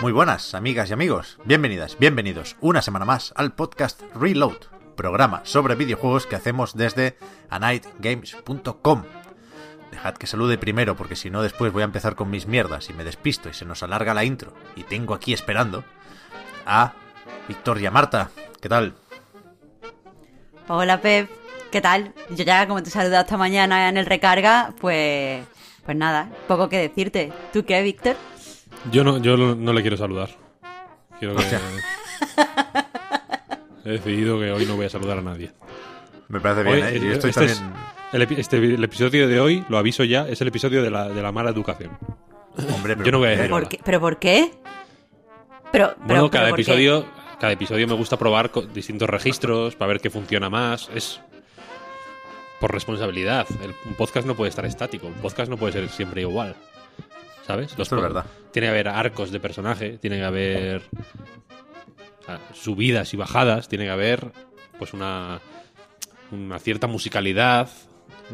Muy buenas, amigas y amigos. Bienvenidas, bienvenidos una semana más al podcast Reload, programa sobre videojuegos que hacemos desde anightgames.com. Dejad que salude primero, porque si no después voy a empezar con mis mierdas y me despisto y se nos alarga la intro. Y tengo aquí esperando a Victoria Marta. ¿Qué tal? Hola Pep, ¿qué tal? Yo ya como te he saludado esta mañana en el recarga, pues pues nada, poco que decirte. ¿Tú qué, Víctor? Yo no, yo no le quiero saludar. Quiero que... He decidido que hoy no voy a saludar a nadie. Me parece bien, Hoy- ¿eh? Y estoy este también... es- el, epi- este- el episodio de hoy, lo aviso ya, es el episodio de la, de la mala educación. Hombre, pero yo no voy a ¿por qué? decir ¿Por nada. qué? ¿Pero por qué? Pero, pero, Bueno, cada pero ¿por qué? episodio, cada episodio me gusta probar distintos registros para ver qué funciona más. Es por responsabilidad. El- un podcast no puede estar estático. Un podcast no puede ser siempre igual. ¿Sabes? Esto es po- verdad. Tiene que haber arcos de personaje, tiene que haber subidas y bajadas, tiene que haber pues una una cierta musicalidad,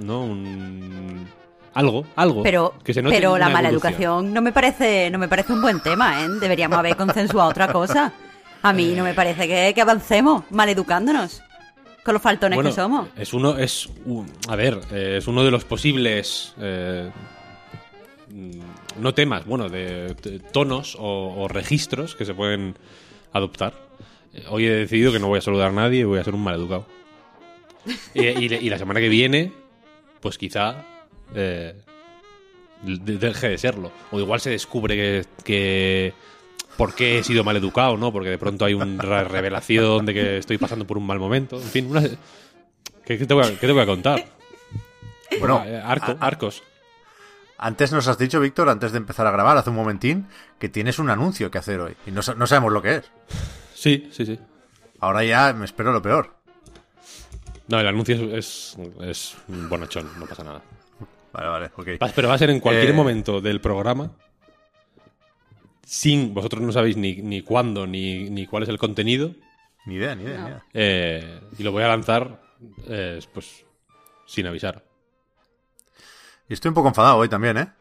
¿no? Un algo, algo Pero, que se note pero la mala evolución. educación no me parece no me parece un buen tema, ¿eh? Deberíamos haber consensuado otra cosa. A mí no me parece que, que avancemos maleducándonos con los faltones Bueno, que somos. Es uno, es un- a ver, eh, es uno de los posibles eh, no temas, bueno, de, de tonos o, o registros que se pueden adoptar. Eh, Hoy he decidido que no voy a saludar a nadie y voy a ser un maleducado. Y, y- y la semana que viene, pues quizá eh, de- deje de serlo. O igual se descubre que, que por qué he sido maleducado, ¿no? Porque de pronto hay una revelación de que estoy pasando por un mal momento. En fin, una- ¿qué, te voy a, qué te voy a contar? Bueno, Eh, arco- arcos. Antes nos has dicho, Víctor, antes de empezar a grabar, hace un momentín, que tienes un anuncio que hacer hoy. Y no, sa- no sabemos lo que es. Sí, sí, sí. Ahora ya me espero lo peor. No, el anuncio es, es, bonachón, no pasa nada. Vale, vale, ok. Pero va a ser en cualquier Eh, momento del programa. Sin. Vosotros no sabéis ni, ni cuándo ni, ni cuál es el contenido. Ni idea, ni idea, No. ni idea. eh, y lo voy a lanzar. eh, pues. Sin avisar. Y estoy un poco enfadado hoy también, ¿eh?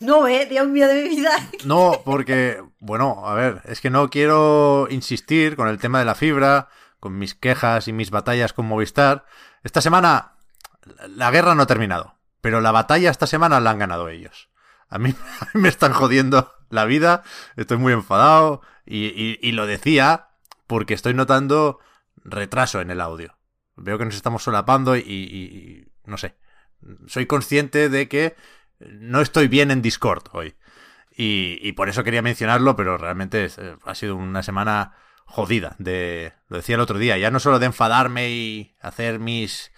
No, eh, Dios mío de mi vida. No, porque, bueno, a ver, es que no quiero insistir con el tema de la fibra, con mis quejas y mis batallas con Movistar. Esta semana la guerra no ha terminado, pero la batalla esta semana la han ganado ellos. A mí, a mí me están jodiendo la vida, estoy muy enfadado y, y- lo decía porque estoy notando retraso en el audio. Veo que nos estamos solapando y, no sé. Soy consciente de que no estoy bien en Discord hoy. Y, por eso quería mencionarlo, pero realmente eh, ha sido una semana jodida. De, lo decía el otro día, ya no solo de enfadarme y hacer mis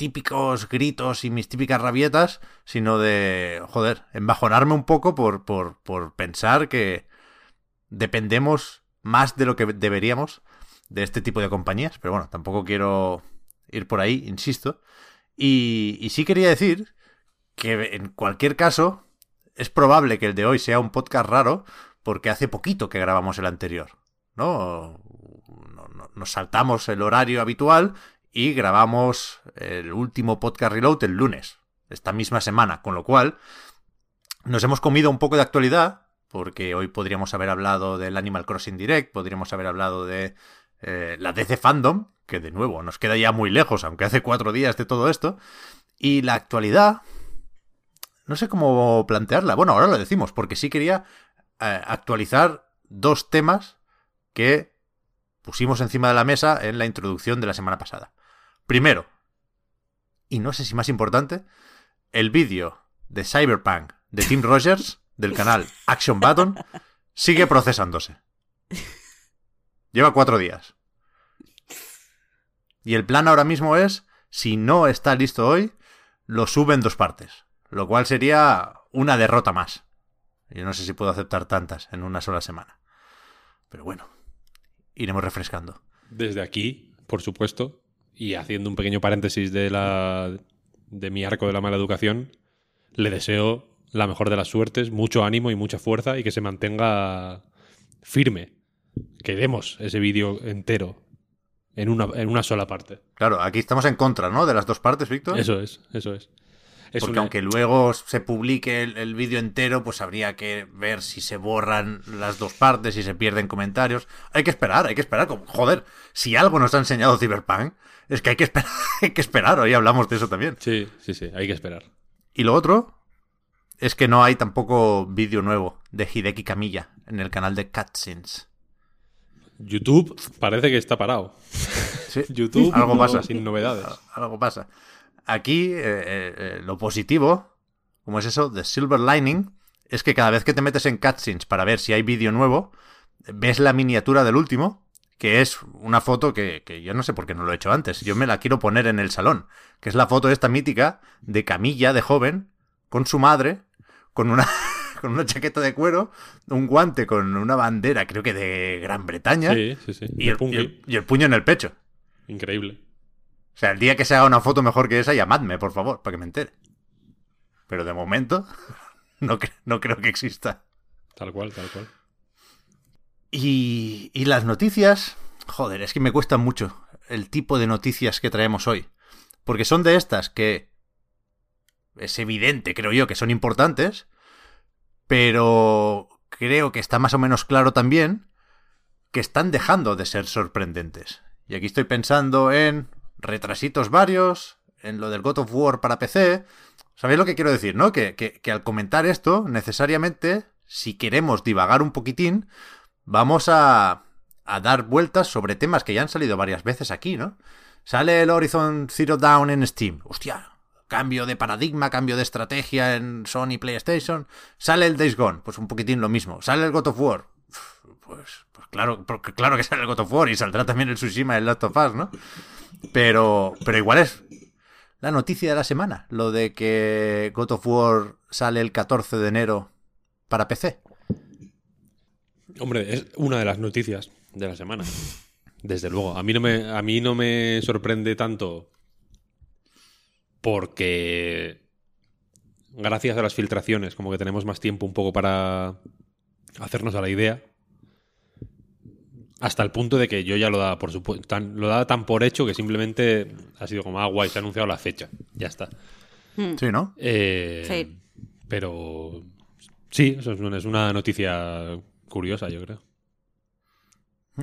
típicos gritos y mis típicas rabietas, sino de, joder, embajonarme un poco por, por, por pensar que dependemos más de lo que deberíamos de este tipo de compañías. Pero bueno, tampoco quiero ir por ahí, insisto. Y, y sí quería decir que en cualquier caso es probable que el de hoy sea un podcast raro porque hace poquito que grabamos el anterior, ¿no? No- no- Nos saltamos el horario habitual y grabamos el último podcast reload el lunes, esta misma semana, con lo cual nos hemos comido un poco de actualidad porque hoy podríamos haber hablado del Animal Crossing Direct, podríamos haber hablado de eh, la DC Fandom, que de nuevo nos queda ya muy lejos, aunque hace cuatro días de todo esto, y la actualidad, no sé cómo plantearla. Bueno, ahora lo decimos, porque sí quería eh, actualizar dos temas que pusimos encima de la mesa en la introducción de la semana pasada. Primero, y no sé si más importante, el vídeo de Cyberpunk de Tim Rogers del canal Action Button sigue procesándose. Lleva cuatro días. Y el plan ahora mismo es, si no está listo hoy, lo sube en dos partes. Lo cual sería una derrota más. Yo no sé si puedo aceptar tantas en una sola semana. Pero bueno, iremos refrescando. Desde aquí, por supuesto, y haciendo un pequeño paréntesis de la de mi arco de la mala educación, le deseo la mejor de las suertes, mucho ánimo y mucha fuerza y que se mantenga firme. que demos ese vídeo entero en una, en una sola parte. Claro, aquí estamos en contra, ¿no? De las dos partes, Víctor. Eso es, eso es. Es Porque una- aunque luego se publique el, el vídeo entero, pues habría que ver si se borran las dos partes, si se pierden comentarios. Hay que esperar, hay que esperar. Joder, si algo nos ha enseñado Cyberpunk, es que hay que esperar, hay que esperar. Hoy hablamos de eso también. Sí, sí, sí, hay que esperar. Y lo otro es que no hay tampoco vídeo nuevo de Hideki Kamiya en el canal de Cutscenes. YouTube parece que está parado. Sí, YouTube algo no, pasa. sin novedades. Algo pasa. Aquí, eh, eh, eh, lo positivo, como es eso, de Silver Lining, es que cada vez que te metes en Cutscenes para ver si hay vídeo nuevo, ves la miniatura del último, que es una foto que, que yo no sé por qué no lo he hecho antes. Yo me la quiero poner en el salón, que es la foto esta mítica de Camilla de joven, con su madre, con una, con una chaqueta de cuero, un guante con una bandera, creo que de Gran Bretaña, Sí, sí, sí. y, el, Punky. y el- y el puño en el pecho. Increíble. O sea, el día que se haga una foto mejor que esa, llamadme, por favor, para que me entere. Pero de momento, no, cre- no creo que exista. Tal cual, tal cual. Y, y las noticias, joder, es que me cuesta mucho el tipo de noticias que traemos hoy. Porque son de estas que es evidente, creo yo, que son importantes, pero creo que está más o menos claro también que están dejando de ser sorprendentes. Y aquí estoy pensando en retrasitos varios, en lo del God of War para PC. ¿Sabéis lo que quiero decir, no? Que, que- que al comentar esto, necesariamente, si queremos divagar un poquitín, vamos a, a dar vueltas sobre temas que ya han salido varias veces aquí, ¿no? Sale el Horizon Zero Dawn en Steam. Hostia, cambio de paradigma, cambio de estrategia en Sony PlayStation. Sale el Days Gone, pues un poquitín lo mismo. Sale el God of War. Pues, pues claro, claro que sale el God of War y saldrá también el Tsushima y el Last of Us, ¿no? Pero, pero igual es la noticia de la semana, lo de que God of War sale el 14 de enero para PC. Hombre, es una de las noticias de la semana. Desde luego. A mí no me, a mí no me sorprende tanto porque gracias a las filtraciones, como que tenemos más tiempo un poco para hacernos a la idea. Hasta el punto de que yo ya lo daba por supuesto, tan, lo daba tan por hecho que simplemente ha sido como, ah, guay, se ha anunciado la fecha. Ya está. Sí, ¿no? Eh, Sí. Pero sí, eso es una, noticia curiosa, yo creo.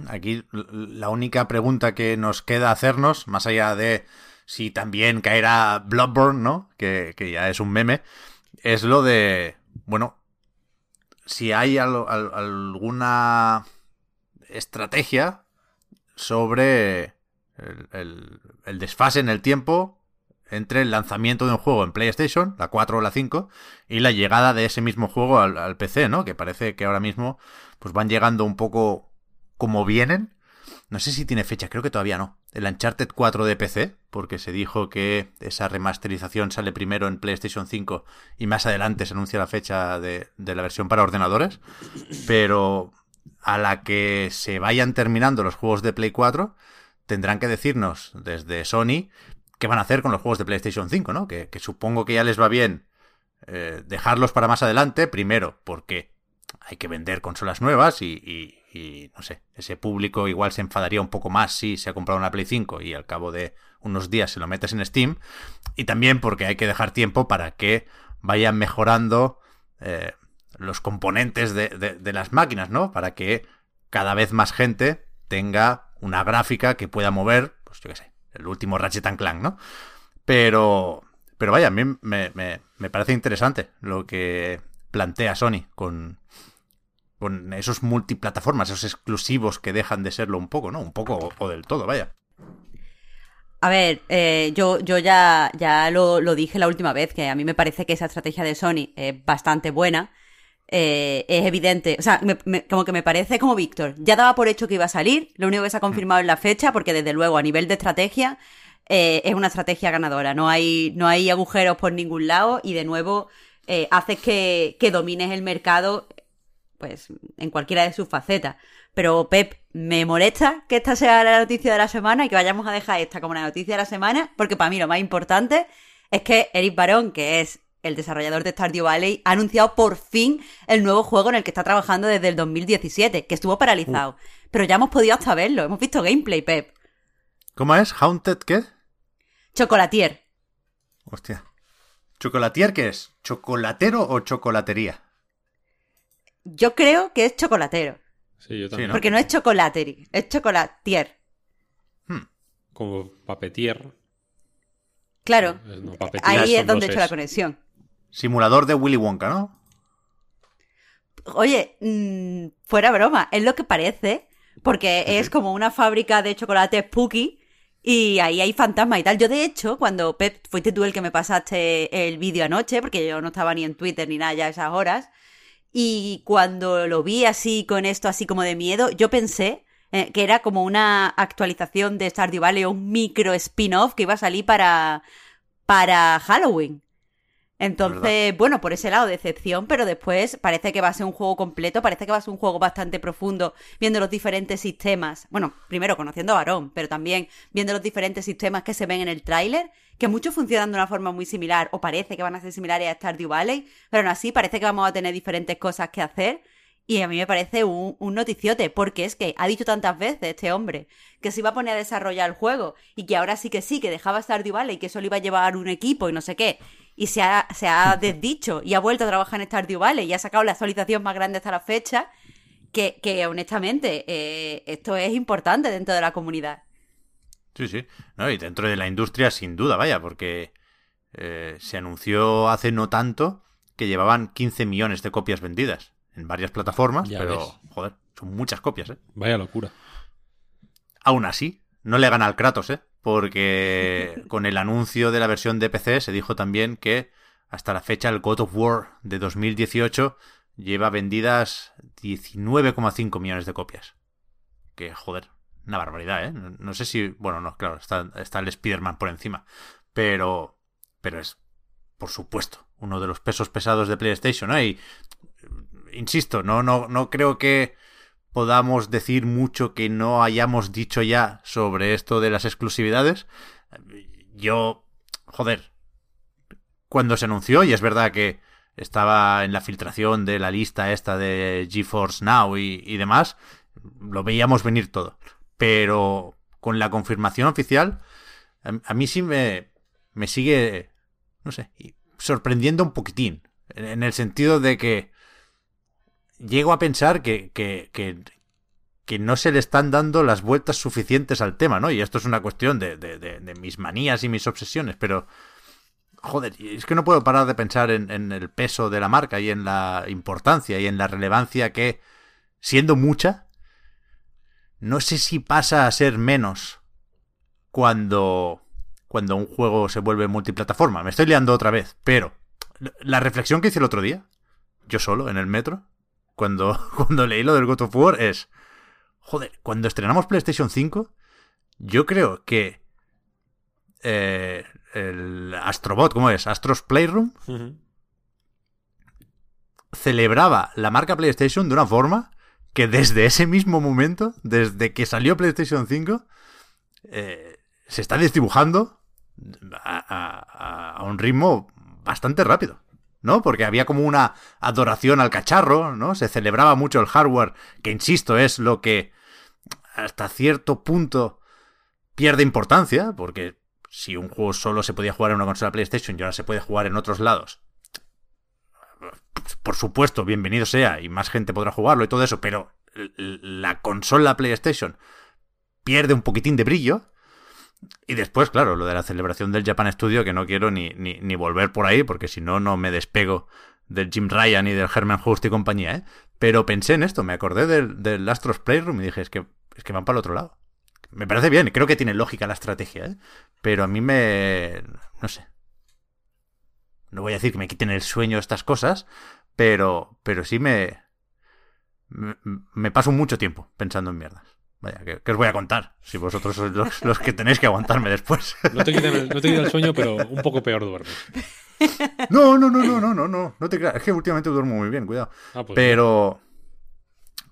Aquí la única pregunta que nos queda hacernos, más allá de si también caerá Bloodborne, ¿no? Que, que ya es un meme, es lo de, bueno, si hay al- al- alguna estrategia sobre el, desfase en el tiempo entre el lanzamiento de un juego en PlayStation, la 4 o la 5, y la llegada de ese mismo juego al, PC, ¿no? Que parece que ahora mismo pues van llegando un poco como vienen. No sé si tiene fecha, creo que todavía no. El Uncharted 4 de PC, porque se dijo que esa remasterización sale primero en PlayStation 5 y más adelante se anuncia la fecha de la versión para ordenadores. Pero a la que se vayan terminando los juegos de Play 4, tendrán que decirnos desde Sony qué van a hacer con los juegos de PlayStation 5, ¿no? Que, supongo que ya les va bien eh, dejarlos para más adelante, primero porque hay que vender consolas nuevas y, no sé, ese público igual se enfadaría un poco más si se ha comprado una Play 5 y al cabo de unos días se lo metes en Steam. Y también porque hay que dejar tiempo para que vayan mejorando eh, los componentes de, de- de las máquinas, ¿no? Para que cada vez más gente tenga una gráfica que pueda mover, pues yo qué sé, el último Ratchet and Clank, ¿no? Pero, pero vaya, a mí me, me- me parece interesante lo que plantea Sony con, con esos multiplataformas, esos exclusivos que dejan de serlo un poco, ¿no? Un poco o, del todo, vaya. A ver, eh, yo, yo ya, ya lo, lo dije la última vez, que a mí me parece que esa estrategia de Sony es bastante buena. Eh, es evidente, o sea, me- me- como que me parece como Víctor. Ya daba por hecho que iba a salir, lo único que se ha confirmado es la fecha, porque desde luego a nivel de estrategia eh, es una estrategia ganadora. No hay, no hay agujeros por ningún lado y de nuevo eh, haces que, que domines el mercado pues en cualquiera de sus facetas. Pero Pep, me molesta que esta sea la noticia de la semana y que vayamos a dejar esta como la noticia de la semana, porque para mí lo más importante es que Eric Barón, que es el desarrollador de Stardew Valley, ha anunciado por fin el nuevo juego en el que está trabajando desde el 2017, que estuvo paralizado. pero ya hemos podido hasta verlo. Hemos visto gameplay, Pep. ¿Cómo es? ¿Haunted qué? Chocolatier. Hostia. ¿Chocolatier qué es? ¿Chocolatero o chocolatería? Yo creo que es chocolatero. Sí, yo también. ¿no? Porque no es chocolateri, es chocolatier. Como papetier. Claro. Eh, no, papetier Ahí es donde he hecho la conexión. Simulador de Willy Wonka, ¿no? Oye, mm, fuera broma, es lo que parece, porque es como una fábrica de chocolate spooky y ahí hay fantasmas y tal. Yo, de hecho, cuando Pep, fuiste tú el que me pasaste el vídeo anoche, porque yo no estaba ni en Twitter ni nada ya a esas horas, y cuando lo vi así con esto así como de miedo, yo pensé eh, que era como una actualización de Stardew Valley o un micro spin-off que iba a salir para, para Halloween. Entonces, bueno, por ese lado, decepción, pero después parece que va a ser un juego completo, parece que va a ser un juego bastante profundo, viendo los diferentes sistemas. Bueno, primero conociendo a Varón, pero también viendo los diferentes sistemas que se ven en el tráiler, que muchos funcionan de una forma muy similar, o parece que van a ser similares a Stardew Valley, pero aún así parece que vamos a tener diferentes cosas que hacer. Y a mí me parece un, un noticiote, porque es que ha dicho tantas veces este hombre que se iba a poner a desarrollar el juego y que ahora sí que sí, que dejaba Stardew Valley y que solo iba a llevar un equipo y no sé qué. Y se ha, se ha desdicho y ha vuelto a trabajar en Stardew Valley y ha sacado la actualización más grande hasta la fecha. Que, que honestamente, eh, esto es importante dentro de la comunidad. Sí, sí. No, y dentro de la industria, sin duda, vaya, porque eh, se anunció hace no tanto que llevaban 15 millones de copias vendidas en varias plataformas, Ya pero, ves. joder, son muchas copias, ¿eh? Vaya locura. Aún así, no le gana al Kratos, ¿eh? Porque con el anuncio de la versión de PC se dijo también que hasta la fecha el God of War de 2018 lleva vendidas 19,5 millones de copias. Que, joder, una barbaridad, ¿eh? No, sé si... Bueno, no, claro, está, el Spider-Man por encima. Pero... Pero es, por supuesto, uno de los pesos pesados de PlayStation, ¿no? Y, insisto, no, no, no creo que podamos decir mucho que no hayamos dicho ya sobre esto de las exclusividades. Yo, joder, cuando se anunció, y es verdad que estaba en la filtración de la lista esta de GeForce Now y, demás, lo veíamos venir todo. Pero con la confirmación oficial, a, mí sí me, me sigue, no sé, sorprendiendo un poquitín. En el sentido de que llego a pensar que, que, que, no se le están dando las vueltas suficientes al tema, ¿no? Y esto es una cuestión de, de mis manías y mis obsesiones, pero... Joder, es que no puedo parar de pensar en, en, el peso de la marca y en la importancia y en la relevancia que, siendo mucha, no sé si pasa a ser menos cuando, cuando un juego se vuelve multiplataforma. Me estoy liando otra vez, pero la reflexión que hice el otro día, yo solo, en el metro, cuando, cuando leí lo del God of War es, joder, cuando estrenamos PlayStation 5, yo creo que eh, el Astrobot, ¿cómo es? Astros Playroom, uh -huh. celebraba la marca PlayStation de una forma que desde ese mismo momento, desde que salió PlayStation 5, eh, se está desdibujando a, a, a un ritmo bastante rápido. ¿No? Porque había como una adoración al cacharro, ¿no? Se celebraba mucho el hardware, que insisto, es lo que hasta cierto punto pierde importancia, porque si un juego solo se podía jugar en una consola PlayStation y ahora se puede jugar en otros lados, por supuesto, bienvenido sea y más gente podrá jugarlo y todo eso, pero la consola PlayStation pierde un poquitín de brillo. Y después, claro, lo de la celebración del Japan Studio, que no quiero ni, ni, ni volver por ahí, porque si no, no me despego del Jim Ryan y del Herman Host y compañía, ¿eh? Pero pensé en esto, me acordé del, del Astros Playroom y dije, es que, es que van para el otro lado. Me parece bien, creo que tiene lógica la estrategia, ¿eh? Pero a mí me... no sé. No voy a decir que me quiten el sueño estas cosas, pero, pero sí me, me, me paso mucho tiempo pensando en mierdas. Vaya, ¿qué, ¿qué, os voy a contar? Si vosotros sois los, los que tenéis que aguantarme después. No te, quita el, no te quita el sueño, pero un poco peor duermes. No, no, no, no, no, no, no. No te creas. Es que últimamente duermo muy bien, cuidado. Ah, pues pero.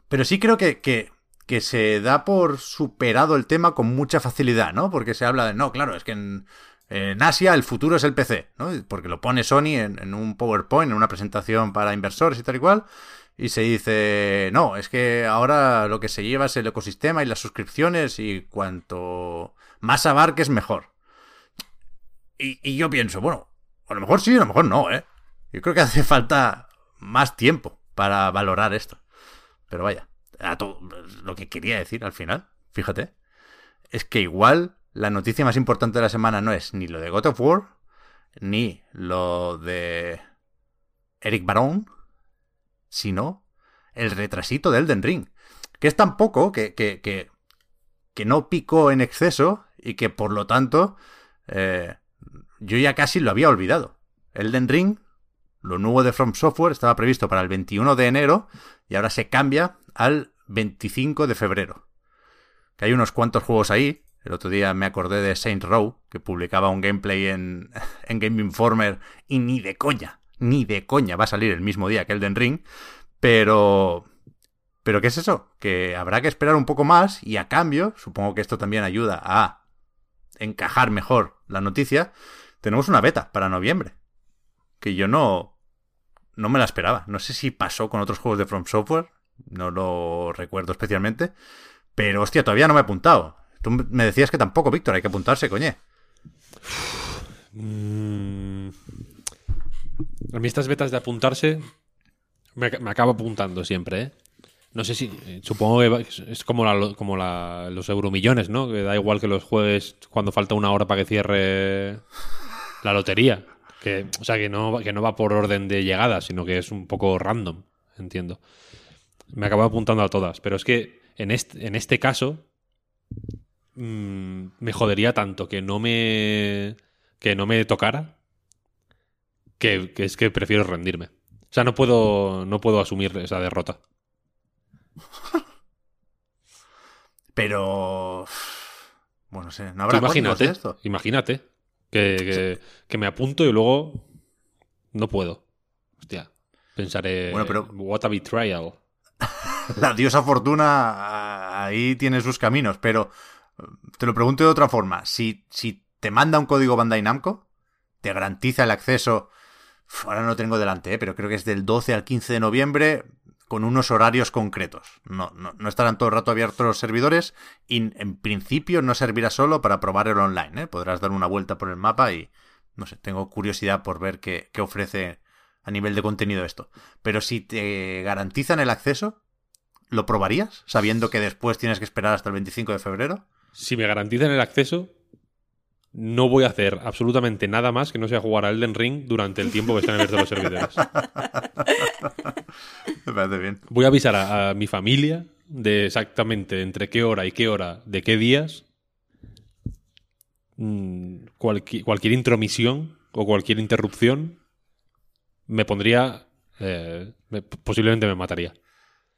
Pero sí creo que, que, que, se da por superado el tema con mucha facilidad, ¿no? Porque se habla de. No, claro, es que en, en Asia el futuro es el PC, ¿no? Porque lo pone Sony en, en un PowerPoint, en una presentación para inversores y tal y cual. Y se dice, no, es que ahora lo que se lleva es el ecosistema y las suscripciones y cuanto más abarques mejor. Y, yo pienso, bueno, a lo mejor sí, a lo mejor no, ¿eh? Yo creo que hace falta más tiempo para valorar esto. Pero vaya, a todo, lo que quería decir al final, fíjate, es que igual la noticia más importante de la semana no es ni lo de God of War, ni lo de Eric Barón, sino el retrasito de Elden Ring. Que es tan poco que, que, que, no picó en exceso y que por lo tanto eh, yo ya casi lo había olvidado. Elden Ring, lo nuevo de From Software, estaba previsto para el 21 de enero y ahora se cambia al 25 de febrero. Que hay unos cuantos juegos ahí. El otro día me acordé de Saint Row, que publicaba un gameplay en, en Game Informer y ni de coña, ni de coña va a salir el mismo día que Elden Ring. Pero... Pero ¿qué es eso? Que habrá que esperar un poco más y a cambio, supongo que esto también ayuda a encajar mejor la noticia, tenemos una beta para noviembre. Que yo no, no me la esperaba. No sé si pasó con otros juegos de From Software, no lo recuerdo especialmente. Pero hostia, todavía no me he apuntado. Tú me decías que tampoco, Víctor, hay que apuntarse, coñe. Mm. A mí estas betas de apuntarse me, me acabo apuntando siempre, ¿eh? No sé si. eh, Supongo que es como, los euromillones, ¿no? Que da igual que los juegues cuando falta una hora para que cierre la lotería. Que, o sea, que no, va- por orden de llegada, sino que es un poco random, entiendo. Me acabo apuntando a todas, pero es que en este, en este caso mm, me jodería tanto que no me que no me tocara que, que es que prefiero rendirme. O sea, no puedo no puedo asumir esa derrota. Pero. Bueno, no sé, no habrá imagínate, de esto. imagínate que, que- que me apunto y luego no puedo. Hostia, pensaré, Bueno, pero- what a betrayal. La diosa fortuna ah, ahí tiene sus caminos, pero eh, te lo pregunto de otra forma. Si, si te manda un código Bandai Namco, te garantiza el acceso. Ahora no tengo delante, eh, pero creo que es del 12 al 15 de noviembre con unos horarios concretos. No, no, no estarán todo el rato abiertos los servidores y en principio no servirá solo para probar el online. ¿eh? Podrás dar una vuelta por el mapa y, no sé, tengo curiosidad por ver qué ofrece a nivel de contenido esto. Pero si te garantizan el acceso, ¿lo probarías? Sabiendo que después tienes que esperar hasta el 25 de febrero. Si me garantizan el acceso, no voy a hacer absolutamente nada más que no sea jugar a Elden Ring durante el tiempo que están abiertos los servidores. Me parece bien. Voy a avisar a, a mi familia de exactamente entre qué hora y qué hora, de qué días, mm, cualqui- cualquier intromisión o cualquier interrupción me pondría, eh, me- posiblemente me mataría.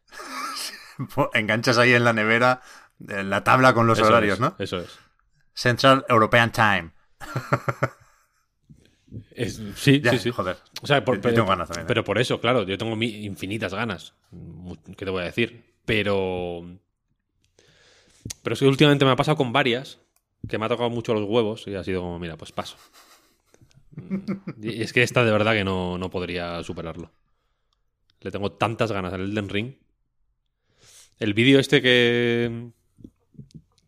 Enganchas ahí en la nevera eh, la tabla con los Eso horarios, es, ¿no? Eso es. Central European Time. Es- sí, Ya, sí, sí. joder. O sea, por- Yo pero, tengo ganas también, ¿eh? pero por eso, claro, yo tengo infinitas ganas. ¿Qué te voy a decir? Pero. Pero es que últimamente me ha pasado con varias que me ha tocado mucho los huevos y ha sido como, mira, pues paso. Y es que esta de verdad que no, no podría superarlo. Le tengo tantas ganas al Elden Ring. El vídeo este que.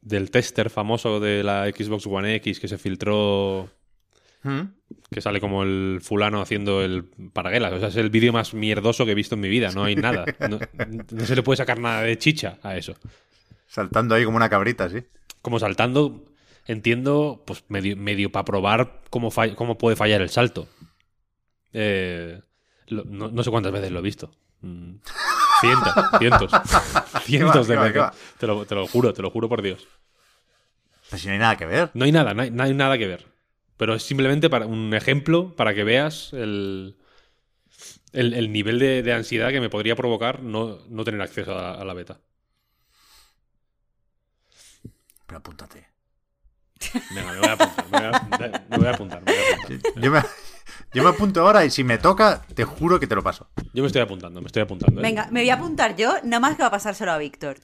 Del tester famoso de la Xbox One X que se filtró ¿Mm? que sale como el fulano haciendo el paraguelas. O sea, es el vídeo más mierdoso que he visto en mi vida. No hay nada. No, no se le puede sacar nada de chicha a eso. Saltando ahí como una cabrita, sí. Como saltando, entiendo, pues medio, medio para probar cómo, cómo puede fallar el salto. Eh, lo- no, no sé cuántas veces lo he visto. Mm, Cientos, cientos. Cientos de veces. Te lo, te lo juro, te lo juro por Dios. Pues si no hay nada que ver. No hay nada, no hay, no hay nada que ver. Pero es simplemente para un ejemplo para que veas el, el, el nivel de, de ansiedad que me podría provocar no, no tener acceso a, a la beta. Pero apúntate. Venga, me voy a apuntar. Me voy a, me voy a apuntar, me voy a apuntar. Yo me, yo me apunto ahora y si me toca, te juro que te lo paso. Yo me estoy apuntando, me estoy apuntando. ¿eh? Venga, me voy a apuntar yo, nada más que va a pasárselo a Víctor.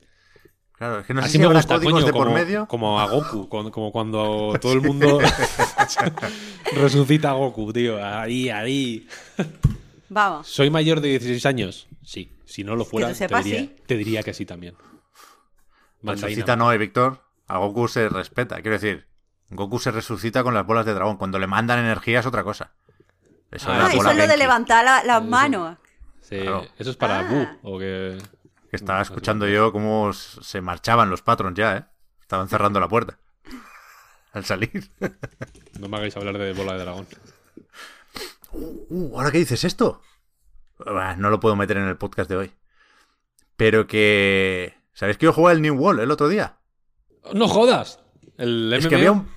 Claro, es que no sé Así si me habrá gusta, códigos coño, de como, por medio. como a Goku, como cuando todo el mundo resucita a Goku, tío. Ahí, ahí. Vamos. ¿Soy mayor de 16 años? Sí. Si no lo fuera, sepas, te, diría, sí. te diría que sí también. Mandaina. Resucita no, eh, Víctor. A Goku se respeta. Quiero decir, Goku se resucita con las bolas de dragón. Cuando le mandan energía es otra cosa. Eso, Ah, la eso es lo de levantar la- las Eso. manos. Sí, Claro. Eso es para Ah. O que... Que estaba escuchando yo cómo se marchaban los patrons ya, ¿eh? Estaban cerrando la puerta. Al salir. No me hagáis hablar de bola de dragón. Uh, ¿ahora qué dices esto? Bah, no lo puedo meter en el podcast de hoy. Pero que... ¿Sabéis que yo jugué al New World el otro día? ¡No jodas! El Es que había un...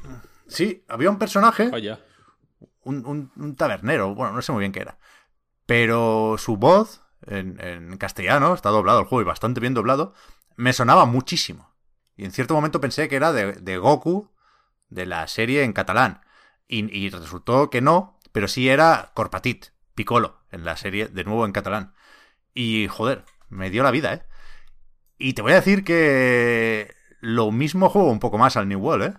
Sí, había un personaje, Vaya. Un, un- tabernero, bueno, no sé muy bien qué era. Pero su voz, en, castellano, está doblado el juego y bastante bien doblado, me sonaba muchísimo. Y en cierto momento pensé que era de, Goku, de la serie en catalán. Y, resultó que no, pero sí era Corpatit, Piccolo, en la serie, de nuevo en catalán. Y joder, me dio la vida, ¿eh? Y te voy a decir que lo mismo juego un poco más al New World, ¿eh?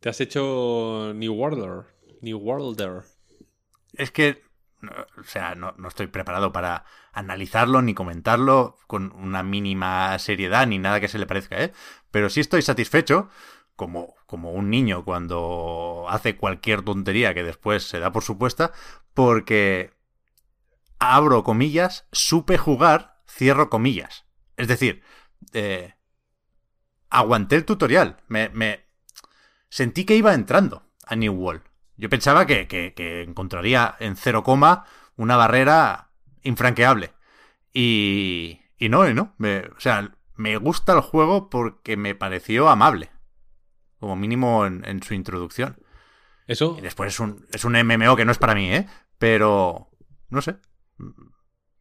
Te has hecho New Worlder. New Worlder. Es que, o sea, no, no estoy preparado para analizarlo ni comentarlo con una mínima seriedad ni nada que se le parezca, ¿eh? Pero sí estoy satisfecho, como, como un niño cuando hace cualquier tontería que después se da por supuesta, porque abro comillas, supe jugar, cierro comillas. Es decir, eh, aguanté el tutorial. Me, me sentí que iba entrando a New World. Yo pensaba que, que- que encontraría en cero coma una barrera infranqueable. Y, y no, y no. Me- o sea, me gusta el juego porque me pareció amable. Como mínimo en, en su introducción. Eso, Y después es un, es un MMO que no es para mí, ¿eh? Pero, no sé.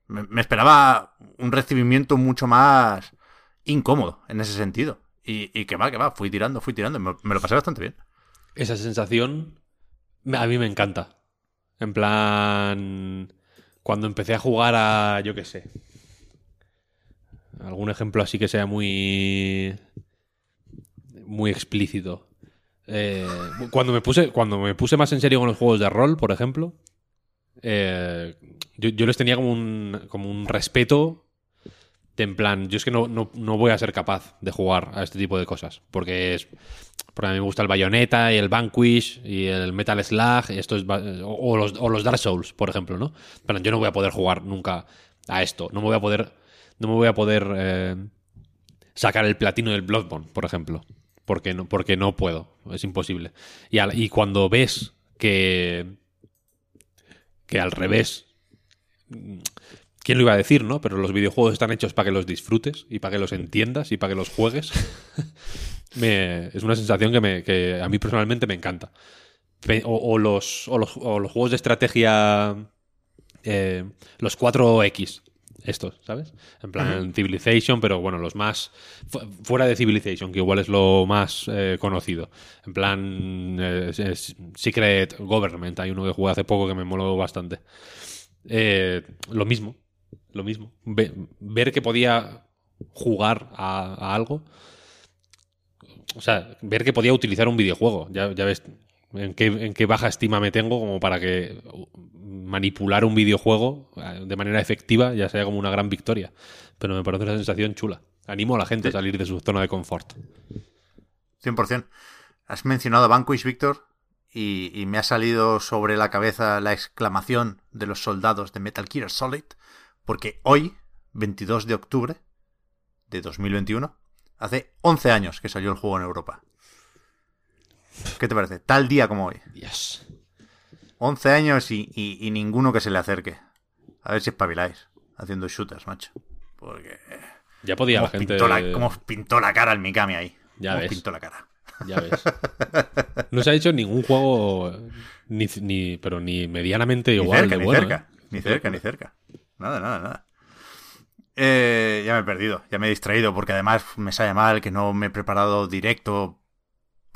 Me, me esperaba un recibimiento mucho más incómodo en ese sentido. Y, y que va, que va, fui tirando, fui tirando. Me, me lo pasé bastante bien. esa sensación a mí me encanta. En plan, cuando empecé a jugar a, yo qué sé, algún ejemplo así que sea muy, muy explícito. Eh, cuando me puse, cuando me puse más en serio con los juegos de rol, por ejemplo, eh, yo, yo les tenía como un, como un respeto de en plan, yo es que no, no, no voy a ser capaz de jugar a este tipo de cosas. Porque es. Porque a mí me gusta el Bayonetta y el Vanquish y el Metal Slug. Y esto o, los, o los Dark Souls, por ejemplo, ¿no? Plan, yo no voy a poder jugar nunca a esto. No me voy a poder. No me voy a poder eh, sacar el platino del Bloodborne, por ejemplo. Porque no, porque no puedo. Es imposible. Y, al- y cuando ves que. que al revés. ¿Quién lo iba a decir, no? Pero los videojuegos están hechos para que los disfrutes y para que los entiendas y para que los juegues. Me- es una sensación que, me, que a mí personalmente me encanta. O, o los, o, los, o los juegos de estrategia. eh, los 4X. Estos, ¿sabes? En plan Civilization, pero bueno, los más. fu- Fuera de Civilization, que igual es lo más eh, conocido. En plan. eh, es Secret Government. Hay uno que jugué hace poco que me moló bastante. Eh, lo mismo. Lo mismo. Ve- ver que podía jugar a, a algo. O sea, ver que podía utilizar un videojuego. Ya, ya ves en qué, en qué baja estima me tengo como para que manipular un videojuego eh, de manera efectiva ya sea como una gran victoria. Pero me parece una sensación chula. Animo a la gente a salir de su zona de confort. 100%. Has mencionado a Vanquish, Víctor, y, y me ha salido sobre la cabeza la exclamación de los soldados de Metal Gear Solid, porque hoy, 22 de octubre de 2021, hace 11 años que salió el juego en Europa. ¿Qué te parece? Tal día como hoy. Yes. 11 años y, y- y ninguno que se le acerque. A ver si espabiláis haciendo shooters, macho. Porque... Ya podía ¿Cómo la gente. pintó, la, cómo os pintó la cara el Mikami ahí? Ya ¿Cómo os pintó la cara? Ya ves. No se ha hecho ningún juego ni, ni pero ni medianamente Ni igual cerca, de ni bueno. cerca. ¿eh? Ni cerca, ni cerca. Nada, nada, nada. Eh, ya me he perdido, ya me he distraído, porque además me sale mal que no me he preparado directo,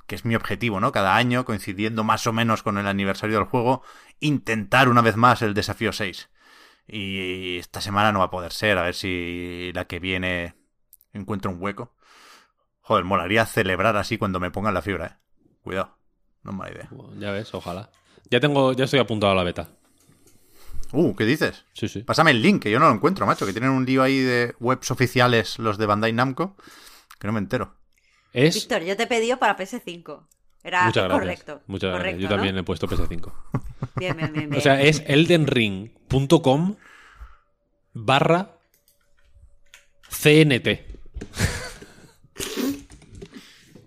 que es mi objetivo, ¿no? Cada año, coincidiendo más o menos con el aniversario del juego, intentar una vez más el desafío 6. Y esta semana no va a poder ser, a ver si la que viene encuentro un hueco. Joder, molaría celebrar así cuando me pongan la fibra, ¿eh? Cuidado, no es mala idea. Ya ves, ojalá. Ya tengo, ya estoy apuntado a la beta. Uh, ¿qué dices? Sí, sí. Pásame el link, que yo no lo encuentro, macho. Que tienen un lío ahí de webs oficiales los de Bandai Namco, que no me entero. Es. Víctor, yo te he pedido para PS5. Era Muchas gracias. correcto. Muchas gracias. Yo ¿no? también he puesto PS5. Bien, bien, bien. O sea, es eldenring.com barra CNT.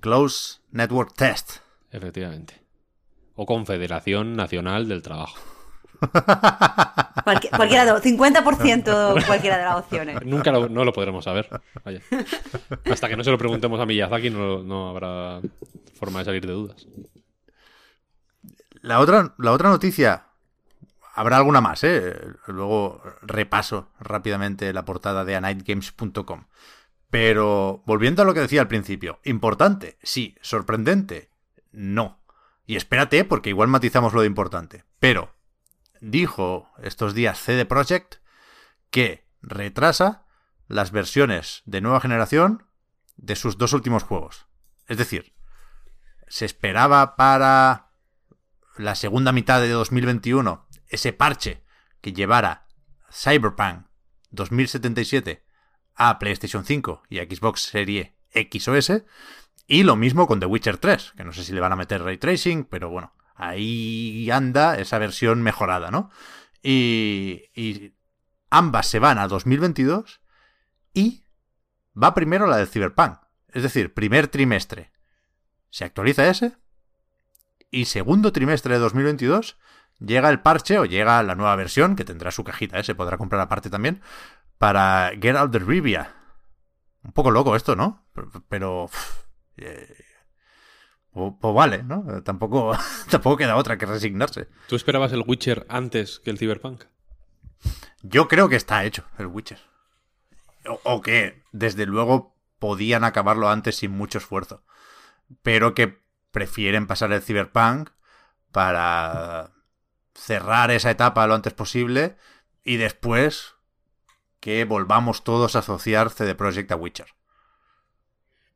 Close Network Test. Efectivamente. O Confederación Nacional del Trabajo. Cualque- cualquiera de 50% cualquiera de las opciones. Nunca lo, no lo podremos saber. Vaya. Hasta que no se lo preguntemos a Miyazaki no, no habrá forma de salir de dudas. La otra, la otra noticia, habrá alguna más, ¿eh? Luego repaso rápidamente la portada de anightgames.com. Pero volviendo a lo que decía al principio, importante, sí, sorprendente, no. Y espérate, porque igual matizamos lo de importante. Pero dijo estos días CD Projekt que retrasa las versiones de nueva generación de sus dos últimos juegos. Es decir, se esperaba para la segunda mitad de 2021 ese parche que llevara Cyberpunk 2077 a PlayStation 5 y a Xbox Serie X o S. Y lo mismo con The Witcher 3, que no sé si le van a meter ray tracing, pero bueno, ahí anda esa versión mejorada, ¿no? Y, ambas se van a 2022 y va primero la de Cyberpunk. Es decir, primer trimestre se actualiza ese y segundo trimestre de 2022 llega el parche o llega la nueva versión, que tendrá su cajita, ¿eh? se podrá comprar aparte también, para Get Out the Rivia. Un poco loco esto, ¿no? Pero, eh, pues, pues vale, ¿no? Tampoco, tampoco queda otra que resignarse. ¿Tú esperabas el Witcher antes que el Cyberpunk? Yo creo que está hecho el Witcher. O, o que, desde luego, podían acabarlo antes sin mucho esfuerzo. Pero que prefieren pasar el Cyberpunk para cerrar esa etapa lo antes posible y después que volvamos todos a asociar CD Projekt a Witcher.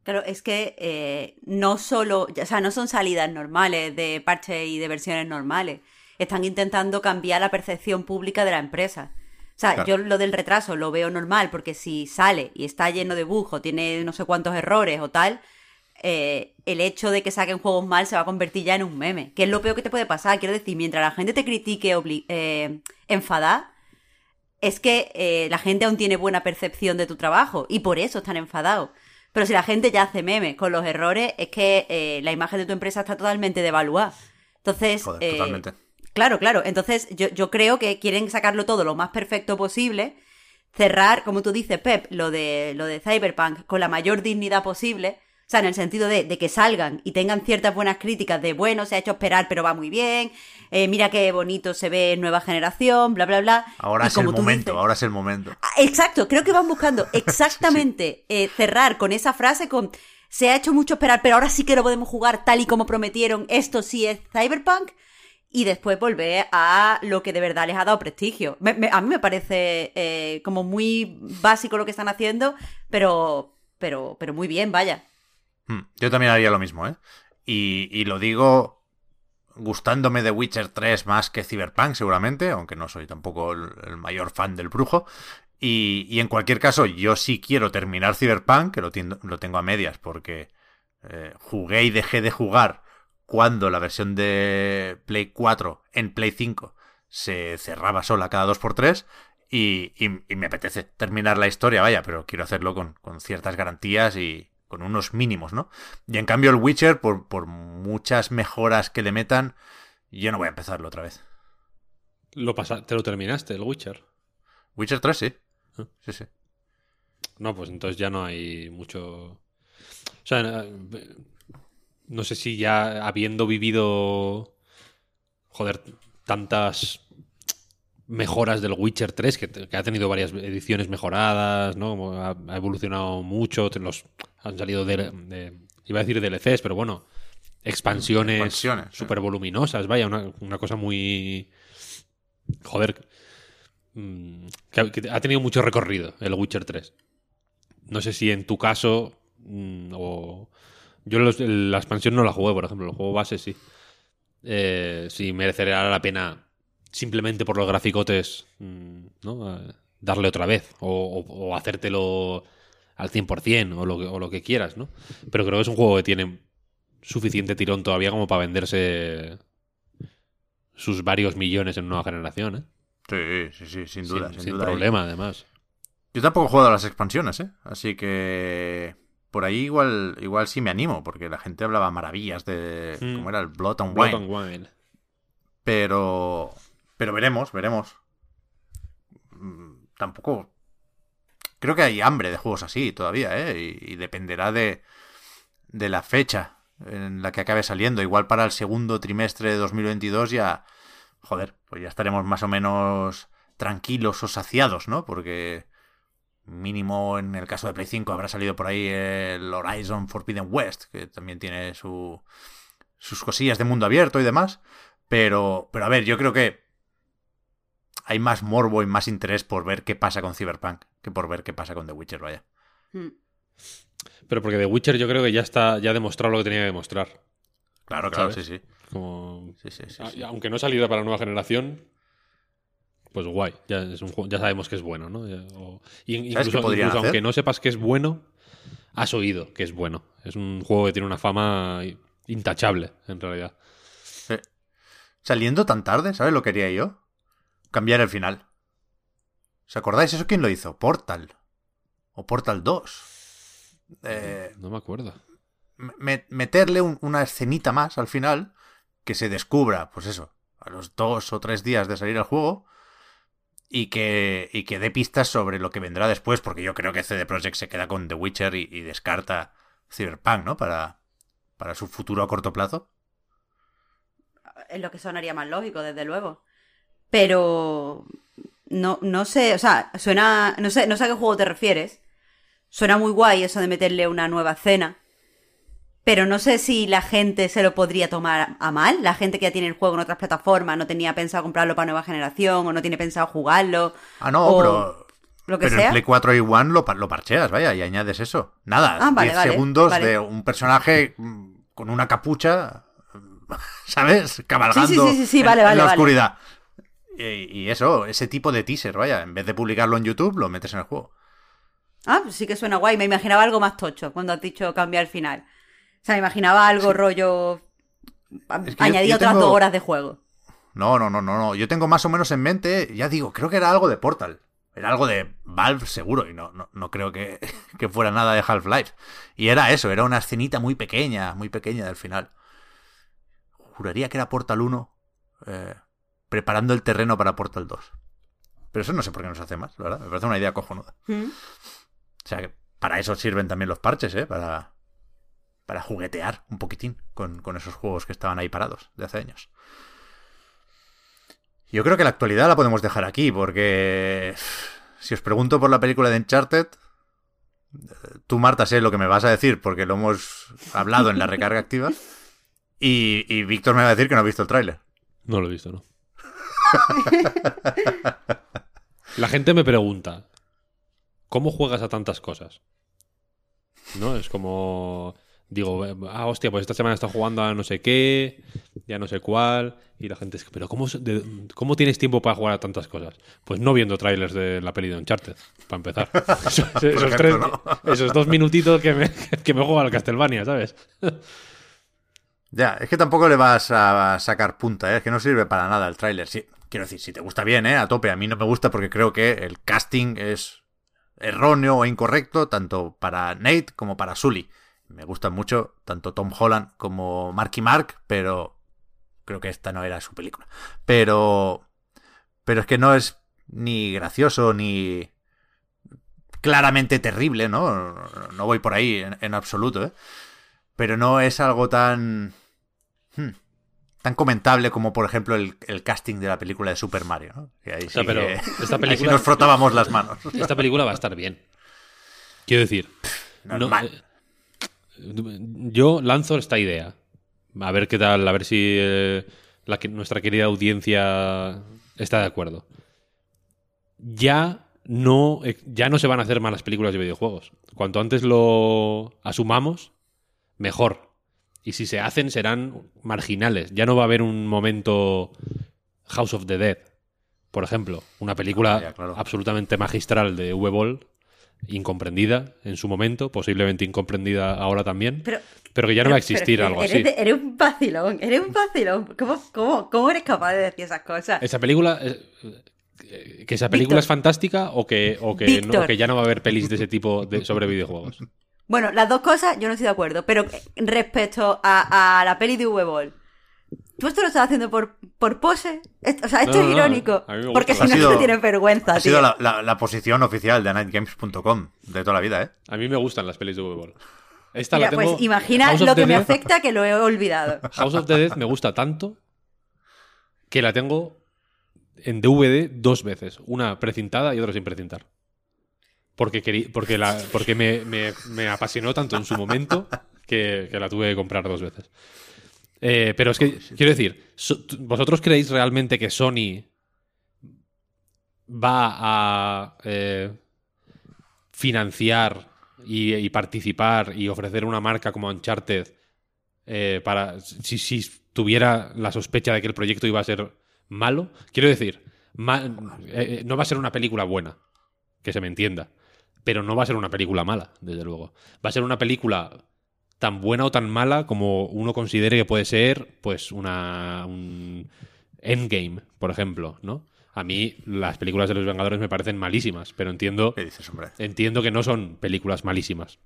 Claro, es que eh, no solo, o sea, no son salidas normales de parches y de versiones normales. Están intentando cambiar la percepción pública de la empresa. O sea, Claro. yo lo del retraso lo veo normal porque si sale y está lleno de bugs o tiene no sé cuántos errores o tal, eh, el hecho de que saquen juegos mal se va a convertir ya en un meme. Que es lo peor que te puede pasar. Quiero decir, mientras la gente te critique eh, enfadada, es que eh, la gente aún tiene buena percepción de tu trabajo y por eso están enfadados. Pero si la gente ya hace memes con los errores, es que eh, la imagen de tu empresa está totalmente devaluada. Entonces, Joder, eh, totalmente. Claro, claro. Entonces, yo, yo creo que quieren sacarlo todo lo más perfecto posible. Cerrar, como tú dices, Pep, lo de, lo de Cyberpunk con la mayor dignidad posible. O sea, en el sentido de, de que salgan y tengan ciertas buenas críticas de, bueno, se ha hecho esperar, pero va muy bien. eh, mira qué bonito se ve nueva generación, bla, bla, bla. Ahora Y es el como momento, dices- ahora es el momento. Ah, Exacto, creo que van buscando exactamente eh, cerrar con esa frase con se ha hecho mucho esperar, pero ahora sí que lo podemos jugar tal y como prometieron, esto sí es Cyberpunk, y después volver a lo que de verdad les ha dado prestigio. Me- me- a mí me parece eh, como muy básico lo que están haciendo, pero, pero, pero muy bien, vaya. Hmm, Yo también haría lo mismo, ¿eh? Y, y lo digo gustándome de Witcher 3 más que Cyberpunk, seguramente, aunque no soy tampoco el, el mayor fan del brujo. Y, y en cualquier caso, yo sí quiero terminar Cyberpunk, que lo, lo tengo a medias, porque eh, jugué y dejé de jugar cuando la versión de Play 4 en Play 5 se cerraba sola cada 2x3. Y, y- y me apetece terminar la historia, vaya, pero quiero hacerlo con, con ciertas garantías y con unos mínimos, ¿no? Y en cambio el Witcher, por, por muchas mejoras que le metan, yo no voy a empezarlo otra vez. Lo pasa- ¿Te lo terminaste, el Witcher? Witcher 3 sí. Ah. Sí, sí. No, pues entonces ya no hay mucho. O sea, no sé si ya habiendo vivido. Joder, tantas mejoras del Witcher 3, que, que ha tenido varias ediciones mejoradas, ¿no? Ha, ha evolucionado mucho, los, han salido de, de- Iba a decir DLCs, pero bueno, expansiones, sí. súper voluminosas, vaya, una, una cosa muy. Joder. mm, que ha- que ha tenido mucho recorrido el Witcher 3. No sé si en tu caso. mm, o. Yo los- la expansión no la jugué, por ejemplo. El juego base sí. Eh, si merecería la pena simplemente por los graficotes, mm, ¿no? Eh, darle otra vez o, o- o hacértelo al 100% o lo, que, o lo que quieras, ¿no? Pero creo que es un juego que tiene suficiente tirón todavía como para venderse sus varios millones en nueva generación, ¿eh? Sí, sí, sí, sin duda. sin, sin sin duda. problema, además. Yo tampoco he jugado a las expansiones, ¿eh? Así que por ahí igual, igual sí me animo, porque la gente hablaba maravillas de Mm. cómo era el Blood and Blood Wine. and Wine. Pero, pero veremos, veremos. Mm, Tampoco. Creo que hay hambre de juegos así todavía, ¿eh? Y, dependerá de, de la fecha en la que acabe saliendo. Igual para el segundo trimestre de 2022 ya. Joder, pues ya estaremos más o menos tranquilos o saciados, ¿no? Porque mínimo en el caso de Play 5 habrá salido por ahí el Horizon Forbidden West, que también tiene su, sus cosillas de mundo abierto y demás. Pero, pero a ver, yo creo que hay más morbo y más interés por ver qué pasa con Cyberpunk que por ver qué pasa con The Witcher, vaya. Mm. Pero porque The Witcher yo creo que ya está, ya ha demostrado lo que tenía que demostrar. Claro, claro, ¿Sabes? sí, sí. Como Sí, sí, sí, sí. Aunque no ha salido para nueva generación, pues guay. Ya, es un juego- ya sabemos que es bueno, ¿no? Ya- o- y- incluso, incluso aunque no sepas que es bueno, has oído que es bueno. Es un juego que tiene una fama intachable, en realidad. Sí. Saliendo tan tarde, ¿sabes lo que haría yo? Cambiar el final. ¿Os acordáis eso quién lo hizo? Portal. O Portal 2. Eh, No me acuerdo. me- meterle un- una escenita más al final que se descubra, pues eso, a los dos o tres días de salir el juego y que, y que dé pistas sobre lo que vendrá después, porque yo creo que CD Projekt se queda con The Witcher y, y descarta Cyberpunk, ¿no? Para, para su futuro a corto plazo. Es lo que sonaría más lógico, desde luego. Pero no, no sé, o sea, suena, no sé, no sé a qué juego te refieres. Suena muy guay eso de meterle una nueva escena. Pero no sé si la gente se lo podría tomar a mal. La gente que ya tiene el juego en otras plataformas no tenía pensado comprarlo para nueva generación o no tiene pensado jugarlo. Ah, no, o pero, lo que pero en sea. Play 4 y One lo, lo parcheas, vaya, y añades eso. Nada, Ah, vale, 10 vale, segundos vale. de un personaje con una capucha, ¿sabes? Cabalgando Sí, sí, sí, sí, sí, en- vale, en, vale, la oscuridad. Y, y eso, ese tipo de teaser, vaya, en vez de publicarlo en YouTube, lo metes en el juego. Ah, pues sí que suena guay. Me imaginaba algo más tocho cuando has dicho cambiar el final. O sea, me imaginaba algo rollo. Es que yo- añadir yo otras tengo- dos horas de juego. No, no, no, no, no. Yo tengo más o menos en mente, ya digo, creo que era algo de Portal. Era algo de Valve seguro y no, no, no creo que, que fuera nada de Half-Life. Y era eso, era una escenita muy pequeña, muy pequeña del final. Juraría que era Portal 1 eh, preparando el terreno para Portal 2. Pero eso no sé por qué no se hace más, la verdad. Me parece una idea cojonuda. ¿Mm? O sea, que para eso sirven también los parches, ¿eh? Para, para juguetear un poquitín con, con esos juegos que estaban ahí parados de hace años. Yo creo que la actualidad la podemos dejar aquí, porque si os pregunto por la película de Uncharted, tú, Marta, sé lo que me vas a decir, porque lo hemos hablado en la recarga activa, y, y Víctor me va a decir que no ha visto el tráiler. No lo he visto, ¿no? La gente me pregunta, ¿cómo juegas a tantas cosas? ¿No? Es como... Digo, ah, hostia, pues esta semana está jugando a no sé qué, ya no sé cuál, y la gente es pero ¿cómo, de- ¿cómo tienes tiempo para jugar a tantas cosas? Pues no viendo trailers de la peli de Uncharted, para empezar. Esos, esos ejemplo, tres- ¿no? esos dos minutitos que me, que me juego al Castlevania, ¿sabes? Ya, es que tampoco le vas a sacar punta, ¿eh? es que no sirve para nada el tráiler. Sí, quiero decir, si te gusta bien, ¿eh? a tope. A mí no me gusta porque creo que el casting es erróneo o incorrecto tanto para Nate como para Sully. Me gustan mucho tanto Tom Holland como Marky Mark, pero creo que esta no era su película. Pero, pero es que no es ni gracioso ni claramente terrible, ¿no? No voy por ahí en, en absoluto, ¿eh? Pero no es algo tan hmm, tan comentable como por ejemplo el, el casting de la película de Super Mario, ¿no? Que ahí sí, sea, pero que- esta ahí sí película- nos frotábamos las manos. Esta película va a estar bien. Quiero decir, no, Normal. eh, yo lanzo esta idea. A ver qué tal, a ver si eh, la que- nuestra querida audiencia está de acuerdo. Ya no, eh, ya no se van a hacer malas películas de videojuegos. Cuanto antes lo asumamos, mejor. Y si se hacen, serán marginales. Ya no va a haber un momento House of the Dead, por ejemplo, una película Ah, ya, claro. absolutamente magistral de V-Ball, incomprendida en su momento, posiblemente incomprendida ahora también, Pero, pero que ya no va a existir pero algo eres así. eres un vacilón, eres un vacilón. ¿Cómo, cómo, cómo eres capaz de decir esas cosas? Esa película. eh, eh, ¿Que esa película Víctor. es fantástica o que, o, que no- o que ya no va a haber pelis de ese tipo de, sobre videojuegos? Bueno, las dos cosas yo no estoy de acuerdo, pero respecto a, a la peli de V-Ball, ¿tú esto lo estás haciendo por, por pose? Esto- o sea, esto No, es no, irónico. a mí me porque si Ha no, sido- no tienes vergüenza, Ha tío. sido la, la- la posición oficial de nightgames.com de toda la vida, ¿eh? A mí me gustan las pelis de V-Ball. Esta Mira, la tengo. pues imagina House of lo the que me afecta que lo he olvidado. House of the Dead me gusta tanto que la tengo en DVD dos veces. Una precintada y otra sin precintar. Porque, querí- porque, la, porque me, me- me apasionó tanto en su momento que, que la tuve que comprar dos veces. Eh, pero es que, quiero decir, ¿vosotros creéis realmente que Sony va a eh, financiar y, y participar y ofrecer una marca como Uncharted eh, para si, si tuviera la sospecha de que el proyecto iba a ser malo? Quiero decir, ma- eh, eh, no va a ser una película buena, que se me entienda, pero no va a ser una película mala, desde luego. Va a ser una película tan buena o tan mala como uno considere que puede ser, pues, una un Endgame, por ejemplo, ¿no? A mí las películas de los Vengadores me parecen malísimas, pero entiendo ¿Qué dices, entiendo que no son películas malísimas.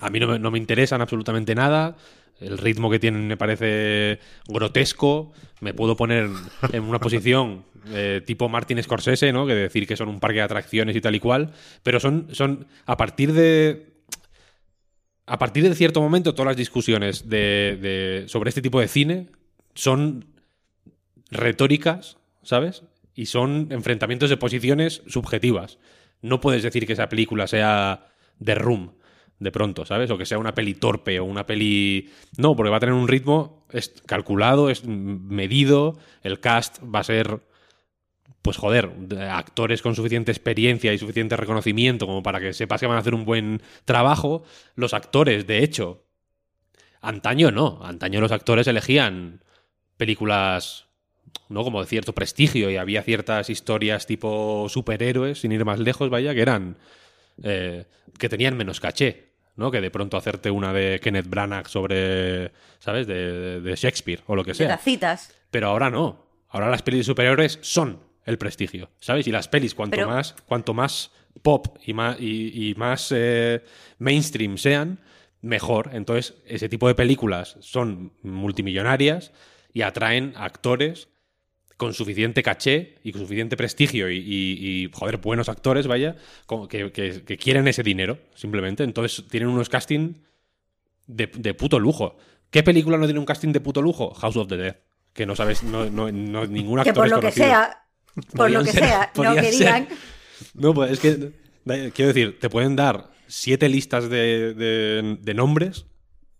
A mí no me, no me interesan absolutamente nada. El ritmo que tienen me parece grotesco. Me puedo poner en, una posición eh, tipo Martin Scorsese, ¿no? Que decir que son un parque de atracciones y tal y cual. Pero son, son a partir de. A partir de cierto momento, todas las discusiones de, de- sobre este tipo de cine son retóricas, ¿sabes? Y son enfrentamientos de posiciones subjetivas. No puedes decir que esa película sea The Room, de pronto, ¿sabes? O que sea una peli torpe o una peli... No, porque va a tener un ritmo calculado, es medido, el cast va a ser... Pues joder, de actores con suficiente experiencia y suficiente reconocimiento como para que sepas que van a hacer un buen trabajo. Los actores, de hecho, antaño no. Antaño los actores elegían películas ¿no? Como de cierto prestigio y había ciertas historias tipo superhéroes, sin ir más lejos, vaya, que eran. eh, que tenían menos caché, ¿no? Que de pronto hacerte una de Kenneth Branagh sobre. ¿Sabes? De, de Shakespeare o lo que De sea. las citas. Pero ahora no. Ahora las pelis de superhéroes son el prestigio, ¿sabes? Y las pelis, cuanto Pero- más, cuanto más pop y más, y, y más eh, mainstream sean, mejor. Entonces, ese tipo de películas son multimillonarias y atraen actores con suficiente caché y con suficiente prestigio y, y- y, joder, buenos actores, vaya, que, que- que quieren ese dinero, simplemente. Entonces, tienen unos casting de, de puto lujo. ¿Qué película no tiene un casting de puto lujo? House of the Dead. Que no sabes, no, no, no- ningún actor Que por es lo que sea, por lo que ser- sea, no que digan. No, pues es que, quiero decir, te pueden dar siete listas de, de- de nombres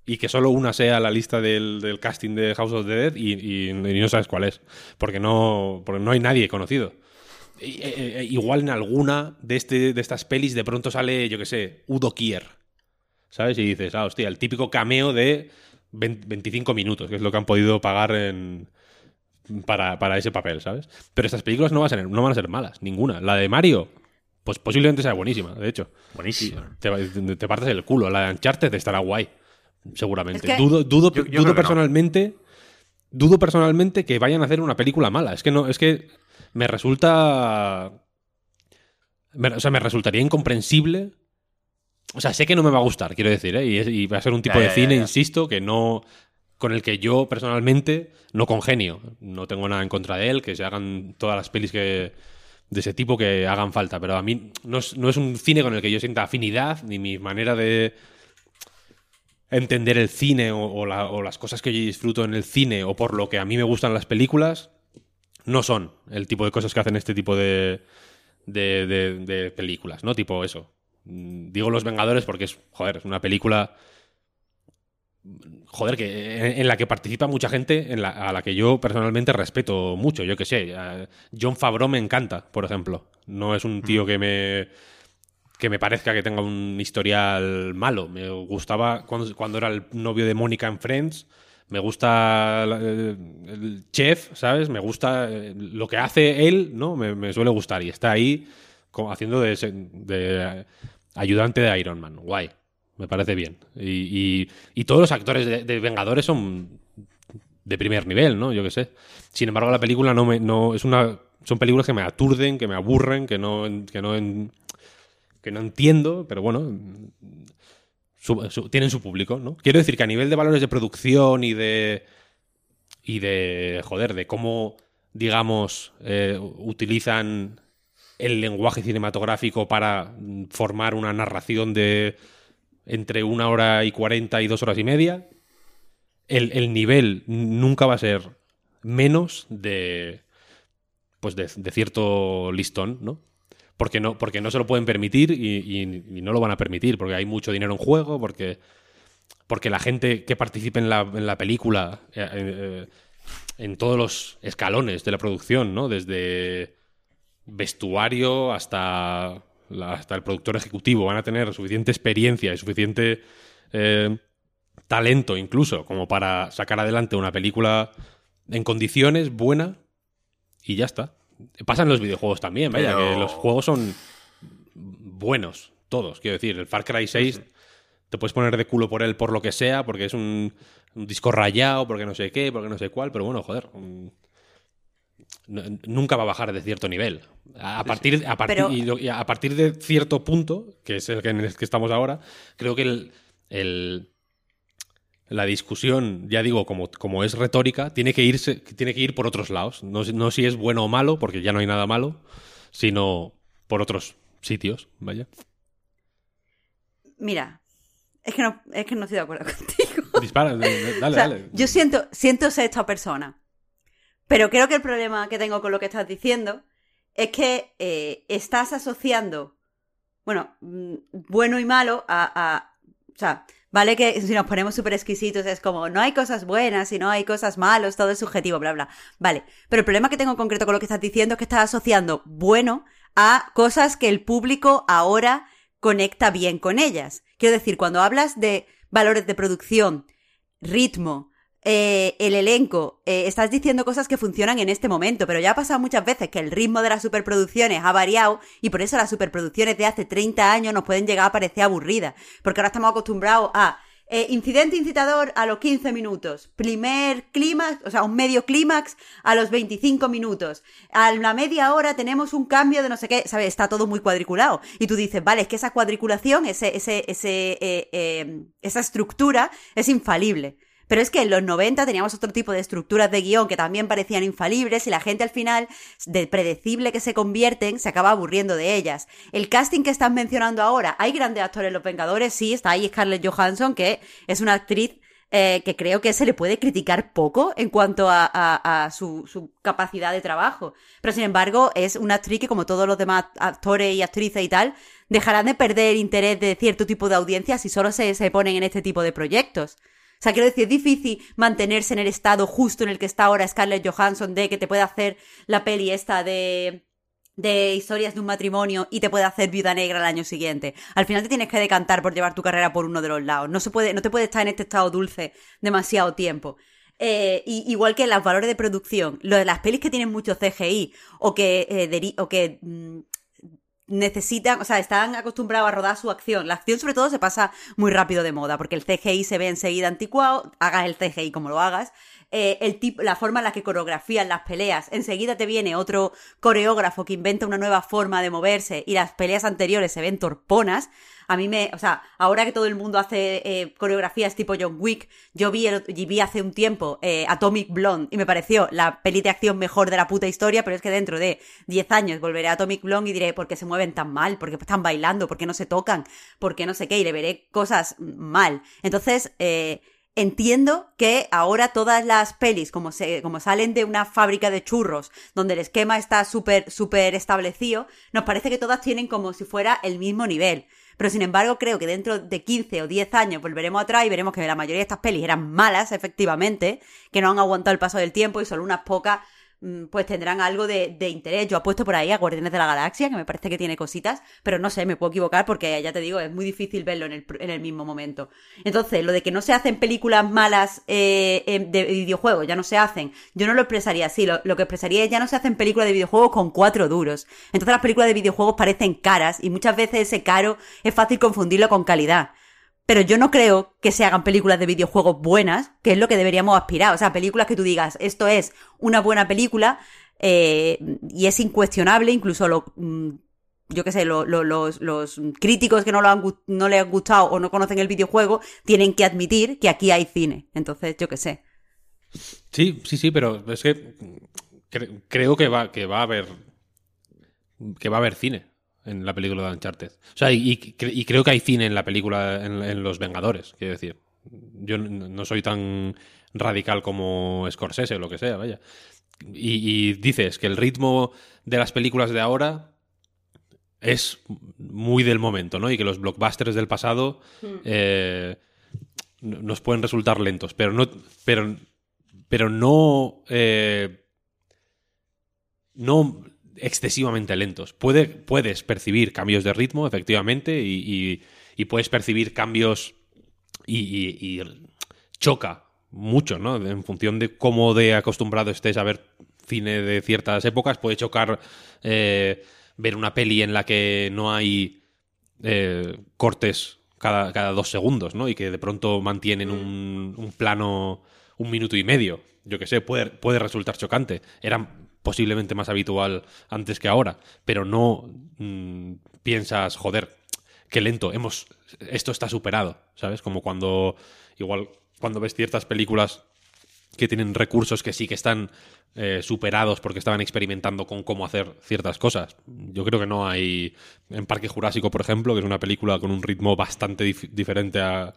y que solo una sea la lista del, del casting de House of the Dead y, y- y no sabes cuál es, porque no, porque no hay nadie conocido. I- eh, eh, igual en alguna de, este, de estas pelis de pronto sale, yo qué sé, Udo Kier, ¿sabes? Y dices, ah, hostia, el típico cameo de 20 25 minutos, que es lo que han podido pagar en, para, para ese papel, ¿sabes? Pero estas películas no van, a ser, no van a ser malas, ninguna. La de Mario, pues posiblemente sea buenísima, de hecho. Buenísimo. Te, te- te partes el culo. La de Uncharted estará guay, seguramente. Es que- Dudo, dudo, Yo- dudo no. personalmente. Dudo personalmente que vayan a hacer una película mala. Es que no, es que me resulta. me- o sea, me resultaría incomprensible. O sea, sé que no me va a gustar, quiero decir, ¿eh? y, es- y va a ser un tipo Ya, de ya, cine, ya, ya. insisto, que no. con el que yo personalmente no congenio. No tengo nada en contra de él, que se hagan todas las pelis que. de ese tipo que hagan falta. Pero a mí no es, no es un cine con el que yo sienta afinidad, ni mi manera de entender el cine o, o la- o las cosas que yo disfruto en el cine o por lo que a mí me gustan las películas no son el tipo de cosas que hacen este tipo de, de, de- de películas, ¿no? Tipo eso. Mm, Digo Los Vengadores porque es, joder, es una película joder, que en, en la que participa mucha gente en la- a la que yo personalmente respeto mucho. Yo que sé, John Favreau me encanta, por ejemplo. No es un tío que me que me parezca que tenga un historial malo. Me gustaba cuando, era el novio de Mónica en Friends. me gusta el chef, ¿sabes? Me gusta eh, lo que hace él, ¿no? Me, suele gustar y está ahí haciendo de, ayudante de Iron Man. Guay, me parece bien. Y, todos los actores de, Vengadores son de primer nivel, ¿no? Yo qué sé. Sin embargo, la película no me, no es una son películas que me aturden, que me aburren, que no que no que no entiendo, pero bueno, tienen su público, ¿no? Quiero decir que a nivel de valores de producción y de. y de. joder, de cómo, digamos, eh, utilizan el lenguaje cinematográfico para formar una narración de entre una hora y cuarenta y dos horas y media, el, el nivel nunca va a ser menos de. pues de, de cierto listón, ¿no? Porque no, porque no se lo pueden permitir y, no lo van a permitir, porque hay mucho dinero en juego, porque, porque la gente que participe en la, en la película, eh, eh, en todos los escalones de la producción, ¿no? Desde vestuario hasta, hasta el productor ejecutivo, van a tener suficiente experiencia y suficiente eh, talento incluso como para sacar adelante una película en condiciones buena y ya está. Pasa en los videojuegos también, vaya, que los juegos son buenos, todos. Quiero decir, el Far Cry 6 te puedes poner de culo por él por lo que sea, porque es un, disco rayado, porque no sé qué, porque no sé cuál, pero bueno, joder. nunca va a bajar de cierto nivel. A partir, a, a partir de cierto punto, que es el que, en el que estamos ahora, creo que el la discusión, ya digo, como, como es retórica, tiene que, irse, tiene que ir por otros lados. No, no si es bueno o malo, porque ya no hay nada malo, sino por otros sitios, vaya. Mira, es que no, es que no estoy de acuerdo contigo. Dispara, dale, dale. Yo siento, siento ser esta persona. Pero creo que el problema que tengo con lo que estás diciendo es que eh, estás asociando, bueno, mm, bueno y malo a, a o sea, Vale que si nos ponemos súper exquisitos es como, no hay cosas buenas y no hay cosas malas, todo es subjetivo, bla, bla. Vale, pero el problema que tengo en concreto con lo que estás diciendo es que estás asociando bueno a cosas que el público ahora conecta bien con ellas. Quiero decir, cuando hablas de valores de producción, ritmo, eh, el elenco, eh, estás diciendo cosas que funcionan en este momento, pero ya ha pasado muchas veces que el ritmo de las superproducciones ha variado y por eso las superproducciones de hace 30 años nos pueden llegar a parecer aburridas, porque ahora estamos acostumbrados a eh, incidente incitador a los 15 minutos. Primer clímax, o sea, un medio clímax a los 25 minutos. A la media hora tenemos un cambio de no sé qué, ¿sabes? Está todo muy cuadriculado. Y tú dices, vale, es que esa cuadriculación, ese, ese, ese, esa estructura es infalible. Pero es que en los 90 teníamos otro tipo de estructuras de guion que también parecían infalibles y la gente al final, de predecible que se convierten, se acaba aburriendo de ellas. El casting que estás mencionando ahora, hay grandes actores en Los Vengadores, sí, está ahí Scarlett Johansson, que es una actriz eh, que creo que se le puede criticar poco en cuanto a, su, capacidad de trabajo. Pero sin embargo, es una actriz que, como todos los demás actores y actrices y tal, dejarán de perder interés de cierto tipo de audiencia si solo se, se ponen en este tipo de proyectos. O sea, quiero decir, es difícil mantenerse en el estado justo en el que está ahora Scarlett Johansson de que te puede hacer la peli esta de de historias de un matrimonio y te puede hacer viuda negra el año siguiente. Al final te tienes que decantar por llevar tu carrera por uno de los lados. No se puede, no te puede estar en este estado dulce demasiado tiempo. Eh, igual que los valores de producción, lo de las pelis que tienen mucho CGI o que, eh, o que mm, necesitan, o sea, están acostumbrados a rodar su acción. La acción sobre todo se pasa muy rápido de moda, porque el CGI se ve enseguida anticuado, hagas el CGI como lo hagas, eh, el tipo, la forma en la que coreografían las peleas. Enseguida te viene otro coreógrafo que inventa una nueva forma de moverse y las peleas anteriores se ven torponas. A mí me, o sea, ahora que todo el mundo hace eh, coreografías tipo John Wick, yo vi, vi hace un tiempo eh, Atomic Blonde y me pareció la peli de acción mejor de la puta historia, pero es que dentro de 10 años volveré a Atomic Blonde y diré, ¿por qué se mueven tan mal? ¿Por qué están bailando? ¿Por qué no se tocan? ¿Por qué no sé qué? Y le veré cosas mal. Entonces, eh, Entiendo que ahora todas las pelis, como, se, como salen de una fábrica de churros, donde el esquema está súper, súper establecido, nos parece que todas tienen como si fuera el mismo nivel. Pero sin embargo, creo que dentro de 15 o 10 años volveremos atrás y veremos que la mayoría de estas pelis eran malas, efectivamente, que no han aguantado el paso del tiempo y solo unas pocas pues tendrán algo de, de interés. Yo apuesto por ahí a Guardianes de la Galaxia, que me parece que tiene cositas, pero no sé, me puedo equivocar porque ya te digo, es muy difícil verlo en el, en el mismo momento. Entonces, lo de que no se hacen películas malas eh, em, de videojuegos, ya no se hacen, yo no lo expresaría así, lo, lo que expresaría es ya no se hacen películas de videojuegos con cuatro duros. Entonces las películas de videojuegos parecen caras y muchas veces ese caro es fácil confundirlo con calidad. Pero yo no creo que se hagan películas de videojuegos buenas, que es lo que deberíamos aspirar. O sea, películas que tú digas, esto es una buena película eh, y es incuestionable, incluso lo, mm, yo qué sé, lo- lo- los, críticos que no, lo han, no les ha gustado o no conocen el videojuego tienen que admitir que aquí hay cine. Entonces, yo qué sé. Sí, sí, sí, pero es que cre- creo que va, que va a haber que va a haber cine en la película de Uncharted. O sea, y, y cre- y creo que hay cine en la película, en, en Los Vengadores, quiero decir. Yo no soy tan radical como Scorsese o lo que sea, vaya. Y, y dices que el ritmo de las películas de ahora es muy del momento, ¿no? Y que los blockbusters del pasado eh, n- nos pueden resultar lentos, pero no, pero, pero no, eh, no excesivamente lentos. Puede, puedes percibir cambios de ritmo, efectivamente, y, puedes percibir cambios y, choca mucho, ¿no? En función de cómo de acostumbrado estés a ver cine de ciertas épocas, puede chocar eh, ver una peli en la que no hay eh, cortes cada, dos segundos, ¿no? Y que de pronto mantienen un, un plano un minuto y medio. Yo que sé, puede, puede resultar chocante. Era posiblemente más habitual antes que ahora, pero no mm, piensas, joder, qué lento, hemos, esto está superado, ¿sabes? Como cuando, igual, cuando ves ciertas películas que tienen recursos que sí que están eh, superados porque estaban experimentando con cómo hacer ciertas cosas. Yo creo que no hay. En Parque Jurásico, por ejemplo, que es una película con un ritmo bastante dif- diferente a-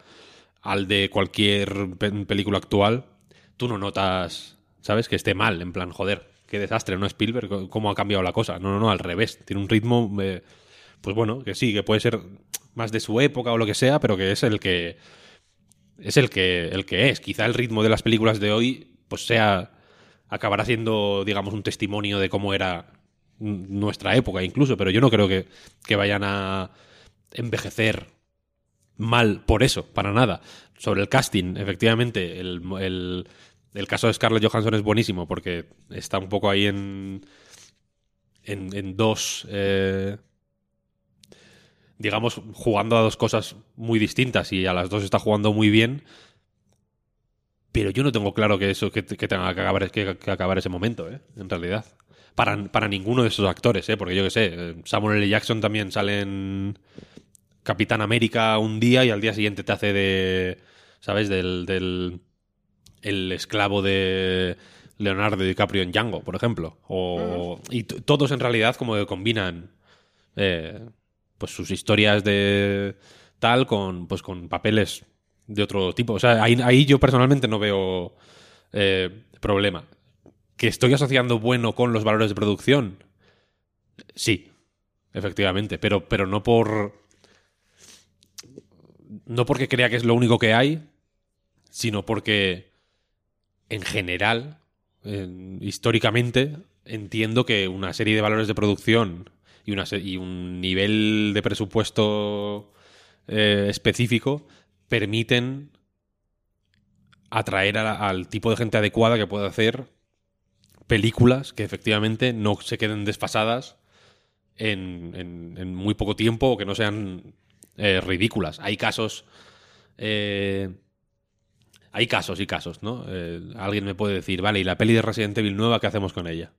al de cualquier pe- película actual, tú no notas, ¿sabes? Que esté mal, en plan, joder, qué desastre, ¿no? Spielberg, cómo ha cambiado la cosa. No, no, no, al revés. Tiene un ritmo, eh, pues bueno, que sí, que puede ser más de su época o lo que sea, pero que es el que es el que, el que es. Quizá el ritmo de las películas de hoy, pues sea. acabará siendo, digamos, un testimonio de cómo era nuestra época, incluso, pero yo no creo que, que vayan a envejecer mal por eso, para nada. Sobre el casting, efectivamente, el, el, el caso de Scarlett Johansson es buenísimo porque está un poco ahí en. en, dos. eh, digamos, jugando a dos cosas muy distintas y a las dos está jugando muy bien. Pero yo no tengo claro que eso que, tenga que acabar, ese momento, ¿eh? en realidad. Para, para ninguno de esos actores, ¿eh? porque yo que sé, Samuel L. Jackson también sale en Capitán América un día y al día siguiente te hace de, ¿sabes? Del, del el esclavo de Leonardo DiCaprio en Django, por ejemplo. O, Y todos en realidad como que combinan eh, pues sus historias de tal con pues con papeles de otro tipo. O sea, ahí, ahí yo personalmente no veo eh, problema. ¿Que estoy asociando bueno con los valores de producción? Sí, efectivamente, pero, pero no por. No porque crea que es lo único que hay, sino porque en general, en- históricamente, entiendo que una serie de valores de producción y, una, y un nivel de presupuesto eh, específico permiten atraer al tipo de gente adecuada que pueda hacer películas que efectivamente no se queden desfasadas en muy poco tiempo o que no sean eh, ridículas. Hay casos... eh, hay casos y casos, ¿no? Eh, alguien me puede decir, vale, ¿y la peli de Resident Evil nueva qué hacemos con ella?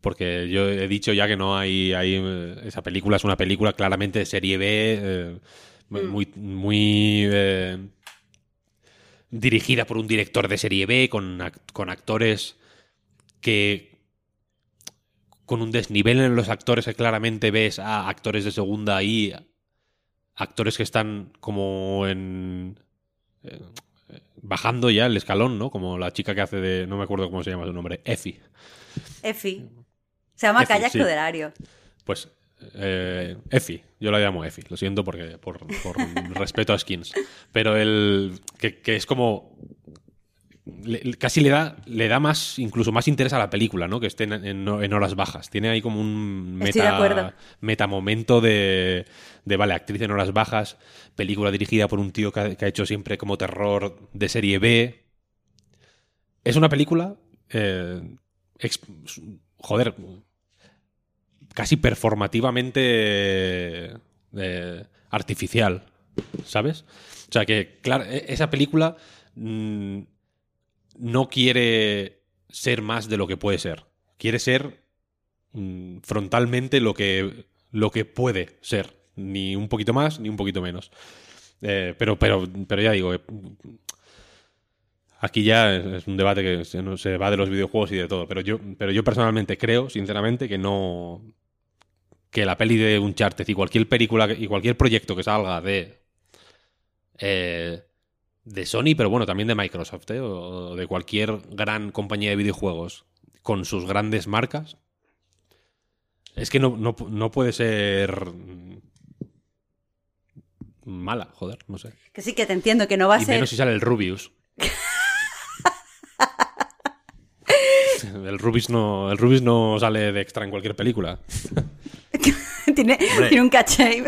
Porque yo he dicho ya que no hay, hay eh, esa película es una película claramente de serie B, eh, muy, muy eh, dirigida por un director de serie B con, con actores que con un desnivel en los actores que claramente ves a actores de segunda y actores que están como en eh, bajando ya el escalón, ¿no? Como la chica que hace de no me acuerdo cómo se llama su nombre, Effie. Efi. Se llama Effie, Kayak sí. Pues eh, Effie, yo la llamo Effie, lo siento porque por, por respeto a Skins, pero el que, que es como casi le da, le da más, incluso más interés a la película, ¿no? Que esté en, horas bajas. Tiene ahí como un meta, metamomento de, de, vale, actriz en horas bajas, película dirigida por un tío que ha, hecho siempre como terror de serie B. Es una película, eh, joder, casi performativamente eh, artificial, ¿sabes? O sea que, claro, e, esa película mm, no quiere ser más de lo que puede ser. Quiere ser mm, frontalmente lo que, lo que puede ser. Ni un poquito más, ni un poquito menos. Eh, pero, pero, pero ya digo, eh, aquí ya es un debate que se, se, va de los videojuegos y de todo. Pero yo, pero yo personalmente creo, sinceramente, que no. que la peli de Uncharted y cualquier película y cualquier proyecto que salga de. Eh, de Sony, pero bueno, también de Microsoft, ¿eh? o de cualquier gran compañía de videojuegos con sus grandes marcas, es que no, no, puede ser mala, joder, no sé. Que sí, que te entiendo, que no va a y ser... menos si sale el Rubius. el Rubius no, el Rubius no sale de extra en cualquier película. tiene, tiene, un caché.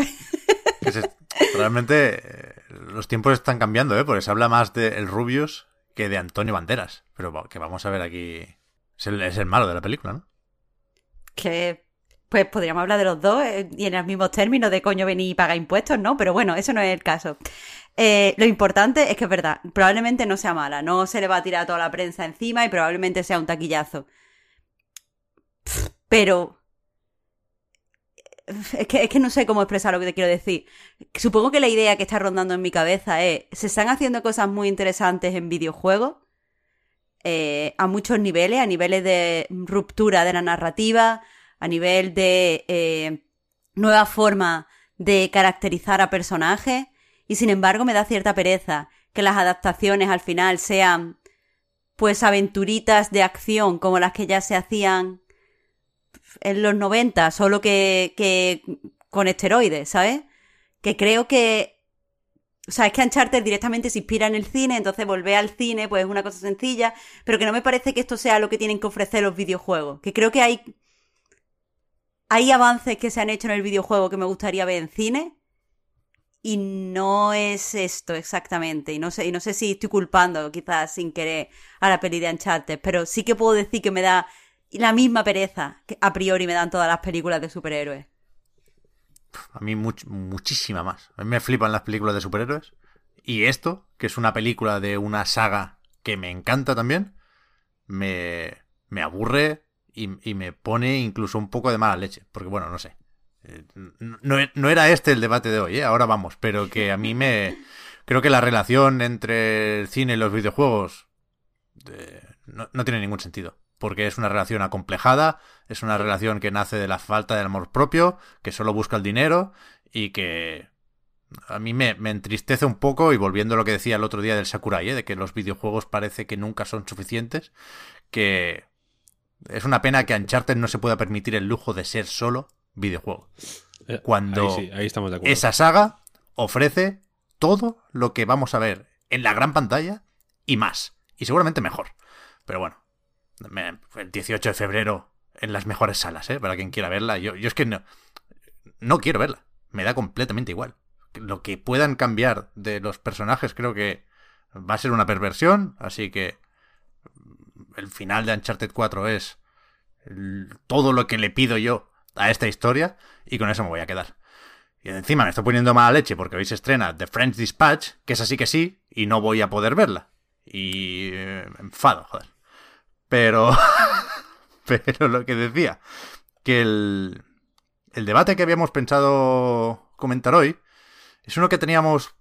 realmente eh, los tiempos están cambiando, ¿eh? Porque se habla más de el Rubius que de Antonio Banderas. Pero que vamos a ver aquí. Es el, malo de la película, ¿no? Que. Pues podríamos hablar de los dos eh, y en los mismos términos de coño venir y pagar impuestos, ¿no? Pero bueno, eso no es el caso. Eh, lo importante es que es verdad, probablemente no sea mala, no se le va a tirar toda la prensa encima y probablemente sea un taquillazo. Pero es que, no sé cómo expresar lo que te quiero decir. Supongo que la idea que está rondando en mi cabeza es, se están haciendo cosas muy interesantes en videojuegos, eh, a muchos niveles, a niveles de ruptura de la narrativa, a nivel de eh, nueva forma de caracterizar a personajes, y sin embargo me da cierta pereza que las adaptaciones al final sean pues aventuritas de acción como las que ya se hacían en los 90, solo que, que con esteroides, ¿sabes? Que creo que o sea, es que Uncharted directamente se inspira en el cine, entonces volver al cine, pues es una cosa sencilla, pero que no me parece que esto sea lo que tienen que ofrecer los videojuegos. Que creo que hay. Hay avances que se han hecho en el videojuego que me gustaría ver en cine. Y no es esto exactamente. Y no sé, y no sé si estoy culpando, quizás sin querer, a la peli de Uncharted, pero sí que puedo decir que me da la misma pereza que a priori me dan todas las películas de superhéroes. A mí muchísima más. A mí me flipan las películas de superhéroes. Y esto, que es una película de una saga que me encanta también, me, me aburre y, me pone incluso un poco de mala leche. Porque bueno, no sé. Eh, no, era este el debate de hoy, ¿eh? ahora vamos. Pero que a mí me... Creo que la relación entre el cine y los videojuegos eh, no tiene ningún sentido porque es una relación acomplejada, es una relación que nace de la falta de amor propio, que solo busca el dinero y que a mí me, entristece un poco, y volviendo a lo que decía el otro día del Sakurai, ¿eh? de que los videojuegos parece que nunca son suficientes, que es una pena que Uncharted no se pueda permitir el lujo de ser solo videojuego. Eh, Cuando esa saga ofrece todo lo que vamos a ver en la gran pantalla y más. Y seguramente mejor. Pero bueno, el 18 de febrero en las mejores salas, ¿eh? Para quien quiera verla. Yo, yo es que no, no quiero verla. Me da completamente igual. Lo que puedan cambiar de los personajes creo que va a ser una perversión. Así que el final de Uncharted 4 es todo lo que le pido yo a esta historia. Y con eso me voy a quedar. Y encima me estoy poniendo mala leche porque hoy se estrena The French Dispatch, que es así que sí, y no voy a poder verla. Y me enfado, joder. Pero, pero lo que decía, que el, el debate que habíamos pensado comentar hoy es uno que teníamos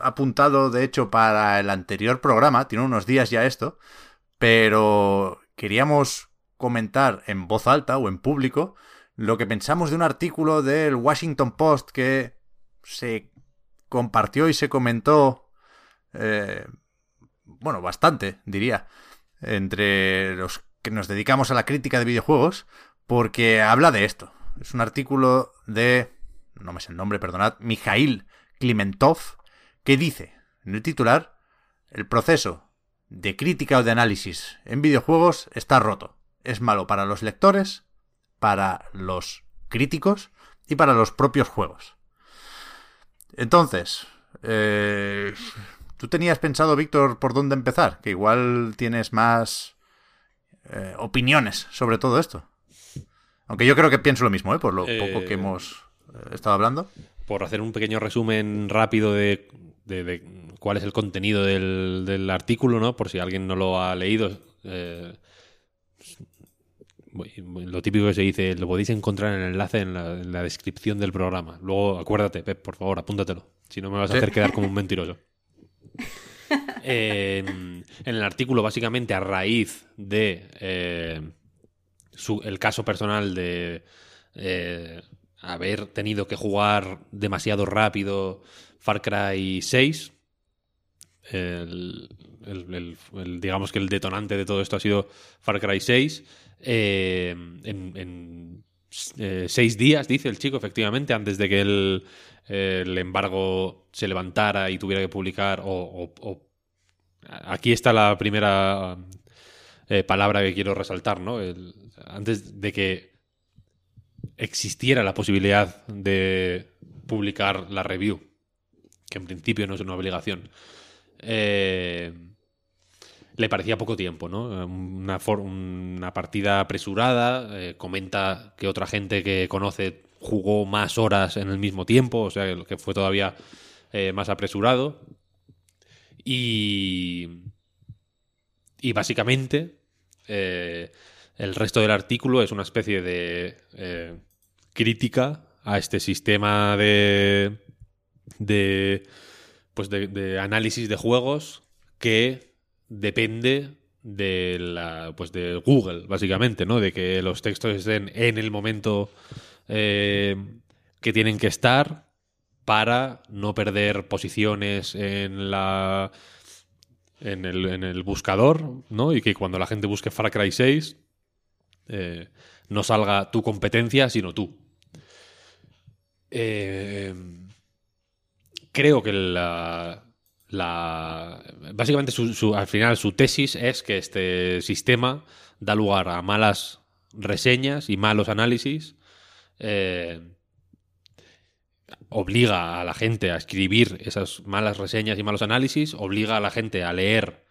apuntado, de hecho, para el anterior programa, tiene unos días ya esto, pero queríamos comentar en voz alta o en público lo que pensamos de un artículo del Washington Post que se compartió y se comentó, eh, bueno, bastante, diría, entre los que nos dedicamos a la crítica de videojuegos, porque habla de esto. Es un artículo de, no me sé el nombre, perdonad, Mikhail Klimentov, que dice, en el titular, el proceso de crítica o de análisis en videojuegos está roto. Es malo para los lectores, para los críticos y para los propios juegos. Entonces, eh, ¿tú tenías pensado, Víctor, por dónde empezar? Que igual tienes más eh, opiniones sobre todo esto. Aunque yo creo que pienso lo mismo, ¿eh? por lo poco que Eh, hemos eh, estado hablando. Por hacer un pequeño resumen rápido de, de- de cuál es el contenido del, del artículo, ¿no? Por si alguien no lo ha leído. eh, lo típico que se dice, lo podéis encontrar en el enlace en la, en la descripción del programa. Luego, acuérdate, Pep, por favor, apúntatelo. Si no me vas a Sí. hacer quedar como un mentiroso. Eh, en el artículo, básicamente, a raíz de eh, el caso personal de eh, haber tenido que jugar demasiado rápido Far Cry 6, el, el- el- el- digamos que el detonante de todo esto ha sido Far Cry 6. eh, en, en, eh, seis días, dice el chico, efectivamente, antes de que el, el embargo se levantara y tuviera que publicar. O, o- o- aquí está la primera eh, palabra que quiero resaltar, ¿no? Antes de que existiera la posibilidad de publicar la review, que en principio no es una obligación. Eh, le parecía poco tiempo, ¿no? Una, for- una partida apresurada, eh, comenta que otra gente que conoce jugó más horas en el mismo tiempo, o sea, que fue todavía eh, más apresurado. Y, y básicamente eh, el resto del artículo es una especie de eh, crítica a este sistema de, de pues de análisis de juegos que depende de la pues de Google básicamente no de que los textos estén en el momento eh, que tienen que estar para no perder posiciones en la en el, en el buscador no y que cuando la gente busque Far Cry 6 eh, no salga tu competencia sino tú. Eh, creo que la, la básicamente su- al final su tesis es que este sistema da lugar a malas reseñas y malos análisis eh, obliga a la gente a escribir esas malas reseñas y malos análisis obliga a la gente a leer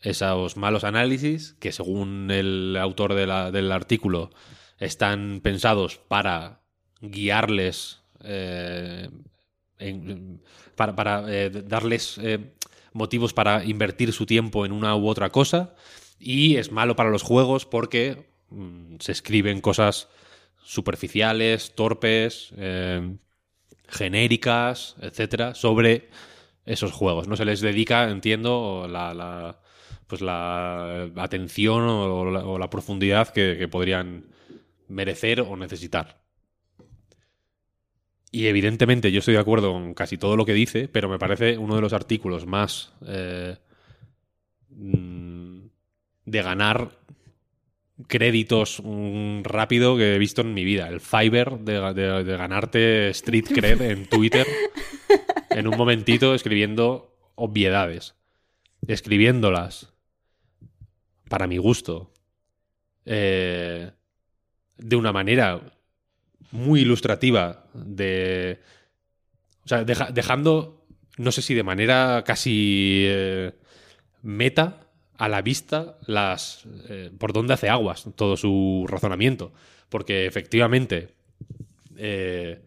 esos malos análisis que según el autor del artículo están pensados para guiarles eh, para, eh, darles eh, motivos para invertir su tiempo en una u otra cosa y es malo para los juegos porque mm, se escriben cosas superficiales, torpes, eh, genéricas, etcétera, sobre esos juegos. No se les dedica, entiendo, la, la- pues la atención o la, profundidad que podrían merecer o necesitar. Y evidentemente yo estoy de acuerdo con casi todo lo que dice, pero me parece uno de los artículos más eh, mm, de ganar créditos mm, rápido que he visto en mi vida. El Fiverr de, de- ganarte street cred en Twitter en un momentito escribiendo obviedades. Escribiéndolas para mi gusto. eh, de una manera muy ilustrativa de... O sea, deja- dejando, no sé si de manera casi eh, meta a la vista las eh, por dónde hace aguas todo su razonamiento. Porque efectivamente eh,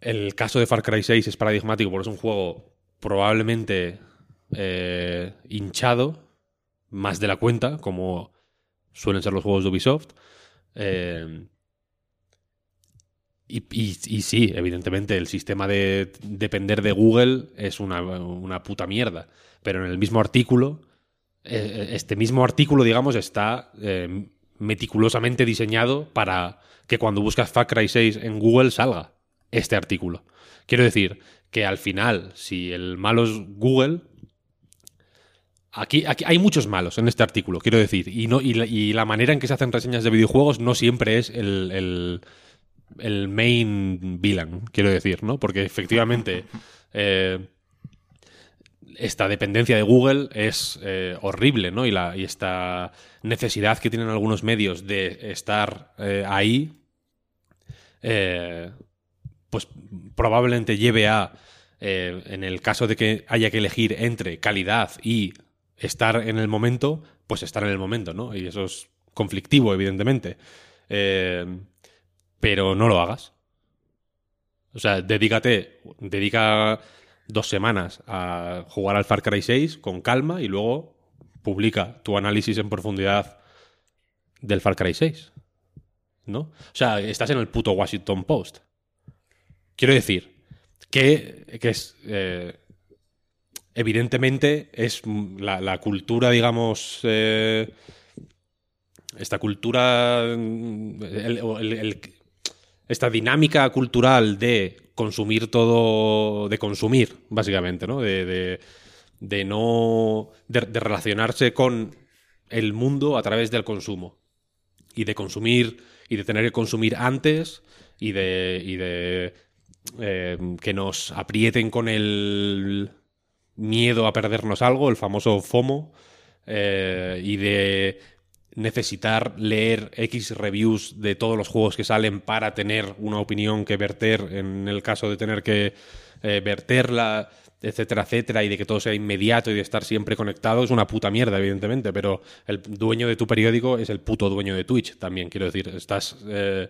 el caso de Far Cry 6 es paradigmático porque es un juego probablemente hinchado más de la cuenta, como suelen ser los juegos de Ubisoft. Eh, y, y- y sí, evidentemente, el sistema de depender de Google es una, una puta mierda. Pero en el mismo artículo, eh, este mismo artículo, digamos, está eh, meticulosamente diseñado para que cuando buscas Far Cry 6 en Google salga este artículo. Quiero decir que al final, si el malo es Google, Aquí, aquí hay muchos malos en este artículo, quiero decir, y, no, y, la, manera en que se hacen reseñas de videojuegos no siempre es el, el main villain, quiero decir, ¿no? Porque efectivamente eh, esta dependencia de Google es eh, horrible, ¿no? Y, la, y esta necesidad que tienen algunos medios de estar eh, ahí, pues probablemente lleve a, en el caso de que haya que elegir entre calidad y estar en el momento, pues estar en el momento, ¿no? Y eso es conflictivo, evidentemente. Eh, pero no lo hagas. O sea, dedícate, dedica dos semanas a jugar al Far Cry 6 con calma y luego publica tu análisis en profundidad del Far Cry 6. ¿No? O sea, estás en el puto Washington Post. Quiero decir que, que es. eh, evidentemente es la, cultura, digamos. eh, esta cultura. el- esta dinámica cultural de consumir todo. de consumir, básicamente, ¿no? De, de, no. De, de relacionarse con el mundo a través del consumo. Y de consumir. Y de tener que consumir antes. Y de. Y de eh, que nos aprieten con el miedo a perdernos algo, el famoso FOMO, eh, y de necesitar leer X reviews de todos los juegos que salen para tener una opinión que verter en el caso de tener que eh, verterla, etcétera, etcétera, y de que todo sea inmediato y de estar siempre conectado, es una puta mierda, evidentemente, pero el dueño de tu periódico es el puto dueño de Twitch también, quiero decir, estás... eh,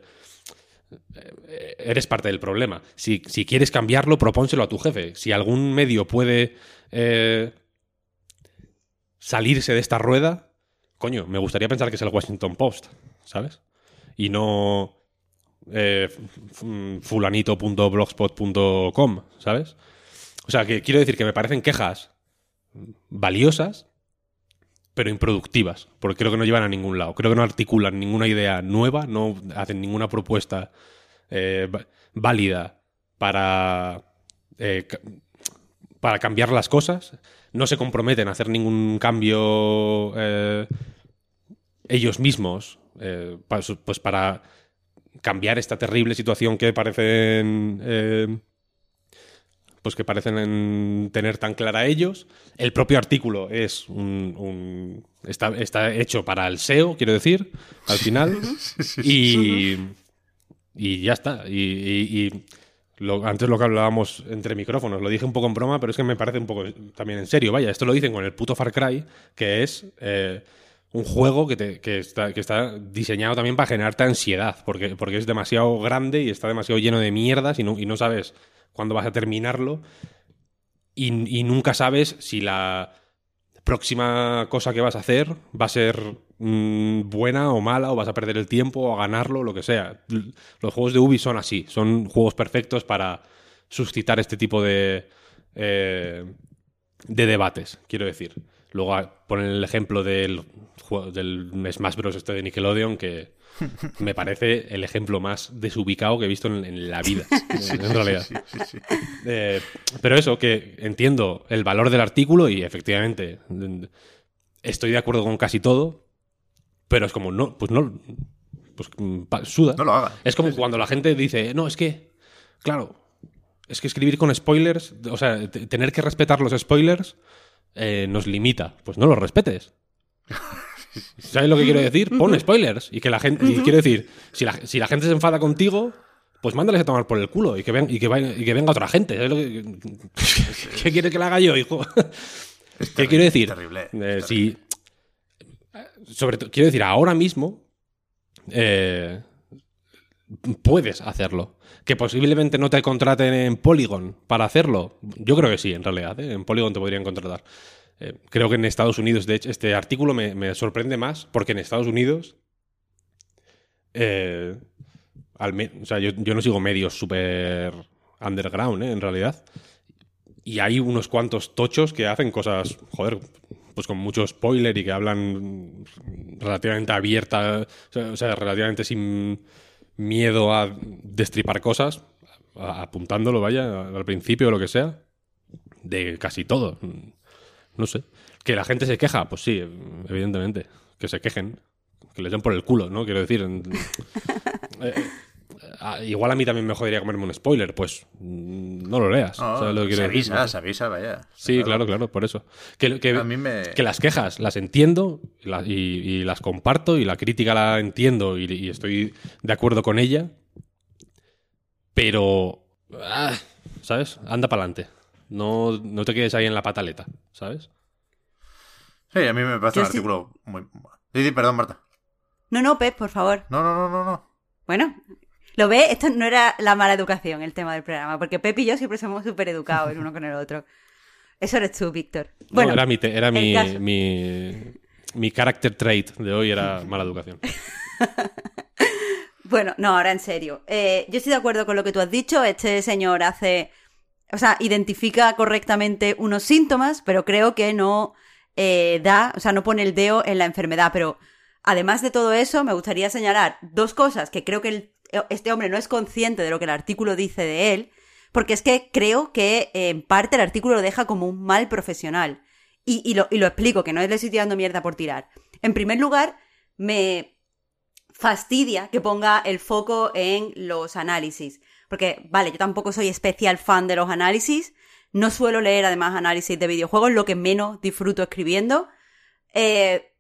eres parte del problema. Si, si quieres cambiarlo, propónselo a tu jefe. Si algún medio puede eh, salirse de esta rueda, coño, me gustaría pensar que es el Washington Post, ¿sabes? Y no eh, fulanito.blogspot.com, ¿sabes? O sea, que quiero decir que me parecen quejas valiosas, pero improductivas, porque creo que no llevan a ningún lado. Creo que no articulan ninguna idea nueva, no hacen ninguna propuesta eh, válida para, eh, para cambiar las cosas. No se comprometen a hacer ningún cambio eh, ellos mismos, eh, pues para cambiar esta terrible situación que parecen eh, pues que parecen en- tener tan clara ellos. El propio artículo es un, un- está, está hecho para el SEO, quiero decir, al final. y, y ya está. Y, y- y antes lo que hablábamos entre micrófonos, lo dije un poco en broma, pero es que me parece un poco también en serio. Vaya, esto lo dicen con el puto Far Cry, que es eh, un juego que está, que está diseñado también para generarte ansiedad, porque, porque es demasiado grande y está demasiado lleno de mierdas y no, y no sabes cuándo vas a terminarlo y, y nunca sabes si la próxima cosa que vas a hacer va a ser mm, buena o mala o vas a perder el tiempo o a ganarlo, lo que sea. Los juegos de Ubi son así, son juegos perfectos para suscitar este tipo de, eh, de debates, quiero decir. Luego a- ponen el ejemplo del, del Smash Bros. este de Nickelodeon que me parece el ejemplo más desubicado que he visto en, en la vida, en, en realidad. Sí, sí, sí. Eh, pero eso, que entiendo el valor del artículo y efectivamente estoy de acuerdo con casi todo, pero es como, no, pues no, pues mm, suda. No lo hagan. Es como cuando la gente dice, no, es que, claro, es que escribir con spoilers, o sea, tener que respetar los spoilers eh, nos limita. Pues no los respetes. ¿Sabes lo que quiero decir? Pon spoilers. Y que la gente. Y quiero decir, si la, si la gente se enfada contigo, pues mándales a tomar por el culo y que, ven- y que, vaya- y que venga otra gente. ¿Sabes lo que, ¿Qué quieres que la haga yo, hijo? ¿Qué quiero decir? terrible, Eh, si- sobre todo, quiero decir, ahora mismo eh, puedes hacerlo. Que posiblemente no te contraten en Polygon para hacerlo. Yo creo que sí, en realidad. ¿eh? En Polygon te podrían contratar. Eh, creo que en Estados Unidos, de hecho, este artículo me, sorprende más porque en Estados Unidos. al o sea, yo, yo no sigo medios súper underground, en realidad. Y hay unos cuantos tochos que hacen cosas, joder, pues con mucho spoiler y que hablan relativamente abierta, o sea, relativamente sin miedo a destripar cosas, apuntándolo, vaya, al principio o lo que sea, de casi todo. No sé. Que la gente se queja, pues sí, evidentemente. Que se quejen. Que les den por el culo, ¿no? Quiero decir. igual a mí también me jodería comerme un spoiler, pues mm, no lo leas. No, ¿sabes lo que se decir? avisa, se avisa, vaya. Sí, claro, claro, por eso. Que, que- A mí me- que las quejas las entiendo y, la- y- y las comparto y la crítica la entiendo y, y estoy de acuerdo con ella, pero, ah, ¿sabes? Anda para adelante. No, no te quedes ahí en la pataleta, ¿sabes? Sí, a mí me parece un sí- artículo muy... Sí, sí, perdón, Marta. No, no, Pep, por favor. No, no, no, no, no. Bueno, ¿lo ve? Esto no era la mala educación, el tema del programa, porque Pep y yo siempre somos súper educados el uno con el otro. Eso eres tú, Víctor. No, Bueno, era mi, te- era mi, caso- mi, mi character trait de hoy, era mala educación. Bueno, no, ahora en serio. Eh, yo estoy de acuerdo con lo que tú has dicho. Este señor hace. O sea, identifica correctamente unos síntomas, pero creo que no eh, da. O sea, no pone el dedo en la enfermedad. Pero además de todo eso, me gustaría señalar dos cosas que creo que el- este hombre no es consciente de lo que el artículo dice de él. Porque es que creo que eh, en parte el artículo lo deja como un mal profesional. Y, y lo, y lo explico, que no le estoy tirando mierda por tirar. En primer lugar, me, fastidia que ponga el foco en los análisis. Porque, vale, yo tampoco soy especial fan de los análisis. No suelo leer además análisis de videojuegos, lo que menos disfruto escribiendo. Eh,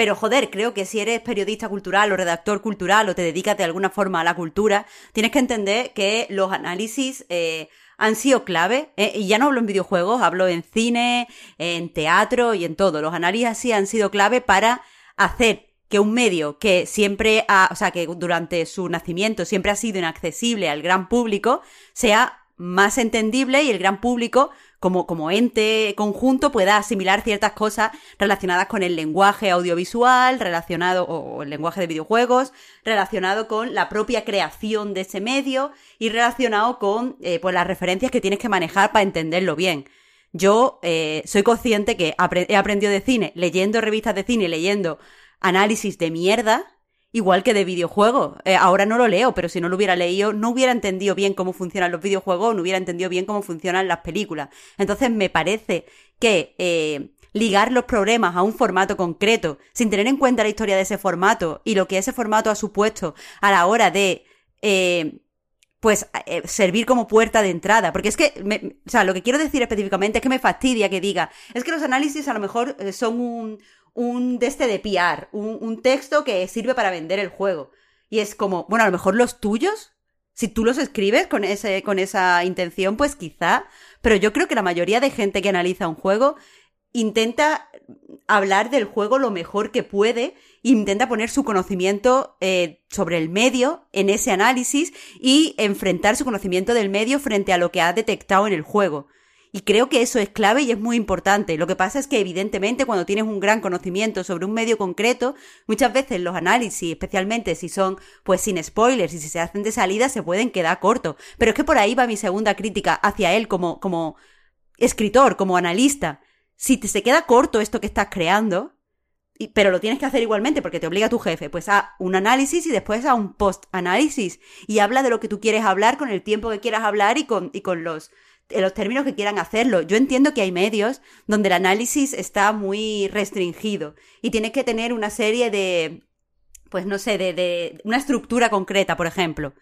pero joder, creo que si eres periodista cultural o redactor cultural o te dedicas de alguna forma a la cultura, tienes que entender que los análisis eh, han sido clave. eh, y ya no hablo en videojuegos, hablo en cine, en teatro y en todo. Los análisis así han sido clave para hacer que un medio que siempre ha, o sea, que durante su nacimiento siempre ha sido inaccesible al gran público, sea más entendible y el gran público, como, como ente conjunto, pueda asimilar ciertas cosas relacionadas con el lenguaje audiovisual, relacionado, o, el lenguaje de videojuegos, relacionado con la propia creación de ese medio y relacionado con eh, pues las referencias que tienes que manejar para entenderlo bien. Yo eh, soy consciente que he aprendido de cine leyendo revistas de cine, leyendo análisis de mierda, igual que de videojuegos. Eh, ahora no lo leo, pero si no lo hubiera leído, no hubiera entendido bien cómo funcionan los videojuegos, no hubiera entendido bien cómo funcionan las películas. Entonces me parece que eh, ligar los problemas a un formato concreto, sin tener en cuenta la historia de ese formato y lo que ese formato ha supuesto a la hora de eh, pues eh, servir como puerta de entrada. Porque es que, me- o sea, lo que quiero decir específicamente es que me fastidia que diga, es que los análisis a lo mejor eh, son un, un de este de PR, un, un texto que sirve para vender el juego. Y es como, bueno, a lo mejor los tuyos, si tú los escribes con, ese, con esa intención, pues quizá, pero yo creo que la mayoría de gente que analiza un juego intenta hablar del juego lo mejor que puede, intenta poner su conocimiento eh, sobre el medio en ese análisis y enfrentar su conocimiento del medio frente a lo que ha detectado en el juego. Y creo que eso es clave y es muy importante. Lo que pasa es que evidentemente cuando tienes un gran conocimiento sobre un medio concreto, muchas veces los análisis, especialmente si son pues sin spoilers y si se hacen de salida, se pueden quedar cortos. Pero es que por ahí va mi segunda crítica hacia él como, como escritor, como analista. Si te se queda corto esto que estás creando, pero lo tienes que hacer igualmente porque te obliga tu jefe, pues a un análisis y después a un post-análisis. Y habla de lo que tú quieres hablar con el tiempo que quieras hablar y con, y con los, en los términos que quieran hacerlo. Yo entiendo que hay medios donde el análisis está muy restringido y tienes que tener una serie de, pues no sé, de, de una estructura concreta, por ejemplo.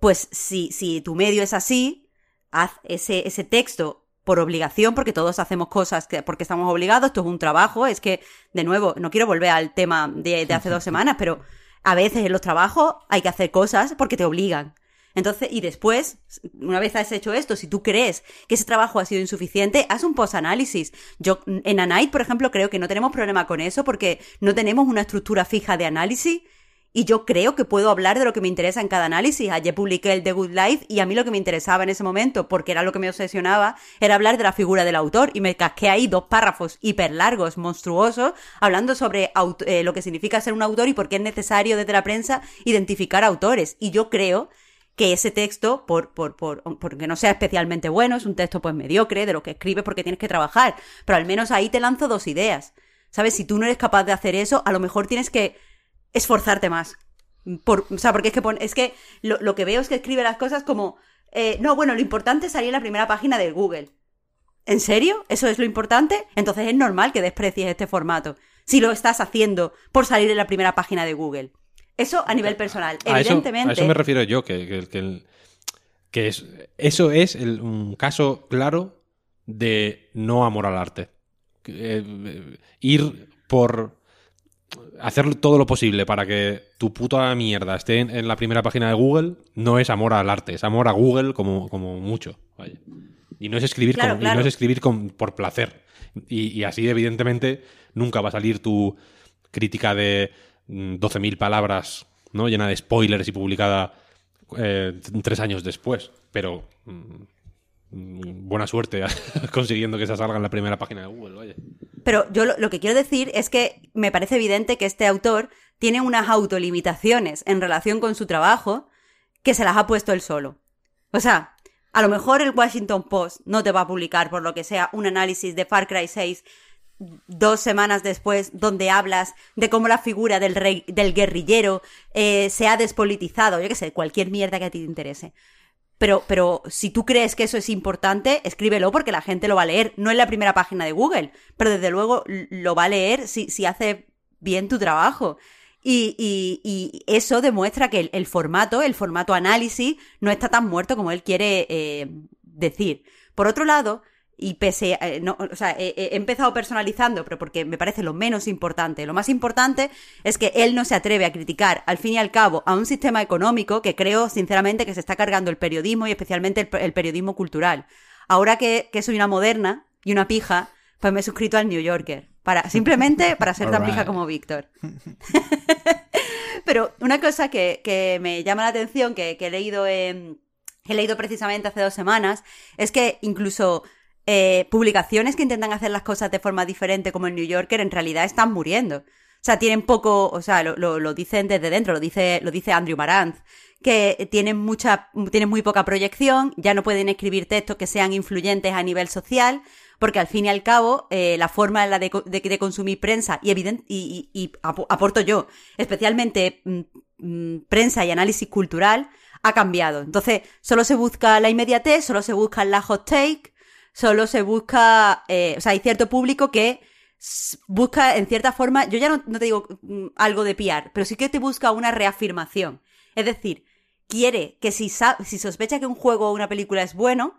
Pues si, si tu medio es así, haz ese, ese texto por obligación, porque todos hacemos cosas que, porque estamos obligados, esto es un trabajo, es que, de nuevo, no quiero volver al tema de, de hace dos semanas, pero a veces en los trabajos hay que hacer cosas porque te obligan. Entonces, y después, una vez has hecho esto, si tú crees que ese trabajo ha sido insuficiente, haz un post-análisis. Yo, en Anite, por ejemplo, creo que no tenemos problema con eso porque no tenemos una estructura fija de análisis y yo creo que puedo hablar de lo que me interesa en cada análisis. Ayer publiqué el The Good Life y a mí lo que me interesaba en ese momento, porque era lo que me obsesionaba, era hablar de la figura del autor. Y me casqué ahí dos párrafos hiper largos, monstruosos, hablando sobre eh, lo que significa ser un autor y por qué es necesario desde la prensa identificar autores. Y yo creo que ese texto, por, por, por, porque no sea especialmente bueno, es un texto pues mediocre de lo que escribes porque tienes que trabajar, pero al menos ahí te lanzo dos ideas. ¿Sabes? Si tú no eres capaz de hacer eso, a lo mejor tienes que esforzarte más. Por, o sea, porque es que, pon- es que lo, lo que veo es que escribe las cosas como, eh, no, bueno, lo importante es salir en la primera página de Google. ¿En serio? ¿Eso es lo importante? Entonces es normal que desprecies este formato. Si lo estás haciendo por salir en la primera página de Google. Eso a nivel personal. A eso- Evidentemente. A eso, me refiero yo, que, que- que el- que es, eso es el- un caso claro de no amor al arte. Eh, ir por hacer todo lo posible para que tu puta mierda esté en, en la primera página de Google no es amor al arte, es amor a Google como, como mucho. vaya. Y no es escribir, Claro, con- y no es escribir con, por placer. Y, y así, evidentemente, nunca va a salir tu crítica de 12.000 palabras, ¿no? Llena de spoilers y publicada eh, tres años después. Pero mm, mm, buena suerte consiguiendo que esa salga en la primera página de Google. Pero yo lo, lo que quiero decir es que me parece evidente que este autor tiene unas autolimitaciones en relación con su trabajo que se las ha puesto él solo. O sea, a lo mejor el Washington Post no te va a publicar, por lo que sea, un análisis de Far Cry 6 dos semanas después donde hablas de cómo la figura del rey, del guerrillero eh, se ha despolitizado, yo qué sé, cualquier mierda que a ti te interese. Pero, pero si tú crees que eso es importante, escríbelo porque la gente lo va a leer. No en la primera página de Google, pero desde luego lo va a leer si, si hace bien tu trabajo. Y, y- eso demuestra que el, el formato, el formato análisis, no está tan muerto como él quiere eh, decir. Por otro lado, y pese a, eh, no, o sea, he, he empezado personalizando, pero porque me parece lo menos importante. Lo más importante es que él no se atreve a criticar, al fin y al cabo, a un sistema económico que creo, sinceramente, que se está cargando el periodismo y especialmente el, el periodismo cultural. Ahora que, que soy una moderna y una pija, pues me he suscrito al New Yorker. Para, simplemente para ser tan pija como Víctor. Pero una cosa que, que me llama la atención, que, que he leído en, que he leído precisamente hace dos semanas, es que incluso eh, publicaciones que intentan hacer las cosas de forma diferente, como el New Yorker, en realidad están muriendo. O sea, tienen poco, o sea, lo, lo, dicen desde dentro, lo dice, lo dice Andrew Maranz, que tienen mucha, tienen muy poca proyección, ya no pueden escribir textos que sean influyentes a nivel social, porque al fin y al cabo, eh, la forma en la de, de- consumir prensa, y, evident, y, y- y apo- aporto yo, especialmente mm, mm, prensa y análisis cultural, ha cambiado. Entonces, solo se busca la inmediatez, solo se busca la hot take, solo se busca, eh, o sea, hay cierto público que busca en cierta forma, yo ya no, te digo mm, algo de piar, pero sí que te busca una reafirmación. Es decir, quiere que si, si sospecha que un juego o una película es bueno,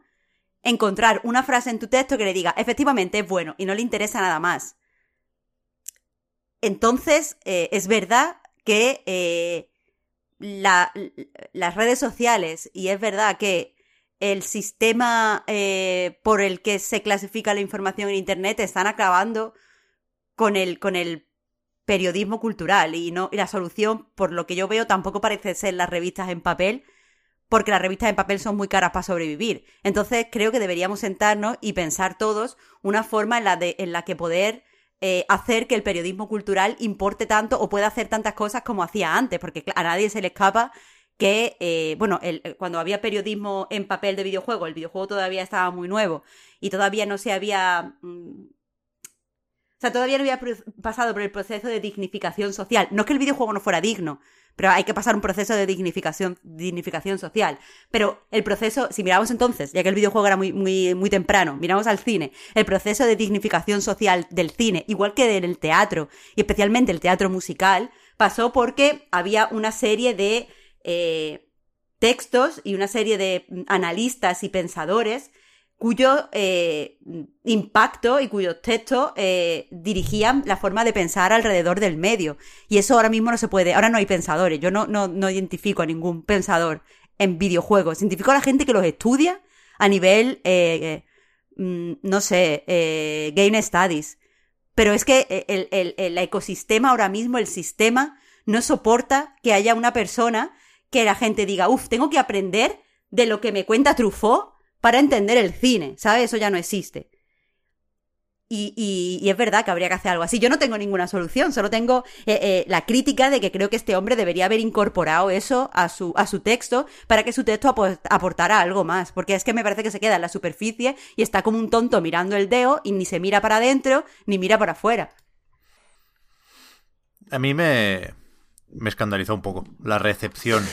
encontrar una frase en tu texto que le diga, efectivamente es bueno y no le interesa nada más. Entonces, eh, es verdad que eh, la- las redes sociales, y es verdad que el sistema eh, por el que se clasifica la información en Internet están acabando con el, con el periodismo cultural y no y la solución, por lo que yo veo, tampoco parece ser las revistas en papel, porque las revistas en papel son muy caras para sobrevivir. Entonces creo que deberíamos sentarnos y pensar todos una forma en la, de, en la que poder eh, hacer que el periodismo cultural importe tanto o pueda hacer tantas cosas como hacía antes, porque a nadie se le escapa que, eh, bueno, el- cuando había periodismo en papel de videojuego, el videojuego todavía estaba muy nuevo y todavía no se había... mm, o sea, todavía no había pasado por el proceso de dignificación social. No es que el videojuego no fuera digno, pero hay que pasar un proceso de dignificación, dignificación social. Pero el proceso, si miramos entonces, ya que el videojuego era muy, muy, muy temprano, miramos al cine, el proceso de dignificación social del cine, igual que del teatro, y especialmente el teatro musical, pasó porque había una serie de eh, textos y una serie de mm, analistas y pensadores cuyo eh, impacto y cuyos textos eh, dirigían la forma de pensar alrededor del medio. Y eso ahora mismo no se puede, ahora no hay pensadores, yo no, no, no identifico a ningún pensador en videojuegos, identifico a la gente que los estudia a nivel, mm, no sé, game studies. Pero es que el, el- el ecosistema ahora mismo, el sistema, no soporta que haya una persona que la gente diga, uff, tengo que aprender de lo que me cuenta Truffaut para entender el cine, ¿sabes? Eso ya no existe. Y, y- es verdad que habría que hacer algo así. Yo no tengo ninguna solución, solo tengo eh, eh, la crítica de que creo que este hombre debería haber incorporado eso a su, a su texto para que su texto apo- aportara algo más. Porque es que me parece que se queda en la superficie y está como un tonto mirando el dedo y ni se mira para adentro ni mira para afuera. A mí me, me escandalizó un poco la recepción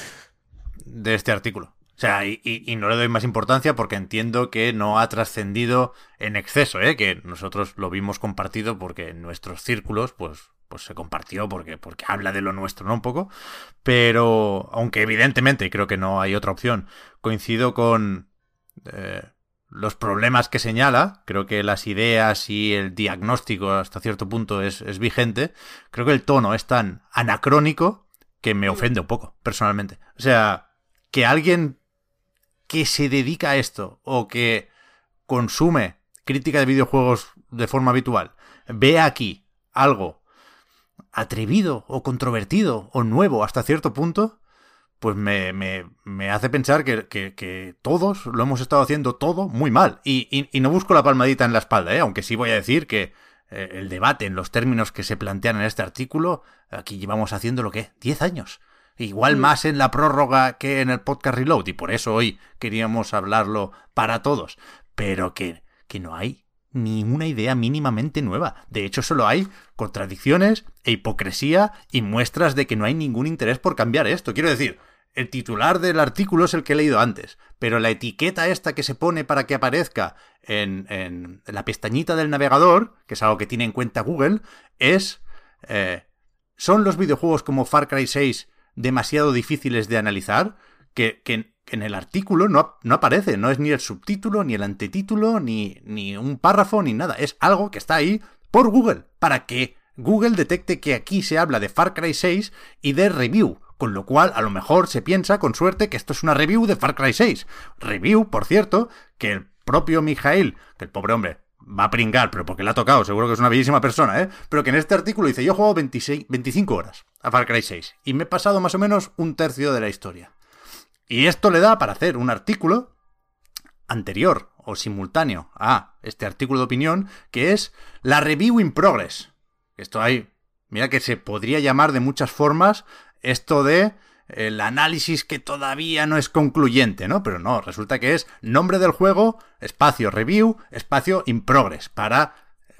de este artículo. O sea, y, y, no le doy más importancia porque entiendo que no ha trascendido en exceso, ¿eh? Que nosotros lo vimos compartido porque en nuestros círculos, pues, pues se compartió porque, porque habla de lo nuestro, ¿no? Un poco. Pero, aunque evidentemente creo que no hay otra opción, coincido con eh, los problemas que señala, creo que las ideas y el diagnóstico hasta cierto punto es, es vigente, creo que el tono es tan anacrónico que me ofende un poco, personalmente. O sea, que alguien que se dedica a esto o que consume crítica de videojuegos de forma habitual vea aquí algo atrevido o controvertido o nuevo hasta cierto punto, pues me, me, hace pensar que, que, todos lo hemos estado haciendo todo muy mal. Y, y, no busco la palmadita en la espalda, ¿eh? aunque sí voy a decir que eh, el debate en los términos que se plantean en este artículo, aquí llevamos haciendo lo que, 10 años. Igual más en la prórroga que en el podcast Reload, y por eso hoy queríamos hablarlo para todos. Pero que, que no hay ni una idea mínimamente nueva. De hecho, solo hay contradicciones e hipocresía y muestras de que no hay ningún interés por cambiar esto. Quiero decir, el titular del artículo es el que he leído antes, pero la etiqueta esta que se pone para que aparezca en, en la pestañita del navegador, que es algo que tiene en cuenta Google, es... Eh, ¿Son los videojuegos como Far Cry 6 demasiado difíciles de analizar que, en el artículo no, aparece, no es ni el subtítulo, ni el antetítulo, ni, ni un párrafo, ni nada. Es algo que está ahí por Google, para que Google detecte que aquí se habla de Far Cry 6 y de review. Con lo cual, a lo mejor se piensa, con suerte, que esto es una review de Far Cry 6. Review, por cierto, que el propio Mijail, que el pobre hombre va a pringar, pero porque le ha tocado, seguro que es una bellísima persona, ¿eh? Pero que en este artículo dice, yo he jugado 26, 25 horas a Far Cry 6 y me he pasado más o menos un tercio de la historia. Y esto le da para hacer un artículo anterior o simultáneo a este artículo de opinión, que es la review in progress. Esto hay, mira que se podría llamar de muchas formas esto de el análisis que todavía no es concluyente, ¿no? Pero no, resulta que es nombre del juego, espacio review, espacio in progress, para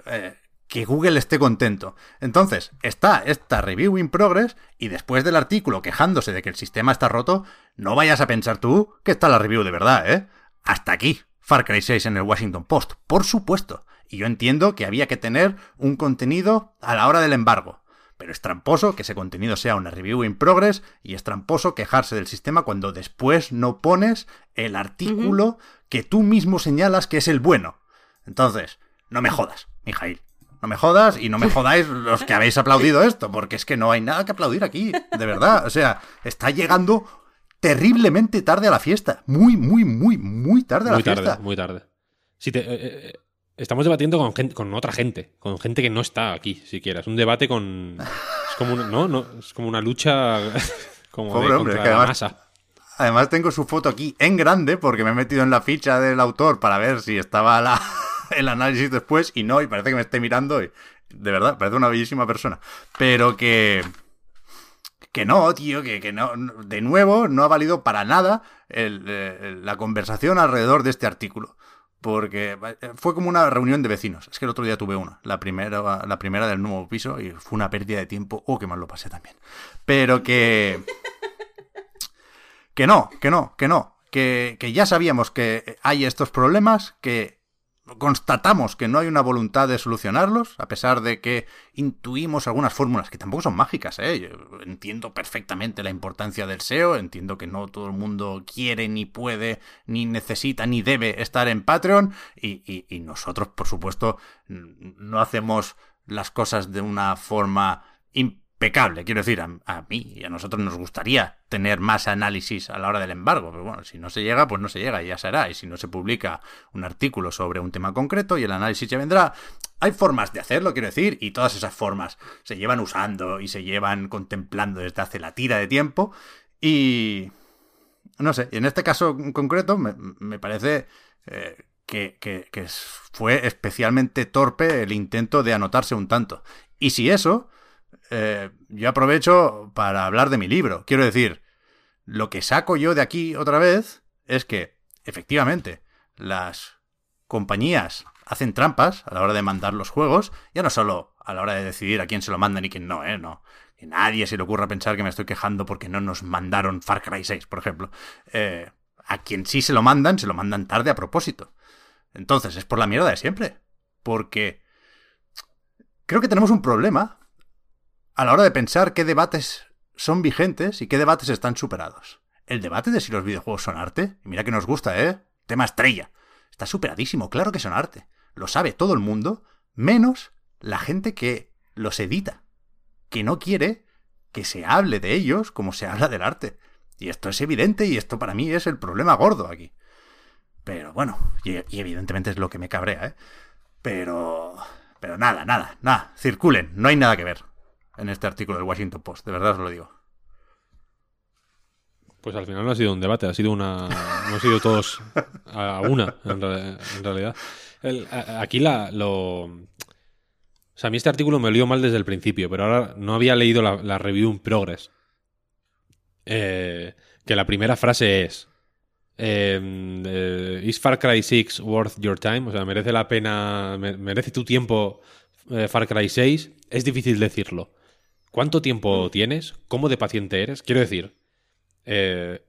eh, que Google esté contento. Entonces, está esta review in progress y después del artículo quejándose de que el sistema está roto, no vayas a pensar tú que está la review de verdad, ¿eh? Hasta aquí, Far Cry 6 en el Washington Post, por supuesto. Y yo entiendo que había que tener un contenido a la hora del embargo. Pero es tramposo que ese contenido sea una review in progress y es tramposo quejarse del sistema cuando después no pones el artículo que tú mismo señalas que es el bueno. Entonces, no me jodas, Mijail. No me jodas y no me jodáis los que habéis aplaudido esto, porque es que no hay nada que aplaudir aquí, de verdad. O sea, está llegando terriblemente tarde a la fiesta. Muy, muy, muy, muy tarde a la muy tarde, Muy tarde. Si te, eh, eh, Estamos debatiendo con, gente, con otra gente, con gente que no está aquí, siquiera. Es un debate con. Es como una, ¿no? no es como una lucha como Pobre hombre, que además, Además, tengo su foto aquí en grande porque me he metido en la ficha del autor para ver si estaba la, el análisis después y no, y parece que me esté mirando y. De verdad, parece una bellísima persona. Pero que que no, tío, que, que, no, de nuevo, no ha valido para nada el, la conversación alrededor de este artículo porque eh, fue como una reunión de vecinos. Es que el otro día tuve una, la primera, la primera del nuevo piso, y fue una pérdida de tiempo. Oh, que mal lo pasé también. Pero que. Que no, que no, que no. Que, que ya sabíamos que hay estos problemas, que constatamos que no hay una voluntad de solucionarlos, a pesar de que intuimos algunas fórmulas que tampoco son mágicas, ¿eh? Entiendo perfectamente la importancia del SEO, entiendo que no todo el mundo quiere, ni puede, ni necesita, ni debe estar en Patreon, y, y nosotros, por supuesto, no hacemos las cosas de una forma impecable. Quiero decir, a, mí y a nosotros nos gustaría tener más análisis a la hora del embargo, pero bueno, si no se llega, pues no se llega y ya será. Y si no se publica un artículo sobre un tema concreto y el análisis ya vendrá, hay formas de hacerlo, quiero decir, y todas esas formas se llevan usando y se llevan contemplando desde hace la tira de tiempo. Y... No sé, en este caso concreto me, parece... Eh, que, fue especialmente torpe el intento de anotarse un tanto. Y si eso, eh, yo aprovecho para hablar de mi libro. Quiero decir, lo que saco yo de aquí otra vez es que, efectivamente, las compañías hacen trampas a la hora de mandar los juegos, ya no solo a la hora de decidir a quién se lo mandan y quién no, ¿eh? No. Que nadie se le ocurra pensar que me estoy quejando porque no nos mandaron Far Cry 6, por ejemplo. Eh, a quien sí se lo mandan, se lo mandan tarde a propósito. Entonces, es por la mierda de siempre. Porque creo que tenemos un problema a la hora de pensar qué debates son vigentes y qué debates están superados. El debate de si los videojuegos son arte, y mira que nos gusta, ¿eh? Tema estrella. Está superadísimo, claro que son arte. Lo sabe todo el mundo, menos la gente que los edita, que no quiere que se hable de ellos como se habla del arte. Y esto es evidente y esto para mí es el problema gordo aquí. Pero bueno, y, evidentemente es lo que me cabrea, ¿eh? Pero... Pero nada, nada, nada. Circulen, no hay nada que ver en este artículo del Washington Post, de verdad os lo digo. Pues al final no ha sido un debate, ha sido una. No ha sido todos a una, en, realidad. aquí la, lo. O sea, a mí este artículo me olió mal desde el principio, pero ahora no había leído la, review in progress. Eh, que la primera frase es. Em, eh, ¿Is Far Cry 6 worth your time? O sea, ¿merece la pena, merece tu tiempo eh, Far Cry 6? Es difícil decirlo. ¿Cuánto tiempo tienes? ¿Cómo de paciente eres? Quiero decir, eh,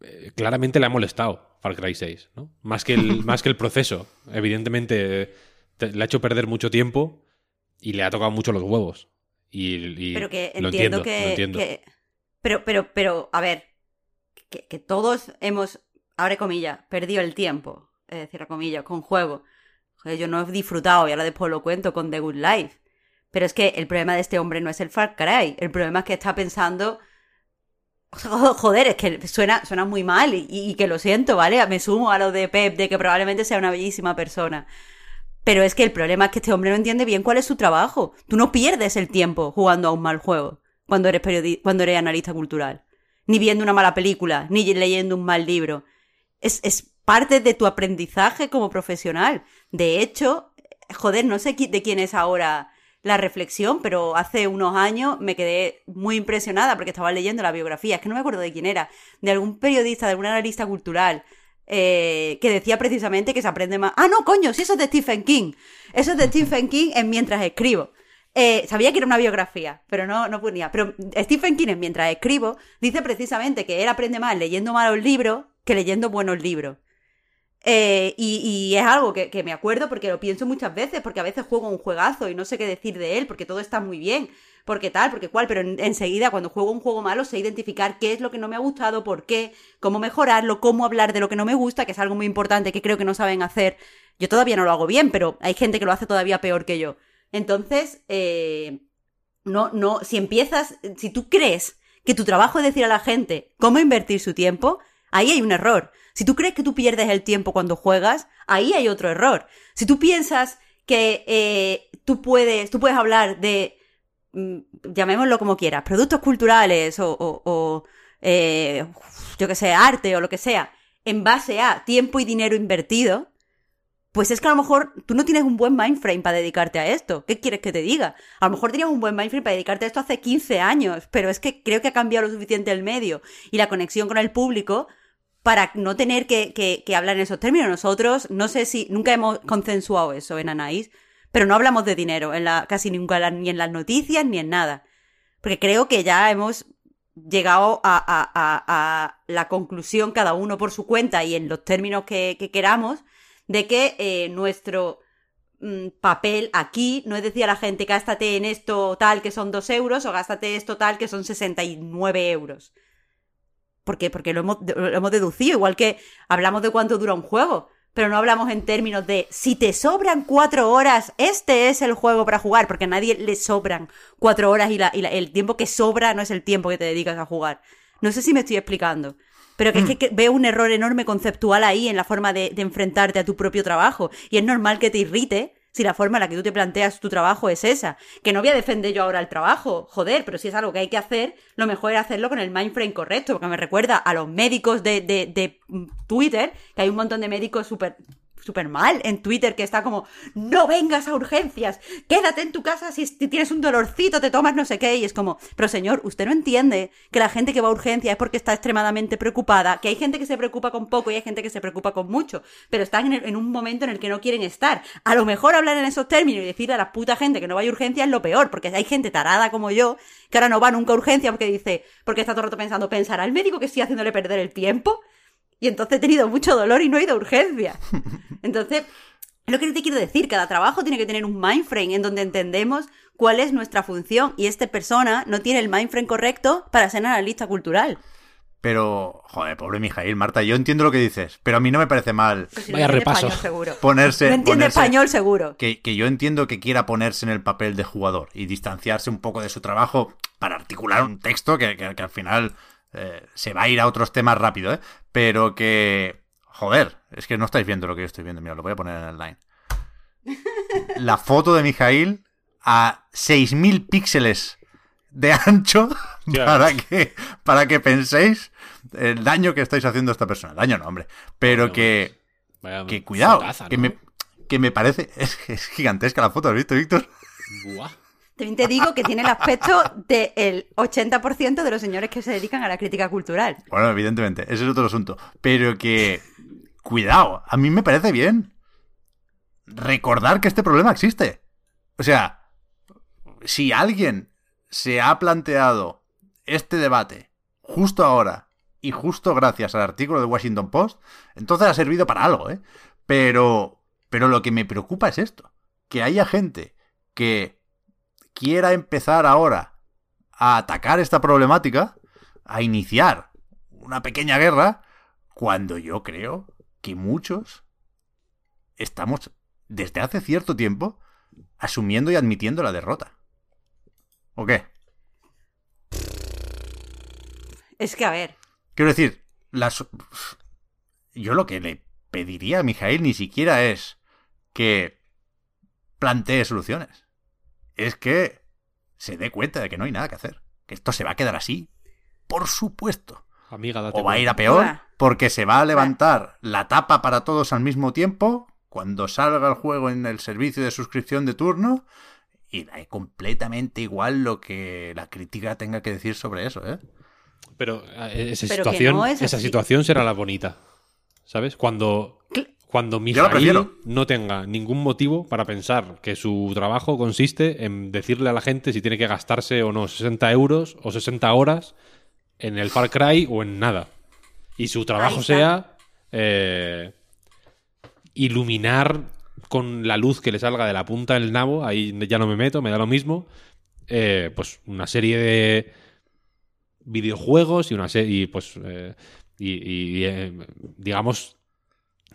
eh, claramente le ha molestado Far Cry 6, ¿no? Más que el, más que el proceso. Evidentemente le ha hecho perder mucho tiempo y le ha tocado mucho los huevos. Y, pero que entiendo, que, Pero, pero, pero, a ver, que, todos hemos, abre comillas, perdido el tiempo, eh, cierra comillas, con juego. Yo no he disfrutado y ahora después lo cuento con The Good Life. Pero es que el problema de este hombre no es el Far Cry. El problema es que está pensando. Joder, es que suena, suena muy mal y, que lo siento, ¿vale? Me sumo a lo de Pep, de que probablemente sea una bellísima persona. Pero es que el problema es que este hombre no entiende bien cuál es su trabajo. Tú no pierdes el tiempo jugando a un mal juego cuando eres, cuando eres analista cultural. Ni viendo una mala película, ni leyendo un mal libro. Es, es parte de tu aprendizaje como profesional. De hecho, joder, no sé de quién es ahora la reflexión, pero hace unos años me quedé muy impresionada porque estaba leyendo la biografía, es que no me acuerdo de quién era, de algún periodista, de algún analista cultural, eh, que decía precisamente que se aprende más. Ah, no, coño, si eso es de Stephen King. Eso es de Stephen King en Mientras escribo. Eh, sabía que era una biografía, pero no, no ponía. Pero Stephen King en Mientras escribo dice precisamente que él aprende más leyendo malos libros que leyendo buenos libros. Eh, y, es algo que, me acuerdo porque lo pienso muchas veces, porque a veces juego un juegazo y no sé qué decir de él, porque todo está muy bien, porque tal, porque cual, pero enseguida cuando juego un juego malo sé identificar qué es lo que no me ha gustado, por qué, cómo mejorarlo, cómo hablar de lo que no me gusta, que es algo muy importante que creo que no saben hacer. Yo todavía no lo hago bien, pero hay gente que lo hace todavía peor que yo. Entonces, eh, no, no, si empiezas, si tú crees que tu trabajo es decir a la gente cómo invertir su tiempo, ahí hay un error. Si tú crees que tú pierdes el tiempo cuando juegas, ahí hay otro error. Si tú piensas que eh, tú puedes, tú puedes hablar de, mm, llamémoslo como quieras, productos culturales o, o, eh, yo que sé, arte o lo que sea, en base a tiempo y dinero invertido, pues es que a lo mejor tú no tienes un buen mindframe para dedicarte a esto. ¿Qué quieres que te diga? A lo mejor tenías un buen mindframe para dedicarte a esto hace 15 años, pero es que creo que ha cambiado lo suficiente el medio y la conexión con el público para no tener que, hablar en esos términos. Nosotros, no sé si, nunca hemos consensuado eso en Anaís, pero no hablamos de dinero en la, casi nunca, ni en las noticias ni en nada. Porque creo que ya hemos llegado a, la conclusión, cada uno por su cuenta y en los términos que, queramos, de que eh, nuestro mm, papel aquí no es decir a la gente gástate en esto tal que son dos euros o gástate esto tal que son 69 euros. ¿Por qué? Porque lo hemos, deducido, igual que hablamos de cuánto dura un juego, pero no hablamos en términos de si te sobran cuatro horas, este es el juego para jugar, porque a nadie le sobran cuatro horas y, el tiempo que sobra no es el tiempo que te dedicas a jugar. No sé si me estoy explicando. Pero que es que, veo un error enorme conceptual ahí en la forma de, de enfrentarte a tu propio trabajo. Y es normal que te irrite, si la forma en la que tú te planteas tu trabajo es esa. Que no voy a defender yo ahora el trabajo, joder, pero si es algo que hay que hacer, lo mejor es hacerlo con el mindframe correcto, porque me recuerda a los médicos de, de, de Twitter, que hay un montón de médicos súper súper mal en Twitter que está como, no vengas a urgencias, quédate en tu casa si tienes un dolorcito, te tomas no sé qué, y es como, pero señor, usted no entiende que la gente que va a urgencias es porque está extremadamente preocupada, que hay gente que se preocupa con poco y hay gente que se preocupa con mucho, pero están en, un momento en el que no quieren estar. A lo mejor hablar en esos términos y decir a la puta gente que no vaya a urgencias es lo peor, porque hay gente tarada como yo, que ahora no va nunca a urgencias porque dice, porque está todo el rato pensando, ¿pensará el médico que estoy haciéndole perder el tiempo? Y entonces he tenido mucho dolor y no he ido a urgencias. Entonces, lo que te quiero decir, cada trabajo tiene que tener un mindframe en donde entendemos cuál es nuestra función y esta persona no tiene el mindframe correcto para ser analista cultural. Pero, joder, pobre Mijail, Marta, yo entiendo lo que dices, pero a mí no me parece mal pues Vaya repaso. seguro. ponerse... No entiende español seguro. Que, que, yo entiendo que quiera ponerse en el papel de jugador y distanciarse un poco de su trabajo para articular un texto que, que al final eh, se va a ir a otros temas rápido, ¿eh? Pero que... Joder, es que no estáis viendo lo que yo estoy viendo. Mira, lo voy a poner en el line. La foto de Mijail a 6.000 píxeles de ancho para que, para que penséis el daño que estáis haciendo a esta persona. Daño no, hombre. Pero que, que cuidado, que, me, que me parece... Es, es gigantesca la foto, ¿has visto, Víctor? Buah. También te digo que tiene el aspecto del 80% de los señores que se dedican a la crítica cultural. Bueno, evidentemente, ese es otro asunto. Pero que, cuidado, a mí me parece bien recordar que este problema existe. O sea, si alguien se ha planteado este debate justo ahora y justo gracias al artículo de Washington Post, entonces ha servido para algo, ¿eh? Pero, pero lo que me preocupa es esto, que haya gente que quiera empezar ahora a atacar esta problemática, a iniciar una pequeña guerra, cuando yo creo que muchos estamos desde hace cierto tiempo asumiendo y admitiendo la derrota. ¿O qué? Es que a ver. Quiero decir, las... yo lo que le pediría a Mijail ni siquiera es que plantee soluciones es que se dé cuenta de que no hay nada que hacer. Que esto se va a quedar así. Por supuesto. Amiga, o va a ir a peor porque se va a levantar la tapa para todos al mismo tiempo cuando salga el juego en el servicio de suscripción de turno y da completamente igual lo que la crítica tenga que decir sobre eso, ¿eh? Pero eh, esa, situación, esa situación será la bonita. ¿Sabes? Cuando cuando Mijail no tenga ningún motivo para pensar que su trabajo consiste en decirle a la gente si tiene que gastarse o no 60 euros o 60 horas en el Far Cry o en nada. Y su trabajo sea eh, iluminar con la luz que le salga de la punta del nabo, ahí ya no me meto, me da lo mismo, eh, pues una serie de videojuegos y una serie, pues, eh, y, y digamos,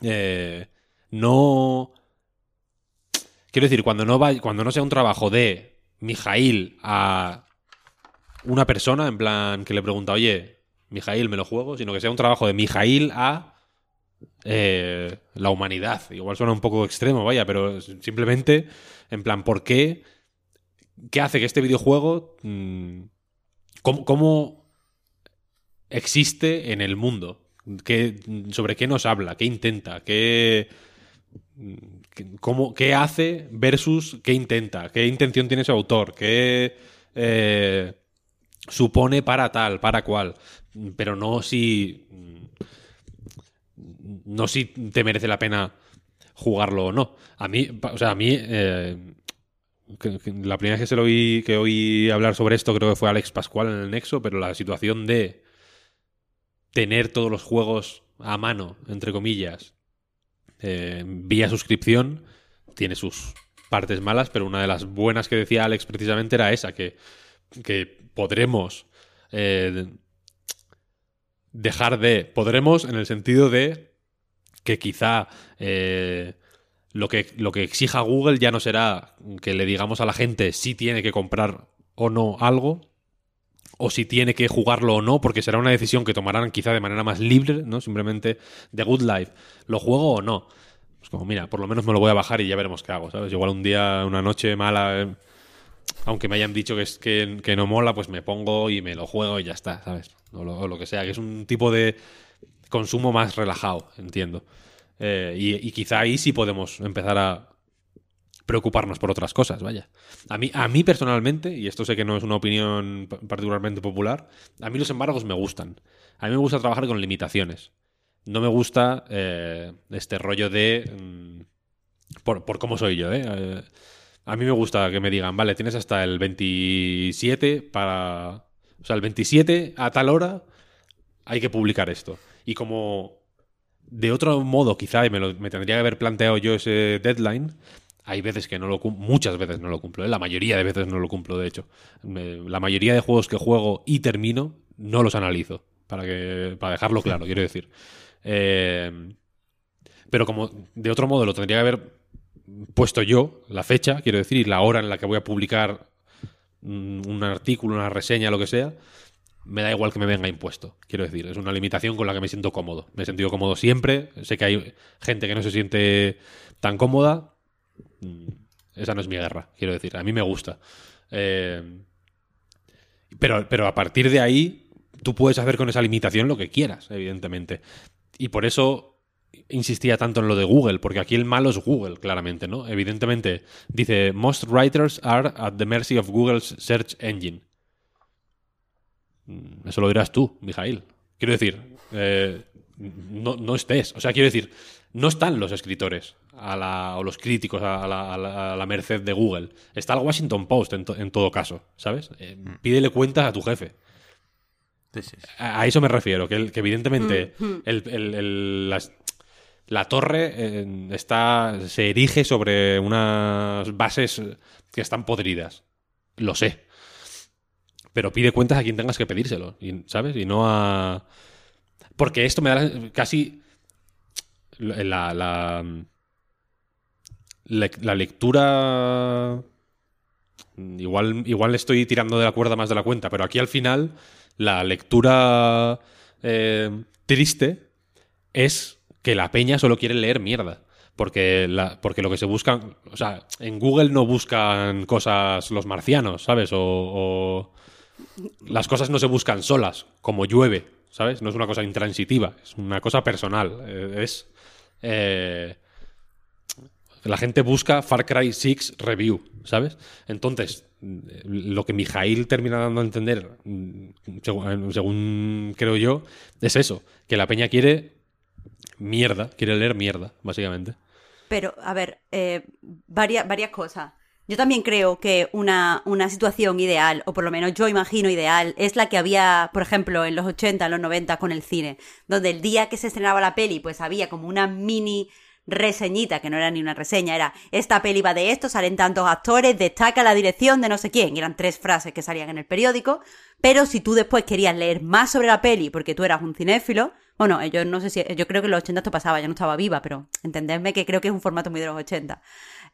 eh, no... Quiero decir, cuando no, va, cuando no sea un trabajo de Mijail a una persona, en plan que le pregunta, oye, Mijail, me lo juego, sino que sea un trabajo de Mijail a eh, la humanidad. Igual suena un poco extremo, vaya, pero simplemente, en plan, ¿por qué? ¿Qué hace que este videojuego... Mm, ¿Cómo existe en el mundo? ¿Sobre qué nos habla? ¿Qué intenta? ¿Qué, cómo, qué hace versus qué intenta? ¿Qué intención tiene su autor? ¿Qué eh, supone para tal, para cual? Pero no si. No si te merece la pena jugarlo o no. A mí, o sea, a mí. Eh, la primera vez que se lo oí, que oí hablar sobre esto creo que fue Alex Pascual en el Nexo, pero la situación de tener todos los juegos a mano, entre comillas, eh, vía suscripción, tiene sus partes malas, pero una de las buenas que decía Alex precisamente era esa, que, que podremos eh, dejar de... Podremos en el sentido de que quizá eh, lo, que, lo que exija Google ya no será que le digamos a la gente si tiene que comprar o no algo, o si tiene que jugarlo o no, porque será una decisión que tomarán quizá de manera más libre, ¿no? Simplemente de Good Life, ¿lo juego o no? Pues como, mira, por lo menos me lo voy a bajar y ya veremos qué hago, ¿sabes? Igual un día, una noche mala, eh, aunque me hayan dicho que, es, que, no mola, pues me pongo y me lo juego y ya está, ¿sabes? O lo, que sea, que es un tipo de consumo más relajado, entiendo. Eh, y, y quizá ahí sí podemos empezar a preocuparnos por otras cosas, vaya. A mí, a mí personalmente, y esto sé que no es una opinión pa- particularmente popular, a mí los embargos me gustan. A mí me gusta trabajar con limitaciones. No me gusta eh, este rollo de... mm, por, por cómo soy yo, ¿eh? Eh, A mí me gusta que me digan, vale, tienes hasta el 27 para... O sea, el 27 a tal hora hay que publicar esto. Y como de otro modo quizá me, lo- me tendría que haber planteado yo ese deadline, hay veces que no lo cumplo, muchas veces no lo cumplo, ¿eh? la mayoría de veces no lo cumplo, de hecho. Me- la mayoría de juegos que juego y termino, no los analizo, para, que, para dejarlo claro, quiero decir. Eh, pero como de otro modo lo tendría que haber puesto yo, la fecha, quiero decir, y la hora en la que voy a publicar mm, un artículo, una reseña, lo que sea, me da igual que me venga impuesto. Quiero decir, es una limitación con la que me siento cómodo. Me he sentido cómodo siempre. Sé que hay gente que no se siente tan cómoda. Mm, Esa no es mi guerra, quiero decir. A mí me gusta. Eh, pero, pero a partir de ahí, tú puedes hacer con esa limitación lo que quieras, evidentemente. Y por eso insistía tanto en lo de Google, porque aquí el malo es Google, claramente, ¿no? Evidentemente, dice, most writers are at the mercy of Google's search engine. Mm, Eso lo dirás tú, Mijail. Quiero decir, eh, no, no estés. O sea, quiero decir, no están los escritores a la- o los críticos a la, a la- a la merced de Google. Está el Washington Post en, to- en todo caso, ¿sabes? Eh, pídele cuentas a tu jefe. Sí, sí, sí. A, a eso me refiero, que, el- que evidentemente el- el- el- las- la torre eh, está, se erige sobre unas bases que están podridas. Lo sé. Pero pide cuentas a quien tengas que pedírselo, y- ¿sabes? Y no a... Porque esto me da casi la, la, la lectura... Igual, igual estoy tirando de la cuerda más de la cuenta, pero aquí al final la lectura eh, triste es que la peña solo quiere leer mierda. Porque, la, porque lo que se buscan. O sea, en Google no buscan cosas los marcianos, ¿sabes? O, o las cosas no se buscan solas, como llueve, ¿sabes? No es una cosa intransitiva, es una cosa personal. Eh, es. Eh, la gente busca Far Cry 6 Review, ¿sabes? Entonces, lo que Mijail termina dando a entender, mm, según, según creo yo, es eso, que la peña quiere mierda, quiere leer mierda, básicamente. Pero, a ver, eh, varias, varias cosas. Yo también creo que una, una situación ideal, o por lo menos yo imagino ideal, es la que había, por ejemplo, en los 80, en los 90 con el cine, donde el día que se estrenaba la peli, pues había como una mini reseñita, que no era ni una reseña, era esta peli va de esto, salen tantos actores, destaca la dirección de no sé quién, y eran tres frases que salían en el periódico, pero si tú después querías leer más sobre la peli porque tú eras un cinéfilo, bueno, yo no sé si, yo creo que en los 80 esto pasaba, yo no estaba viva, pero entendedme que creo que es un formato muy de los 80.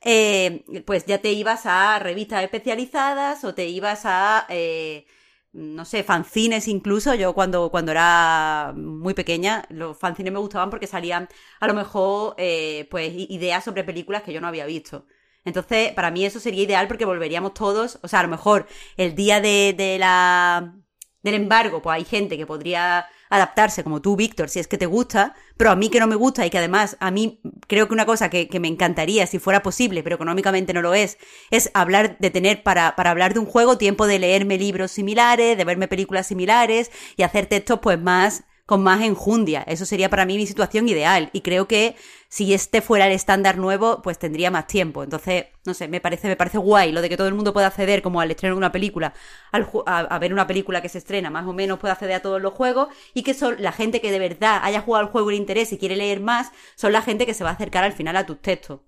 Eh, pues ya te ibas a revistas especializadas o te ibas a, eh, no sé, fanzines incluso. Yo cuando, cuando era muy pequeña, los fanzines me gustaban porque salían a lo mejor eh, pues ideas sobre películas que yo no había visto. Entonces, para mí eso sería ideal porque volveríamos todos, o sea, a lo mejor el día de, de la del embargo, pues hay gente que podría adaptarse como tú, Víctor, si es que te gusta, pero a mí que no me gusta y que además a mí creo que una cosa que, que me encantaría si fuera posible, pero económicamente no lo es, es hablar de tener para, para hablar de un juego tiempo de leerme libros similares, de verme películas similares y hacer textos pues más con más enjundia. Eso sería para mí mi situación ideal. Y creo que si este fuera el estándar nuevo, pues tendría más tiempo. Entonces, no sé, me parece, me parece guay lo de que todo el mundo pueda acceder como al estreno de una película, al a, a ver una película que se estrena, más o menos puede acceder a todos los juegos, y que son la gente que de verdad haya jugado al juego y le interesa y quiere leer más, son la gente que se va a acercar al final a tus textos.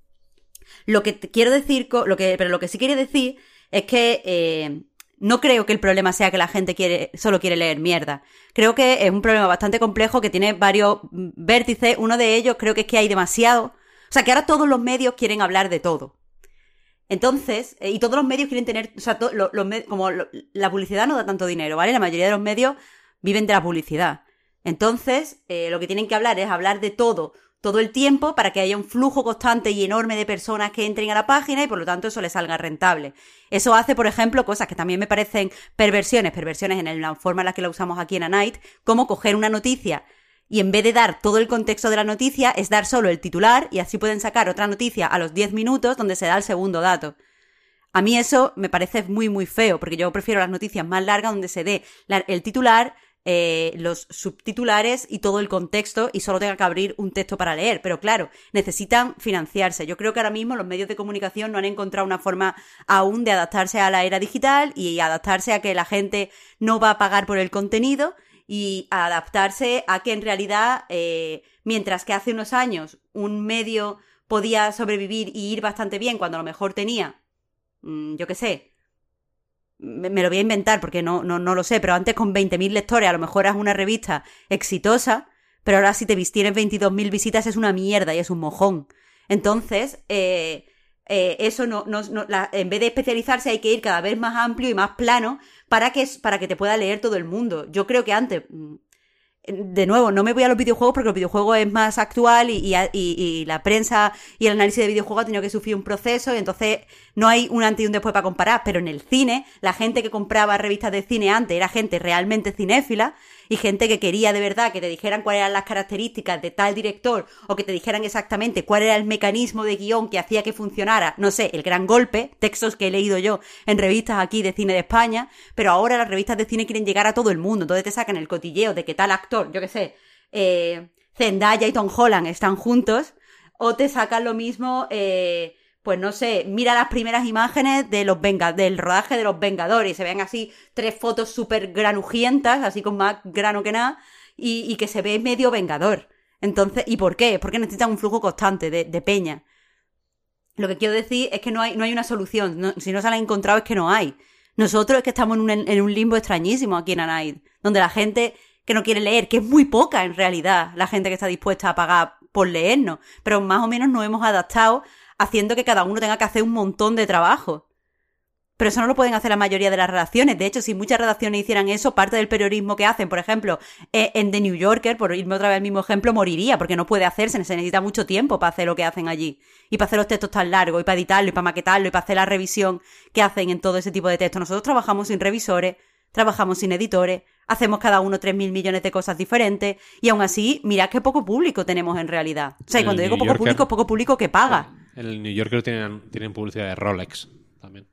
Lo que quiero decir, lo que, pero lo que sí quiere decir es que eh, no creo que el problema sea que la gente quiere, solo quiere leer mierda. Creo que es un problema bastante complejo que tiene varios vértices. Uno de ellos creo que es que hay demasiado. O sea, que ahora todos los medios quieren hablar de todo. Entonces, eh, y todos los medios quieren tener, o sea, como la publicidad no da tanto dinero, ¿vale? La mayoría de los medios viven de la publicidad. Entonces, eh, lo que tienen que hablar es hablar de todo, todo el tiempo, para que haya un flujo constante y enorme de personas que entren a la página y por lo tanto eso les salga rentable. Eso hace, por ejemplo, cosas que también me parecen perversiones, perversiones en la forma en la que la usamos aquí en A Night, como coger una noticia y en vez de dar todo el contexto de la noticia, es dar solo el titular y así pueden sacar otra noticia a los 10 minutos donde se da el segundo dato. A mí eso me parece muy, muy feo, porque yo prefiero las noticias más largas donde se dé el titular, eh, los subtitulares y todo el contexto y solo tenga que abrir un texto para leer. Pero claro, necesitan financiarse. Yo creo que ahora mismo los medios de comunicación no han encontrado una forma aún de adaptarse a la era digital y adaptarse a que la gente no va a pagar por el contenido y adaptarse a que en realidad, eh, mientras que hace unos años un medio podía sobrevivir y ir bastante bien cuando a lo mejor tenía, mm, yo qué sé, me, lo voy a inventar porque no, no, no lo sé, pero antes con 20.000 lectores a lo mejor es una revista exitosa, pero ahora si te tienes 22.000 visitas es una mierda y es un mojón. Entonces, eh, eh, eso no, no, en vez de especializarse hay que ir cada vez más amplio y más plano para que, para que te pueda leer todo el mundo. Yo creo que antes, mm, de nuevo, no me voy a los videojuegos porque el videojuego es más actual y, y, la prensa y el análisis de videojuegos ha tenido que sufrir un proceso y entonces no hay un antes y un después para comparar, pero en el cine, la gente que compraba revistas de cine antes era gente realmente cinéfila y gente que quería de verdad que te dijeran cuáles eran las características de tal director o que te dijeran exactamente cuál era el mecanismo de guion que hacía que funcionara, no sé, el gran golpe, textos que he leído yo en revistas aquí de cine de España, pero ahora las revistas de cine quieren llegar a todo el mundo, entonces te sacan el cotilleo de que tal actor, yo qué sé, eh, Zendaya y Tom Holland están juntos, o te sacan lo mismo, eh, pues no sé, mira las primeras imágenes de los del rodaje de los Vengadores, se ven así tres fotos súper granujientas, así con más grano que nada, y, que se ve medio Vengador. Entonces, ¿y por qué? Porque necesitan un flujo constante de, peña. Lo que quiero decir es que no hay, no hay una solución. si no se la han encontrado es que no hay. Nosotros es que estamos en un, en un limbo extrañísimo aquí en Anaid, donde la gente que no quiere leer, que es muy poca en realidad, la gente que está dispuesta a pagar por leernos, pero más o menos nos hemos adaptado haciendo que cada uno tenga que hacer un montón de trabajo. Pero eso no lo pueden hacer la mayoría de las redacciones. De hecho, si muchas redacciones hicieran eso, parte del periodismo que hacen, por ejemplo, eh, en The New Yorker, por irme otra vez al mismo ejemplo, moriría, porque no puede hacerse, se necesita mucho tiempo para hacer lo que hacen allí. Y para hacer los textos tan largos, y para editarlo, y para maquetarlo, y para hacer la revisión que hacen en todo ese tipo de textos. Nosotros trabajamos sin revisores, trabajamos sin editores, hacemos cada uno tres mil millones de cosas diferentes, y aún así, mirad qué poco público tenemos en realidad. O sea, y cuando digo poco público, es poco público que paga. En el New Yorker tienen, tienen publicidad de Rolex también.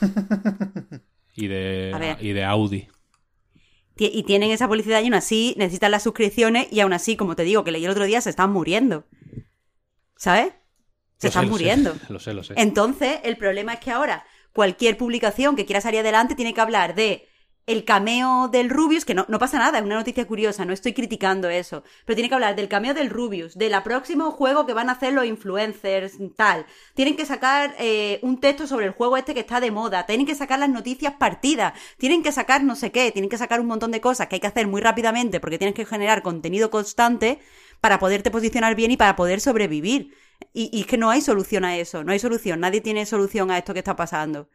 y, de, y de Audi. Y tienen esa publicidad y aún así necesitan las suscripciones y aún así, como te digo, que leí el otro día, se están muriendo. ¿Sabes? Se están muriendo. lo sé, lo sé. Entonces, el problema es que ahora cualquier publicación que quiera salir adelante tiene que hablar de el cameo del Rubius, que no, no pasa nada, es una noticia curiosa, no estoy criticando eso, pero tiene que hablar del cameo del Rubius, del próximo juego que van a hacer los influencers, tal. Tienen que sacar eh, un texto sobre el juego este que está de moda, tienen que sacar las noticias partidas, tienen que sacar no sé qué, tienen que sacar un montón de cosas que hay que hacer muy rápidamente porque tienes que generar contenido constante para poderte posicionar bien y para poder sobrevivir. Y, y es que no hay solución a eso, no hay solución, nadie tiene solución a esto que está pasando.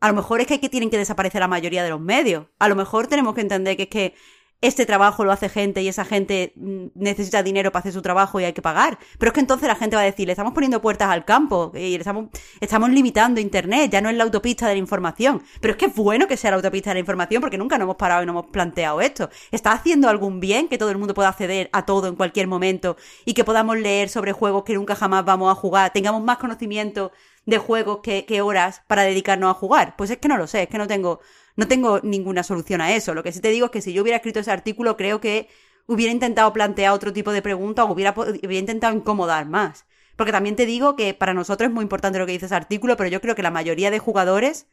A lo mejor es que, que tienen que desaparecer la mayoría de los medios. A lo mejor tenemos que entender que es que este trabajo lo hace gente y esa gente mm, necesita dinero para hacer su trabajo y hay que pagar. Pero es que entonces la gente va a decir, le estamos poniendo puertas al campo y estamos, estamos limitando Internet, ya no es la autopista de la información. Pero es que es bueno que sea la autopista de la información porque nunca nos hemos parado y no hemos planteado esto. ¿Está haciendo algún bien que todo el mundo pueda acceder a todo en cualquier momento y que podamos leer sobre juegos que nunca jamás vamos a jugar, tengamos más conocimiento de juegos que, que horas para dedicarnos a jugar? Pues es que no lo sé, es que no tengo no tengo ninguna solución a eso. Lo que sí te digo es que si yo hubiera escrito ese artículo, creo que hubiera intentado plantear otro tipo de pregunta o hubiera, hubiera intentado incomodar más. Porque también te digo que para nosotros es muy importante lo que dice ese artículo, pero yo creo que la mayoría de jugadores,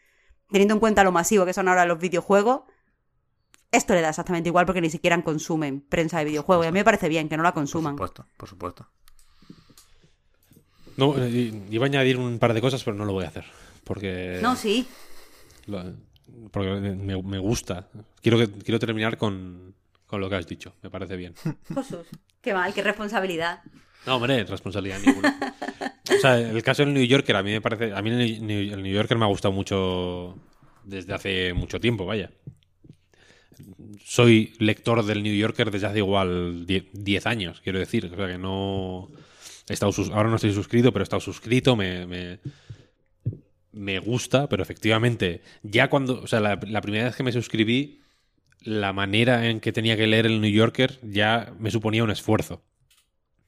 teniendo en cuenta lo masivo que son ahora los videojuegos, esto le da exactamente igual porque ni siquiera consumen prensa de videojuegos. Y a mí me parece bien que no la consuman. Por supuesto, por supuesto. No, iba a añadir un par de cosas, pero no lo voy a hacer. Porque. No, sí porque me, gusta. Quiero, que, quiero terminar con, lo que has dicho, me parece bien. Jesús, qué mal, qué responsabilidad. No, hombre, responsabilidad ninguna. o sea, el caso del New Yorker, a mí me parece. A mí el New, Yorker me ha gustado mucho desde hace mucho tiempo, vaya. Soy lector del New Yorker desde hace igual 10 años, quiero decir. O sea que no. Ahora no estoy suscrito, pero he estado suscrito, me me gusta, pero efectivamente, ya cuando, o sea, la, primera vez que me suscribí, la manera en que tenía que leer el New Yorker ya me suponía un esfuerzo.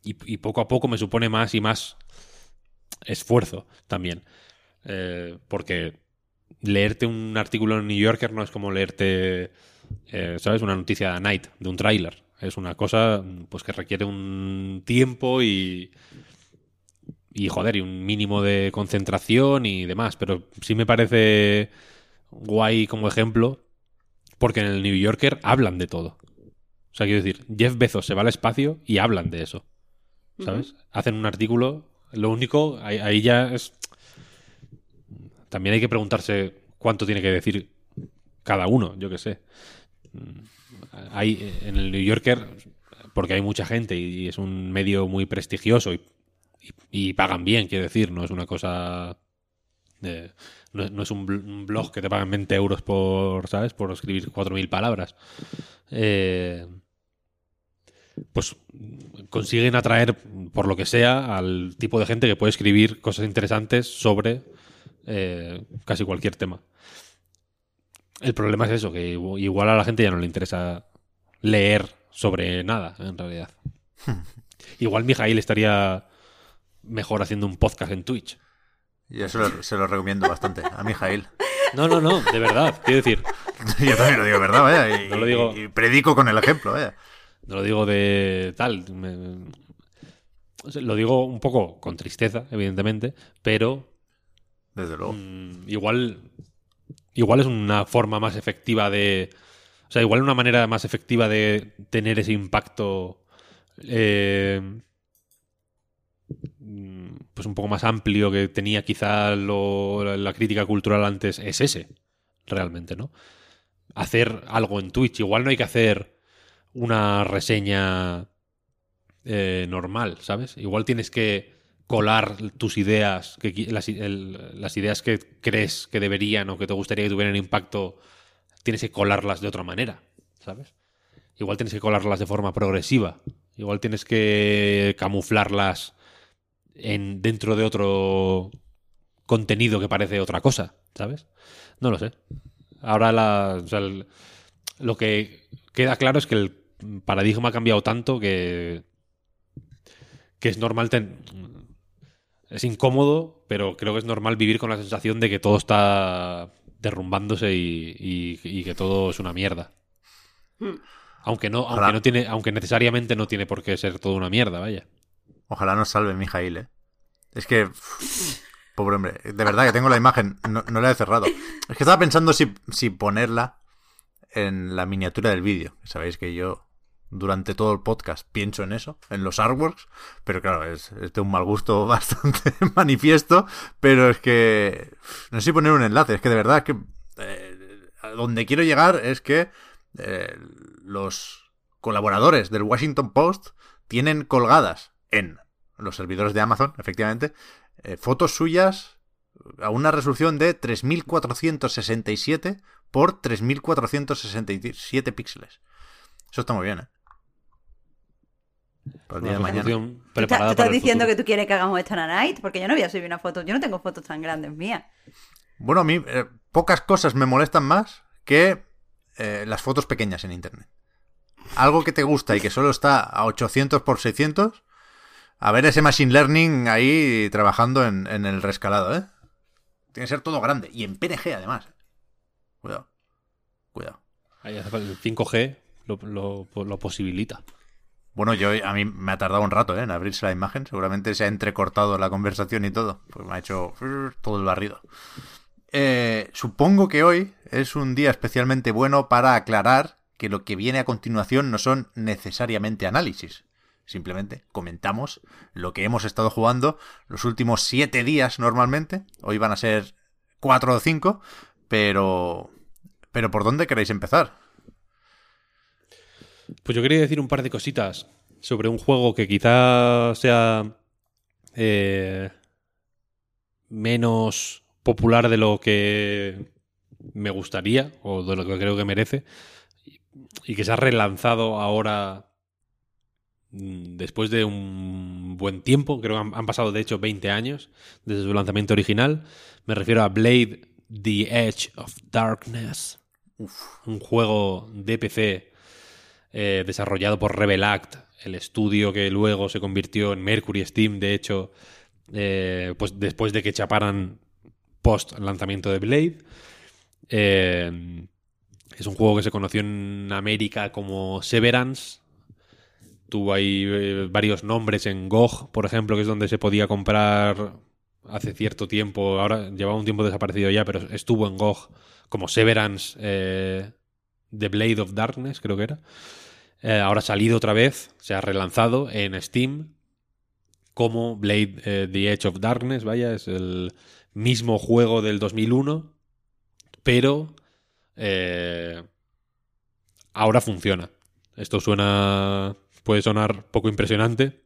Y, y poco a poco me supone más y más esfuerzo también. Eh, porque leerte un artículo en New Yorker no es como leerte, eh, ¿sabes? Una noticia de Night, de un tráiler. Es una cosa pues que requiere un tiempo y, y joder, y un mínimo de concentración y demás. Pero sí me parece guay como ejemplo, porque en el New Yorker hablan de todo. O sea, quiero decir, Jeff Bezos se va al espacio y hablan de eso. ¿Sabes? Hacen un artículo. Lo único, ahí, ahí ya es. También hay que preguntarse cuánto tiene que decir cada uno, yo qué sé. Hay en el New Yorker, porque hay mucha gente y es un medio muy prestigioso y, pagan bien, quiero decir, no es una cosa. de- no, es- un bl- un blog que te pagan 20 euros por, ¿sabes? Por escribir 4.000 palabras. Eh, pues consiguen atraer, por lo que sea, al tipo de gente que puede escribir cosas interesantes sobre eh, casi cualquier tema. El problema es eso, que igu- igual a la gente ya no le interesa leer sobre nada, en realidad. igual Mijail estaría mejor haciendo un podcast en Twitch. Yo se lo, se lo recomiendo bastante a Mijail. No, no, no, de verdad. Quiero decir, Yo también lo digo, ¿verdad? Vaya, y, No lo digo- y predico con el ejemplo, vaya. no lo digo de tal. me- lo digo un poco con tristeza, evidentemente, pero Desde luego. Mm, igual igual es una forma más efectiva de o sea igual una manera más efectiva de tener ese impacto eh, mm, pues un poco más amplio que tenía quizá la, crítica cultural antes es ese realmente no hacer algo en Twitch. Igual no hay que hacer una reseña eh, normal sabes igual tienes que colar tus ideas, las ideas que crees que deberían o que te gustaría que tuvieran impacto, tienes que colarlas de otra manera, ¿sabes? Igual tienes que colarlas de forma progresiva, igual tienes que camuflarlas en, dentro de otro contenido que parece otra cosa, ¿sabes? No lo sé. Ahora la, lo que queda claro es que el paradigma ha cambiado tanto que que es normal ten- es incómodo, pero creo que es normal vivir con la sensación de que todo está derrumbándose y, y- y que todo es una mierda. Aunque no, Ojalá. aunque no tiene, aunque necesariamente no tiene por qué ser todo una mierda, vaya. Ojalá nos salve Mijail, ¿eh? Es que... pobre hombre. De verdad que tengo la imagen. No, no la he cerrado. Es que estaba pensando si, si ponerla en la miniatura del vídeo. Sabéis que yo durante todo el podcast pienso en eso, en los artworks, pero claro, es, es de un mal gusto bastante manifiesto, pero es que no sé si poner un enlace, es que de verdad que eh, a donde quiero llegar es que eh, los colaboradores del Washington Post tienen colgadas en los servidores de Amazon, efectivamente, eh, fotos suyas a una resolución de 3467 por 3467 píxeles. Eso está muy bien, ¿eh? Para el día de Una mañana. resolución ¿Tú, estás- preparada tú estás para el diciendo futuro. que tú quieres que hagamos esto en la night? Porque yo no voy a subir una foto. Yo no tengo fotos tan grandes mías. Bueno, a mí eh, pocas cosas me molestan más que eh, las fotos pequeñas en internet. Algo que te gusta y que solo está a 800 por 600, a ver ese machine learning ahí trabajando en, en el rescalado, ¿eh? Tiene que ser todo grande y en PNG además. Cuidado. Cuidado. Ahí hace falta- El 5G lo, lo- lo posibilita. Bueno, yo a mí me ha tardado un rato ¿eh? en abrirse la imagen. Seguramente se ha entrecortado la conversación y todo. Pues me ha hecho todo el barrido. Eh, supongo que hoy es un día especialmente bueno para aclarar que lo que viene a continuación no son necesariamente análisis. Simplemente comentamos lo que hemos estado jugando los últimos siete días normalmente. Hoy van a ser cuatro o cinco. Pero... Pero ¿por dónde queréis empezar? Pues yo quería decir un par de cositas sobre un juego que quizá sea eh, menos popular de lo que me gustaría o de lo que creo que merece y que se ha relanzado ahora mm, después de un buen tiempo, creo que han, han pasado de hecho 20 años desde su lanzamiento original. Me refiero a Blade The Edge of Darkness. un juego de PC eh, desarrollado por Rebel Act, el estudio que luego se convirtió en Mercury Steam, de hecho, eh, pues después de que chaparan post lanzamiento de Blade. Eh, es un juego que se conoció en América como Severance. Tuvo ahí varios nombres en GOG, por ejemplo, que es donde se podía comprar hace cierto tiempo. Ahora llevaba un tiempo desaparecido ya, pero estuvo en GOG como Severance The Blade of Darkness, creo que era. Eh, ahora ha salido otra vez, se ha relanzado en Steam como Blade eh, The Edge of Darkness, vaya, es el mismo juego del 2001, pero eh, ahora funciona. Esto suena, puede sonar poco impresionante,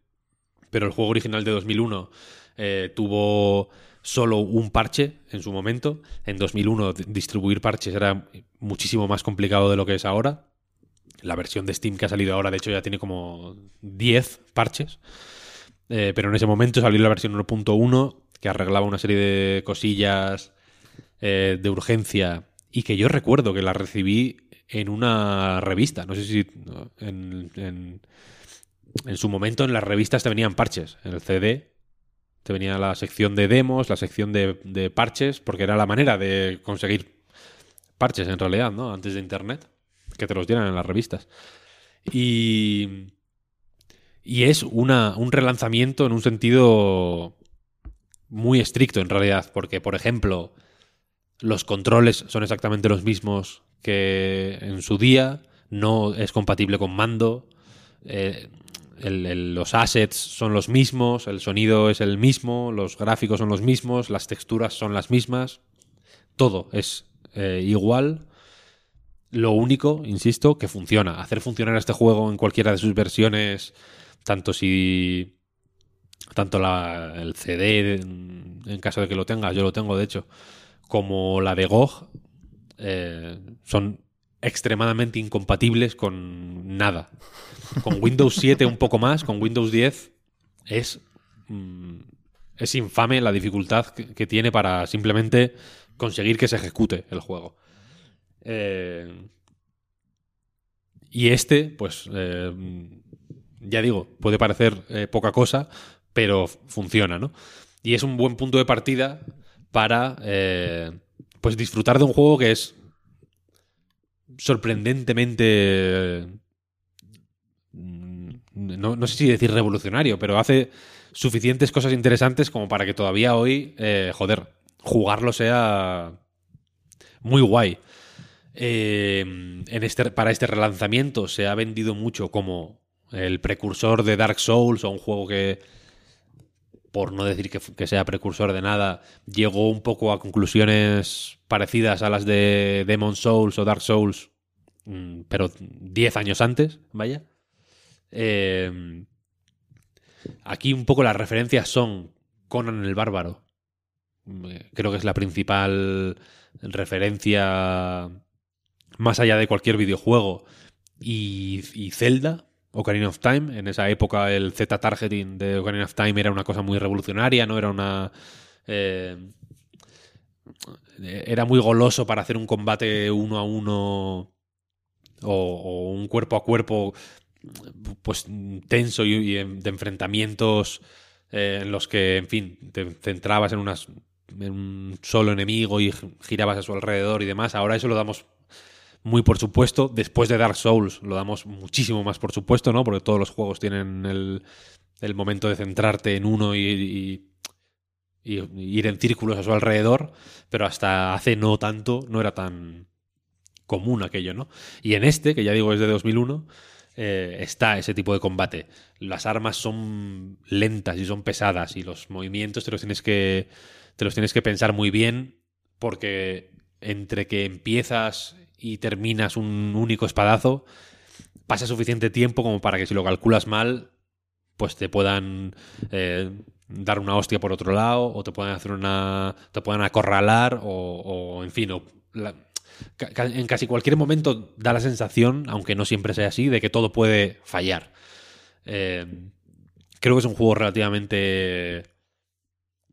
pero el juego original de 2001 eh, tuvo solo un parche en su momento. En 2001 d- distribuir parches era muchísimo más complicado de lo que es ahora. La versión de Steam que ha salido ahora, de hecho, ya tiene como 10 parches. Eh, pero en ese momento salió la versión 1.1 que arreglaba una serie de cosillas eh, de urgencia y que yo recuerdo que la recibí en una revista. No sé si en, en- en su momento en las revistas te venían parches. En el CD te venía la sección de demos, la sección de, parches, porque era la manera de conseguir parches en realidad, ¿no? Antes de Internet, que te los dieran en las revistas. Y, y es una, un relanzamiento en un sentido muy estricto en realidad, porque por ejemplo, los controles son exactamente los mismos que en su día, no es compatible con mando, eh, los assets son los mismos, el sonido es el mismo, los gráficos son los mismos, las texturas son las mismas, todo es eh, igual. Lo único, insisto, que funciona. Hacer funcionar este juego en cualquiera de sus versiones, tanto si. Tanto el CD, en, caso de que lo tenga, yo lo tengo de hecho, como la de GOG, eh, son extremadamente incompatibles con nada. Con Windows 7 un poco más, con Windows 10 es. mm, es infame la dificultad que, tiene para simplemente conseguir que se ejecute el juego. Eh, y este, pues, eh, ya digo, puede parecer eh, poca cosa, pero funciona, ¿no? Y es un buen punto de partida para, pues, disfrutar de un juego que es sorprendentemente... mm, No, no sé si decir revolucionario, pero hace suficientes cosas interesantes como para que todavía hoy, eh, joder, jugarlo sea muy guay. Eh, en este, para este relanzamiento se ha vendido mucho como el precursor de Dark Souls o un juego que, por no decir que, sea precursor de nada, llegó un poco a conclusiones parecidas a las de Demon Souls o Dark Souls, mm, pero 10 años antes, vaya. Eh, aquí un poco las referencias son Conan el Bárbaro. Eh, Creo que es la principal referencia más allá de cualquier videojuego. Y, y Zelda, Ocarina of Time. En esa época el Z-targeting de Ocarina of Time era una cosa muy revolucionaria, no era una... eh, era muy goloso para hacer un combate uno a uno o, un cuerpo a cuerpo pues tenso y, de enfrentamientos eh, en los que, en fin, te centrabas en, unas, en un solo enemigo y gi- girabas a su alrededor y demás. Ahora eso lo damos muy por supuesto. Después de Dark Souls lo damos muchísimo más por supuesto, ¿no? Porque todos los juegos tienen el, el momento de centrarte en uno y, y- y ir en círculos a su alrededor, pero hasta hace no tanto no era tan común aquello, ¿no? Y en este, que ya digo es de 2001, eh, está ese tipo de combate. Las armas son lentas y son pesadas y los movimientos te los tienes que te los tienes que pensar muy bien porque entre que empiezas y terminas un único espadazo pasa suficiente tiempo como para que si lo calculas mal pues te puedan eh, dar una hostia por otro lado o te puedan hacer una te puedan acorralar o, en fin o en casi cualquier momento da la sensación aunque no siempre sea así de que todo puede fallar. Eh, creo que es un juego relativamente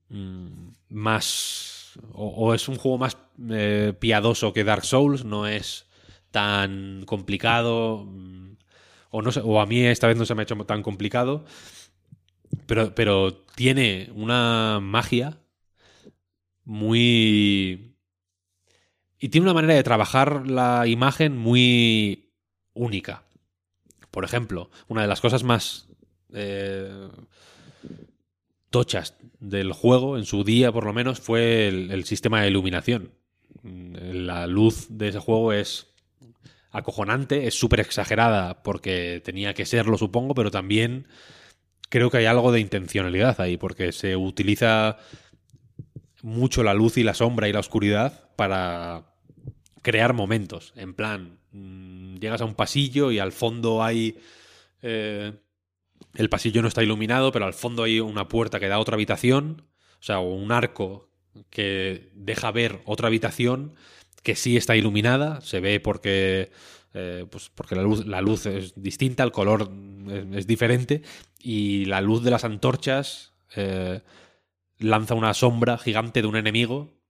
mm, más o, es un juego más eh, piadoso que Dark Souls no es tan complicado. mm, O, no o a mí esta vez no se me ha hecho tan complicado. Pero, pero tiene una magia muy. Y tiene una manera de trabajar la imagen muy única. Por ejemplo, una de las cosas más eh, tochas del juego, en su día por lo menos, fue el, sistema de iluminación. La luz de ese juego es acojonante, es súper exagerada porque tenía que serlo, supongo, pero también creo que hay algo de intencionalidad ahí, porque se utiliza mucho la luz y la sombra y la oscuridad para crear momentos. En plan, mm, llegas a un pasillo y al fondo hay... eh, el pasillo no está iluminado, pero al fondo hay una puerta que da a otra habitación, o sea, un arco que deja ver otra habitación que sí está iluminada, se ve porque, eh, pues porque la, luz, la luz es distinta, el color es, es diferente y la luz de las antorchas eh, lanza una sombra gigante de un enemigo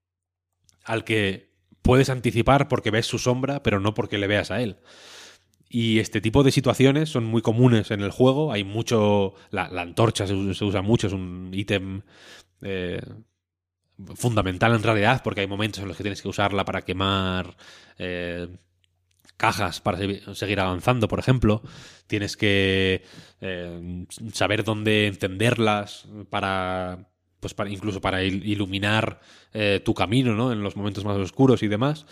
al que puedes anticipar porque ves su sombra, pero no porque le veas a él. Y este tipo de situaciones son muy comunes en el juego. Hay mucho. La, antorcha se, usa mucho, es un ítem eh, fundamental en realidad, porque hay momentos en los que tienes que usarla para quemar eh, cajas para se- seguir avanzando, por ejemplo. Tienes que eh, saber dónde encenderlas para. Pues para, incluso para il- iluminar eh, tu camino, ¿no? En los momentos más oscuros y demás.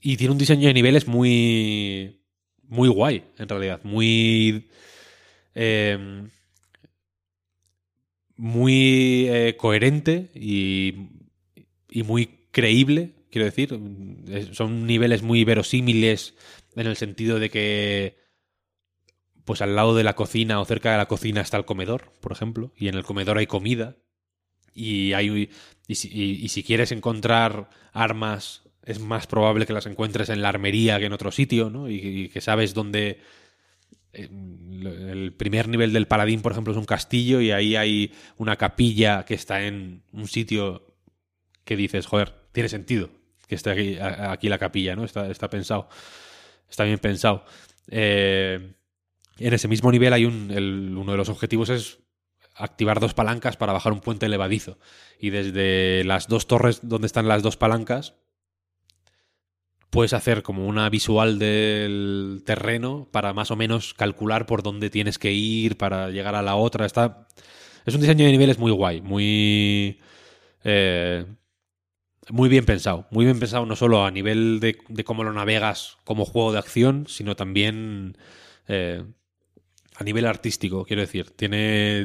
Y tiene un diseño de niveles muy. Muy guay, en realidad. Muy. eh, muy eh, coherente y, y muy creíble, quiero decir. Son niveles muy verosímiles en el sentido de que pues al lado de la cocina o cerca de la cocina está el comedor, por ejemplo, y en el comedor hay comida. Y hay y si quieres encontrar armas, es más probable que las encuentres en la armería que en otro sitio, ¿no? Y, que sabes dónde eh, el primer nivel del paladín, por ejemplo, es un castillo y ahí hay una capilla que está en un sitio que dices, joder, tiene sentido que esté aquí, la capilla, ¿no? Está, pensado. Está bien pensado. Eh, en ese mismo nivel hay un. uno de los objetivos es activar dos palancas para bajar un puente elevadizo. Y desde las dos torres donde están las dos palancas, puedes hacer como una visual del terreno para más o menos calcular por dónde tienes que ir para llegar a la otra. Está. Es un diseño de niveles muy guay, muy. eh, muy bien pensado. Muy bien pensado no solo a nivel de, de cómo lo navegas como juego de acción, sino también eh, a nivel artístico, quiero decir. Tiene.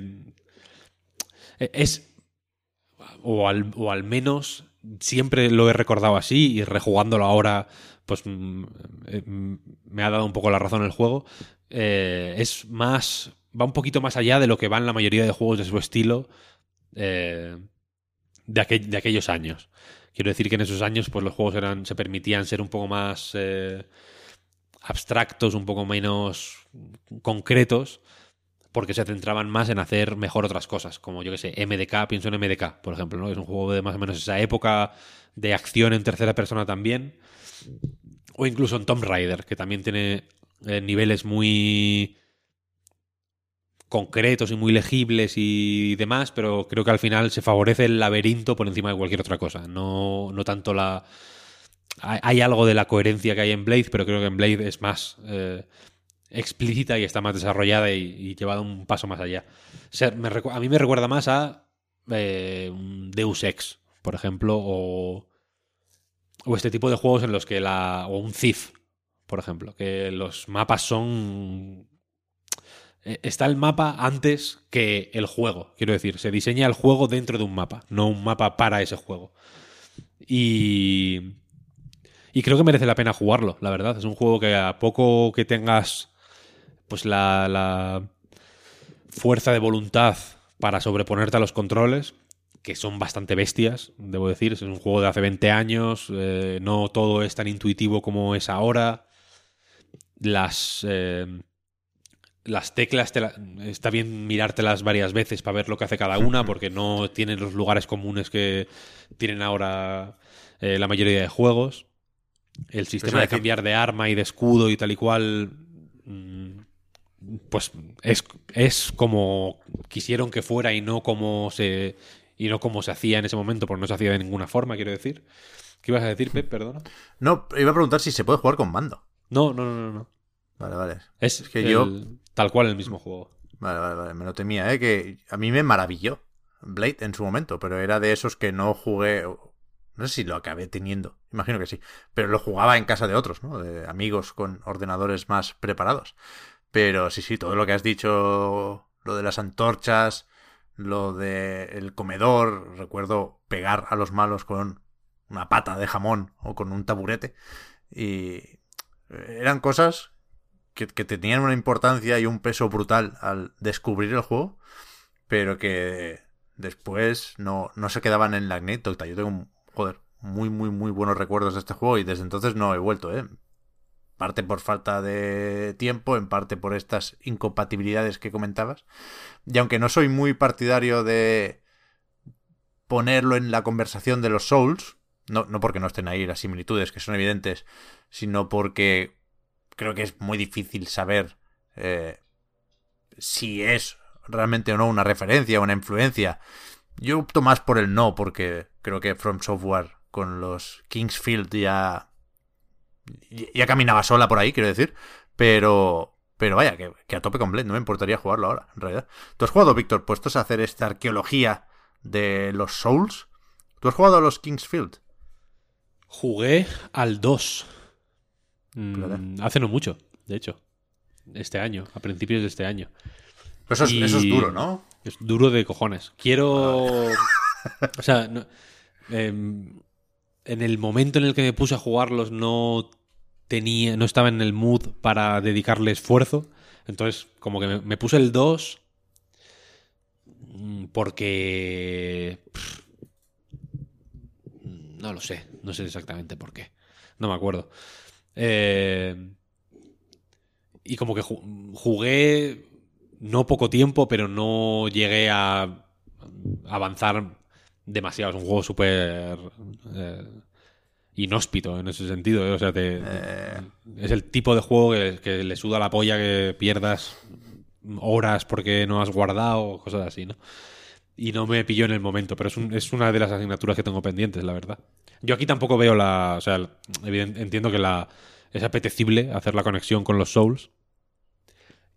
eh, Es. O al, o al menos siempre lo he recordado así y rejugándolo ahora, pues mm, eh, mm, me ha dado un poco la razón el juego. Eh, es más. Va un poquito más allá de lo que van la mayoría de juegos de su estilo eh, de, aquel- de aquellos años. Quiero decir que en esos años pues los juegos eran se permitían ser un poco más abstractos, un poco menos concretos, porque se centraban más en hacer mejor otras cosas, como yo que sé, MDK, pienso en MDK, por ejemplo, ¿no? Es un juego de más o menos esa época de acción en tercera persona también, o incluso en Tomb Raider, que también tiene eh, niveles muy concretos y muy legibles y demás, pero creo que al final se favorece el laberinto por encima de cualquier otra cosa. No, no tanto la. Hay, algo de la coherencia que hay en Blade, pero creo que en Blade es más eh, explícita y está más desarrollada y, y llevada un paso más allá. O sea, a mí me recuerda más a eh, Deus Ex, por ejemplo, o, o este tipo de juegos en los que la. o un Thief, por ejemplo, que los mapas son eh, está el mapa antes que el juego. Quiero decir, se diseña el juego dentro de un mapa, no un mapa para ese juego. Y. Y creo que merece la pena jugarlo, la verdad. Es un juego que a poco que tengas. Pues la. la fuerza de voluntad para sobreponerte a los controles, que son bastante bestias, debo decir. Es un juego de hace 20 años. eh, no todo es tan intuitivo como es ahora. Las. eh, las teclas te la- está bien mirártelas varias veces para ver lo que hace cada una porque no tienen los lugares comunes que tienen ahora eh, la mayoría de juegos el sistema de cambiar de arma y de escudo y tal y cual, mm, pues es, es como quisieron que fuera y no como se y no como se hacía en ese momento, porque no se hacía de ninguna forma, quiero decir. ¿Qué ibas a decir, Pep? Perdona. No, iba a preguntar si se puede jugar con mando. No, no, no, no. Vale, vale. Es, que yo. Tal cual el mismo juego. Vale, vale, vale. Me lo temía, ¿eh? Que a mí me maravilló Blade en su momento, pero era de esos que no jugué. No sé si lo acabé teniendo, imagino que sí. Pero lo jugaba en casa de otros, ¿no? De amigos con ordenadores más preparados. Pero sí, sí, todo lo que has dicho, lo de las antorchas, lo de el comedor, recuerdo pegar a los malos con una pata de jamón o con un taburete. Y eran cosas que, que tenían una importancia y un peso brutal al descubrir el juego, pero que después no, no se quedaban en la anécdota. Yo tengo, joder, muy, muy, muy buenos recuerdos de este juego y desde entonces no he vuelto, ¿eh? Parte por falta de tiempo, en parte por estas incompatibilidades que comentabas. Y aunque no soy muy partidario de ponerlo en la conversación de los Souls, no, no porque no estén ahí las similitudes que son evidentes, sino porque creo que es muy difícil saber eh, si es realmente o no una referencia o una influencia. Yo opto más por el no, porque creo que From Software con los Kingsfield ya. Ya caminaba sola por ahí, quiero decir. Pero. Pero vaya, que, a tope con Blade, no me importaría jugarlo ahora, en realidad. ¿Tú has jugado, Víctor, puestos a hacer esta arqueología de los Souls? ¿Tú has jugado a los Kingsfield? Jugué al 2. Mm, hace no mucho, de hecho. Este año, a principios de este año. Eso es, eso es duro, ¿no? Es duro de cojones. Quiero. o sea, em, en el momento en el que me puse a jugarlos no tenía. no estaba en el mood para dedicarle esfuerzo. Entonces, como que me, puse el 2. Mm, porque. no lo sé. No sé exactamente por qué. No me acuerdo. Eh, y como que jugué no poco tiempo, pero no llegué a avanzar demasiado. Es un juego súper eh, inhóspito en ese sentido. ¿eh? O sea, eh. es el tipo de juego que, le suda la polla que pierdas horas porque no has guardado, cosas así, ¿no? Y no me pilló en el momento, pero es, es una de las asignaturas que tengo pendientes, la verdad. Yo aquí tampoco veo la. O sea, entiendo que la, es apetecible hacer la conexión con los Souls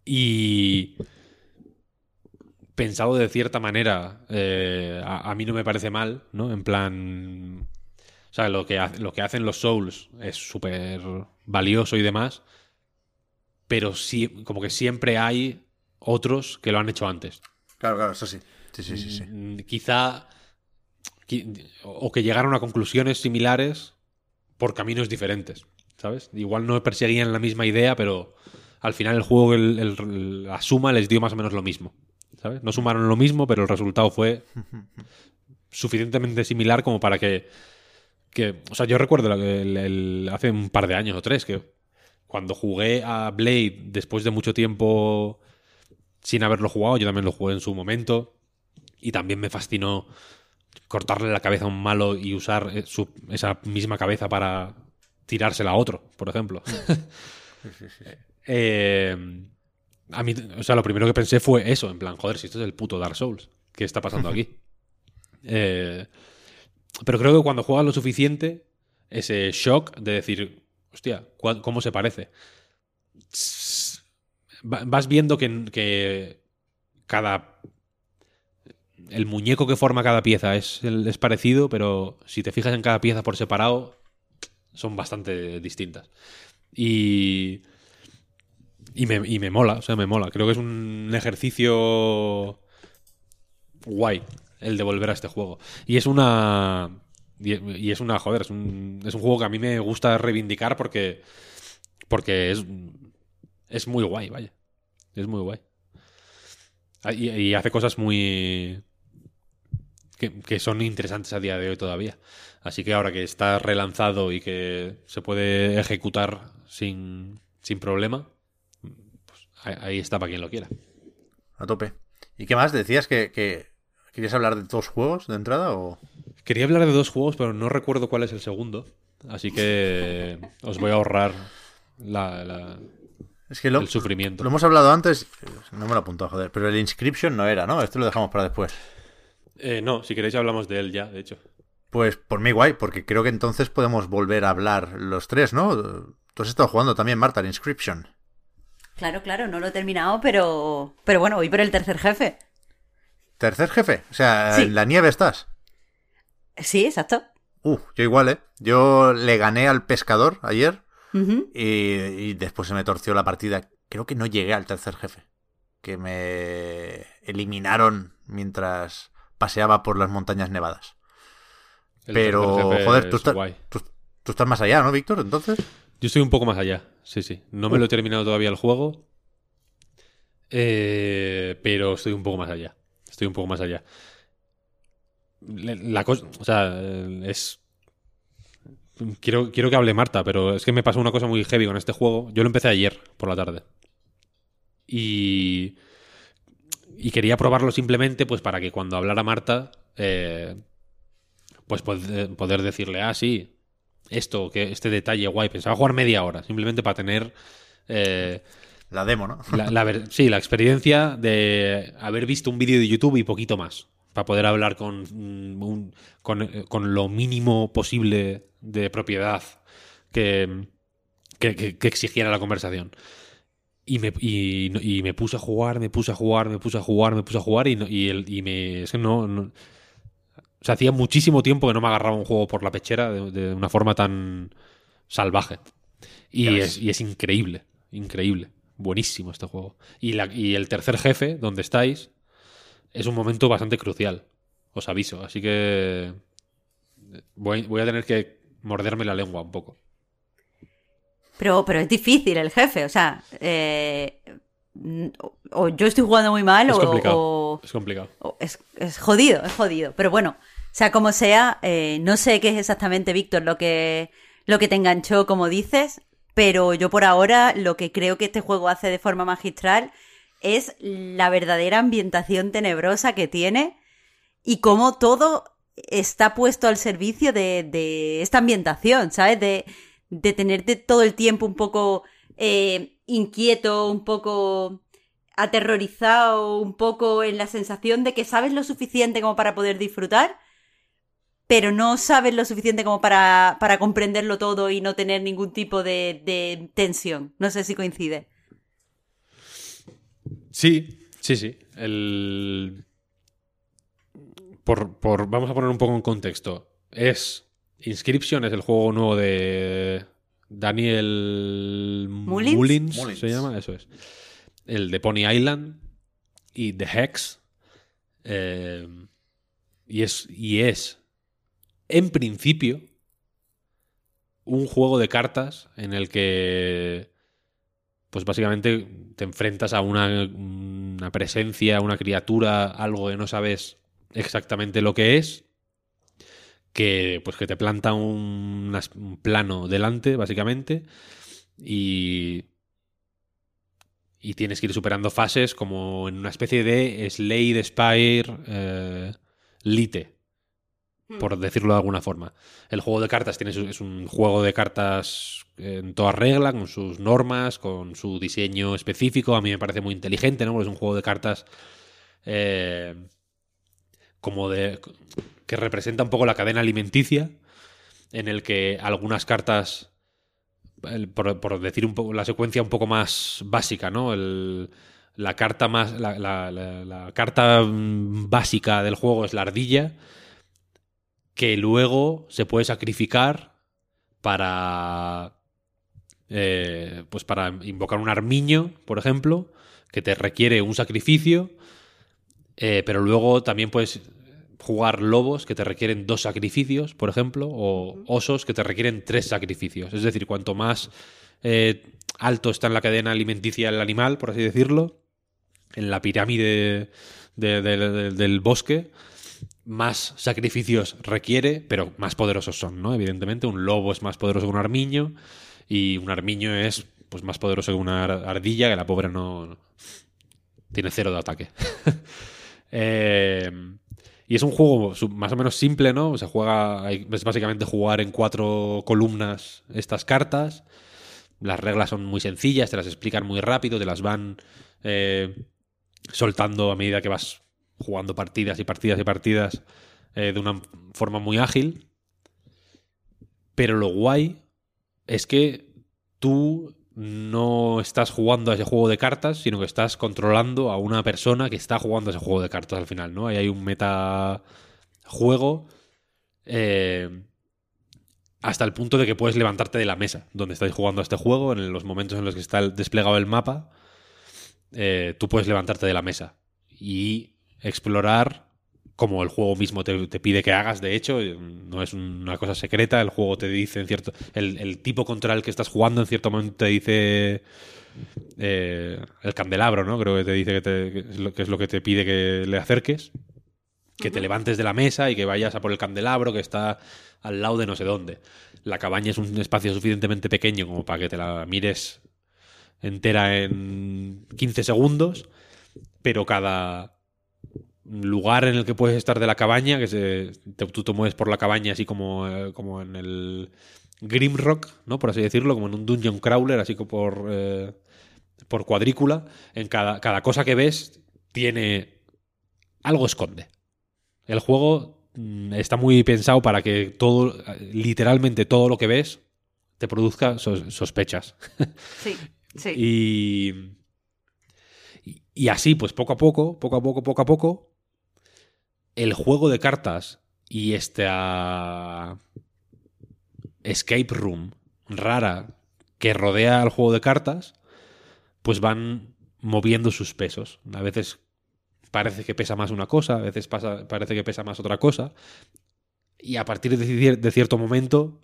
y pensado de cierta manera, eh, a, mí no me parece mal, ¿no? En plan... O sea, lo que, lo que hacen los Souls es súper valioso y demás, pero sí, como que siempre hay otros que lo han hecho antes. Claro, claro, eso sí. Sí, sí, sí. sí. Mm, quizá... O que llegaron a conclusiones similares por caminos diferentes, ¿sabes? Igual no perseguían la misma idea, pero al final el juego, la suma les dio más o menos lo mismo. ¿Sabes? No sumaron lo mismo, pero el resultado fue suficientemente similar como para que. que o sea, yo recuerdo hace un par de años o tres que cuando jugué a Blade después de mucho tiempo sin haberlo jugado, yo también lo jugué en su momento y también me fascinó cortarle la cabeza a un malo y usar eh, esa misma cabeza para tirársela a otro, por ejemplo. Sí, sí, eh, a mí, o sea, lo primero que pensé fue eso, en plan, joder, si esto es el puto Dark Souls, ¿qué está pasando aquí? Eh, pero creo que cuando juegas lo suficiente, ese shock de decir, hostia, ¿cómo se parece? Vas viendo que, que cada el muñeco que forma cada pieza es, es, parecido, pero si te fijas en cada pieza por separado, son bastante distintas. Y y me, y me mola, o sea, me mola. Creo que es un ejercicio guay el de volver a este juego. Y es una. Y, es una, joder, es un, es un juego que a mí me gusta reivindicar porque. Porque es. Es muy guay, vaya. Es muy guay. Ah, y, hace cosas muy. Que, que, son interesantes a día de hoy todavía. Así que ahora que está relanzado y que se puede ejecutar sin, sin problema, ahí está para quien lo quiera. A tope. ¿Y qué más? ¿Decías que, querías hablar de dos juegos de entrada o...? Quería hablar de dos juegos, pero no recuerdo cuál es el segundo. Así que os voy a ahorrar la, la- Es que lo, el sufrimiento. lo hemos hablado antes, no me lo apuntado, joder, pero el Inscription no era, ¿no? Esto lo dejamos para después. Eh, no, si queréis hablamos de él ya, de hecho. Pues por mí guay, porque creo que entonces podemos volver a hablar los tres, ¿no? Tú has estado jugando también, Marta, el Inscription. Claro, claro, no lo he terminado, pero, pero bueno, voy por el tercer jefe. Tercer jefe, o sea, Sí. en la nieve estás. Sí, exacto. Uh, yo igual, ¿eh? Yo le gané al pescador ayer y, y después se me torció la partida. Creo que no llegué al tercer jefe. Que me eliminaron mientras paseaba por las montañas nevadas. El Pero, joder, tú es estás, guay. tú, tú estás más allá, ¿no, Víctor? Entonces, Yo estoy un poco más allá, sí, sí. No me lo he terminado todavía el juego, eh, pero estoy un poco más allá. Estoy un poco más allá. La cosa, o sea, eh, es... Quiero, quiero que hable Marta, pero es que me pasó una cosa muy heavy con este juego. Yo lo empecé ayer por la tarde. Y... Y quería probarlo simplemente pues para que cuando hablara Marta, eh, pues pod- poder decirle, ah, sí, esto, que este detalle guay. Pensaba jugar media hora, simplemente para tener eh, la demo, ¿no? la, la ver- sí, la experiencia de haber visto un vídeo de YouTube y poquito más. Para poder hablar con, mm, un- con, eh, con lo mínimo posible de propiedad que, que, que- que exigiera la conversación. Y me, y, y me puse a jugar, me puse a jugar, me puse a jugar, me puse a jugar y, no- y, el, y me. Es que no, no- O sea, hacía muchísimo tiempo que no me agarraba un juego por la pechera de, de una forma tan salvaje. Y es, y es increíble, increíble. Buenísimo este juego. Y, la- y el tercer jefe, donde estáis, es un momento bastante crucial. Os aviso. Así que voy, voy a tener que morderme la lengua un poco. Pero, pero es difícil el jefe, o sea, eh, o, yo estoy jugando muy mal Es o, complicado. o- Es complicado. o es, es jodido, es jodido. Pero bueno, sea como sea, eh, no sé qué es exactamente, Víctor, lo que, lo que te enganchó, como dices, pero yo por ahora lo que creo que este juego hace de forma magistral es la verdadera ambientación tenebrosa que tiene y cómo todo está puesto al servicio de, de esta ambientación, ¿sabes? De, de tenerte todo el tiempo un poco eh, inquieto, un poco aterrorizado, un poco en la sensación de que sabes lo suficiente como para poder disfrutar, pero no sabes lo suficiente como para, para comprenderlo todo y no tener ningún tipo de, tensión. No sé si coincide. Sí, sí, sí. El... Por, por- vamos a poner un poco en contexto. Es Inscription, es el juego nuevo de Daniel Mullins. Mullins. se llama, eso es. El de Pony Island y The Hex. Eh, y, es, y es, en principio, un juego de cartas en el que pues básicamente te enfrentas a una, una presencia, una criatura, algo que no sabes exactamente lo que es, que pues que te planta un, plano delante, básicamente, y y tienes que ir superando fases como en una especie de Slade Spire eh, Lite, por decirlo de alguna forma. El juego de cartas tiene es un juego de cartas en toda regla, con sus normas, con su diseño específico. A mí me parece muy inteligente, ¿no? Porque es un juego de cartas eh, como de. que representa un poco la cadena alimenticia, en el que algunas cartas. por, decir un poco la secuencia un poco más básica, ¿no? El- la carta más. La carta mm, básica del juego es la ardilla que luego se puede sacrificar para eh, pues para invocar un armiño, por ejemplo, que te requiere un sacrificio, eh, pero luego también puedes jugar lobos que te requieren dos sacrificios, por ejemplo, o osos que te requieren tres sacrificios. Es decir, cuanto más eh, alto está en la cadena alimenticia el animal, por así decirlo, en la pirámide de- de- de- del bosque, más sacrificios requiere, pero más poderosos son, ¿no? Evidentemente, un lobo es más poderoso que un armiño y un armiño es pues más poderoso que una ar- ardilla, que la pobre no- tiene cero de ataque. Eh, Y es un juego más o menos simple, ¿no? Se juega, es básicamente jugar en cuatro columnas estas cartas. Las reglas son muy sencillas, te las explican muy rápido, te las van eh, soltando a medida que vas jugando partidas y partidas y partidas eh, de una forma muy ágil. Pero lo guay es que tú no estás jugando a ese juego de cartas, sino que estás controlando a una persona que está jugando a ese juego de cartas al final, ¿no? Ahí hay un meta juego eh, hasta el punto de que puedes levantarte de la mesa donde estáis jugando a este juego, en los momentos en los que está desplegado el mapa, eh, tú puedes levantarte de la mesa y explorar como el juego mismo te, te pide que hagas, de hecho, eh, no es una cosa secreta, el juego te dice en cierto... El, el tipo contra el que estás jugando en cierto momento te dice... eh, el candelabro, ¿no? Creo que te dice que, te- que es lo, que es lo que te pide que le acerques. Que te levantes de la mesa y que vayas a por el candelabro que está al lado de no sé dónde. La cabaña es un espacio suficientemente pequeño como para que te la mires entera en 15 segundos, pero cada lugar en el que puedes estar de la cabaña, que se, te- tú te mueves por la cabaña así como, eh, como en el Grimrock, ¿no? Por así decirlo, como en un dungeon crawler, así como por, eh, por cuadrícula. En cada, cada cosa que ves tiene algo esconde. El juego mm, está muy pensado para que todo, literalmente todo lo que ves, te produzca sos- sospechas. Sí, sí. Y- y así, pues poco a poco, poco a poco, poco a poco, el juego de cartas y esta escape room rara que rodea al juego de cartas, pues van moviendo sus pesos. A veces parece que pesa más una cosa, a veces pasa- parece que pesa más otra cosa. Y a partir de cierto momento,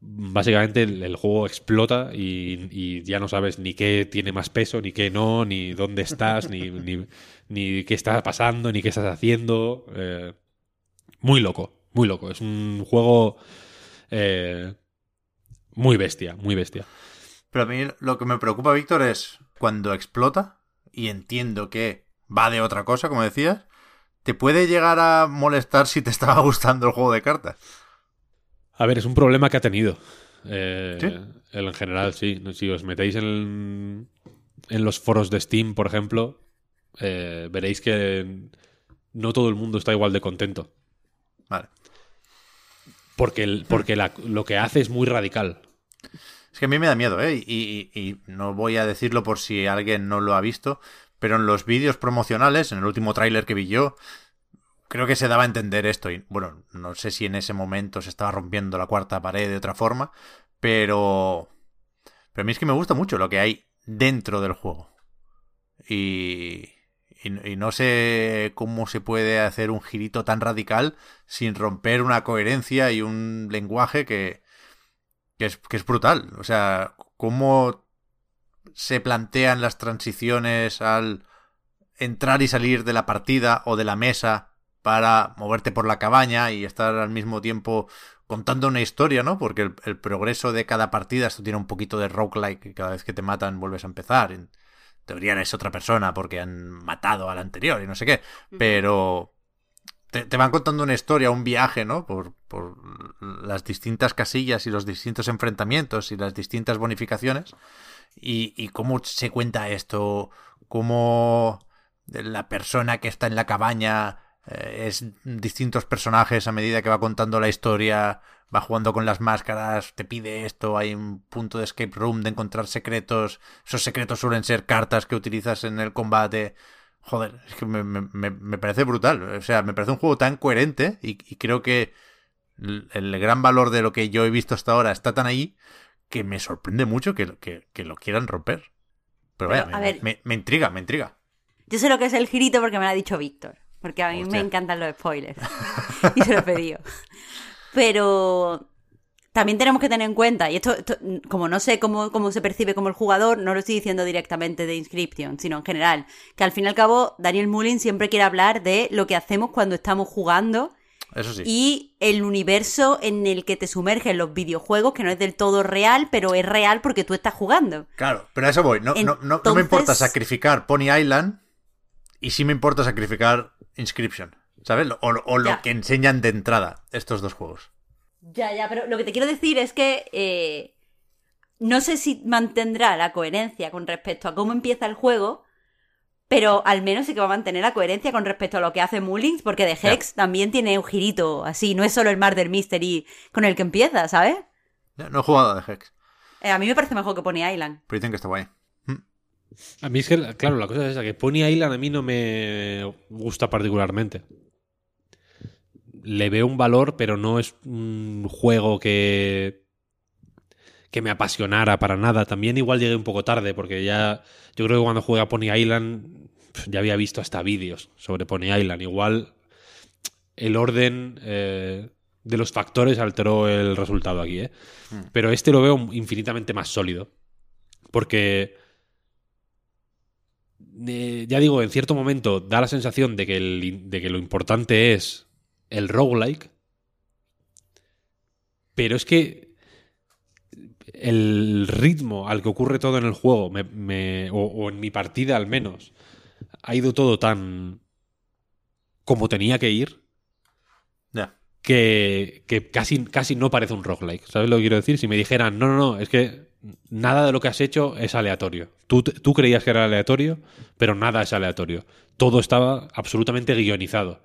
básicamente el, el juego explota y, y ya no sabes ni qué tiene más peso, ni qué no, ni dónde estás, ni, ni, ni qué está pasando, ni qué estás haciendo. Eh, muy loco, muy loco. Es un juego eh, muy bestia, muy bestia. Pero a mí lo que me preocupa, Víctor, es cuando explota, y entiendo que va de otra cosa, como decías, te puede llegar a molestar si te estaba gustando el juego de cartas. A ver, es un problema que ha tenido. Eh, ¿Sí? él en general, sí. Si os metéis en, en los foros de Steam, por ejemplo, eh, veréis que no todo el mundo está igual de contento. Vale. Porque, el- porque la- lo que hace es muy radical. Es que a mí me da miedo, ¿eh? Y, y- y no voy a decirlo por si alguien no lo ha visto, pero en los vídeos promocionales, en el último tráiler que vi yo, creo que se daba a entender esto. Y bueno, no sé si en ese momento se estaba rompiendo la cuarta pared de otra forma, pero... Pero a mí es que me gusta mucho lo que hay dentro del juego. Y... Y, no sé cómo se puede hacer un girito tan radical sin romper una coherencia y un lenguaje que, que es, que es brutal. O sea, cómo se plantean las transiciones al entrar y salir de la partida o de la mesa para moverte por la cabaña y estar al mismo tiempo contando una historia, ¿no? Porque el, el progreso de cada partida, esto tiene un poquito de roguelike, que cada vez que te matan vuelves a empezar. En teoría eres otra persona porque han matado al anterior y no sé qué. Pero te, te van contando una historia, un viaje, ¿no? Por, por las distintas casillas y los distintos enfrentamientos y las distintas bonificaciones. Y, y cómo se cuenta esto, cómo la persona que está en la cabaña es distintos personajes a medida que va contando la historia, va jugando con las máscaras, te pide esto, hay un punto de escape room de encontrar secretos, esos secretos suelen ser cartas que utilizas en el combate. Joder, es que me, me, me parece brutal. O sea, me parece un juego tan coherente y, y creo que el, el, gran valor de lo que yo he visto hasta ahora está tan ahí que me sorprende mucho que, que, que lo quieran romper. Pero vaya, Pero, a me, ver. me, me intriga, me intriga. Yo sé lo que es el girito porque me lo ha dicho Víctor. Porque a mí Hostia. me encantan los spoilers. y se lo he pedido. Pero también tenemos que tener en cuenta, y esto, esto, como no sé cómo, cómo se percibe como el jugador, no lo estoy diciendo directamente de Inscription, sino en general, que al fin y al cabo Daniel Mullin siempre quiere hablar de lo que hacemos cuando estamos jugando Eso sí. y el universo en el que te sumergen los videojuegos, que no es del todo real, pero es real porque tú estás jugando. Claro, pero a eso voy. No, no, no, no me importa sacrificar Pony Island y sí me importa sacrificar Inscription. ¿Sabes? O, o lo Ya. que enseñan de entrada estos dos juegos. Ya, ya, pero lo que te quiero decir es que eh, no sé si mantendrá la coherencia con respecto a cómo empieza el juego, pero al menos sí que va a mantener la coherencia con respecto a lo que hace Mullins, porque de Hex también tiene un girito así, no es solo el Murder Mystery con el que empieza, ¿sabes? Ya, No he jugado a The Hex, Eh, a mí me parece mejor que Pony Island. pero dicen que está guay. A mí es que, claro, la cosa es esa, que Pony Island a mí no me gusta particularmente. Le veo un valor, pero no es un juego que que me apasionara para nada. También igual llegué un poco tarde, porque ya yo creo que cuando jugué a Pony Island ya había visto hasta vídeos sobre Pony Island. Igual el orden eh, de los factores alteró el resultado aquí, ¿eh? Pero este lo veo infinitamente más sólido. Porque eh, ya digo, en cierto momento da la sensación de que, el- de que lo importante es el roguelike. Pero es que el ritmo al que ocurre todo en el juego, me- me- o, o en mi partida al menos, ha ido todo tan como tenía que ir que, que casi, casi no parece un roguelike. ¿Sabes lo que quiero decir? Si me dijeran, no, no, no, es que nada de lo que has hecho es aleatorio. Tú, tú creías que era aleatorio, pero nada es aleatorio. Todo estaba absolutamente guionizado.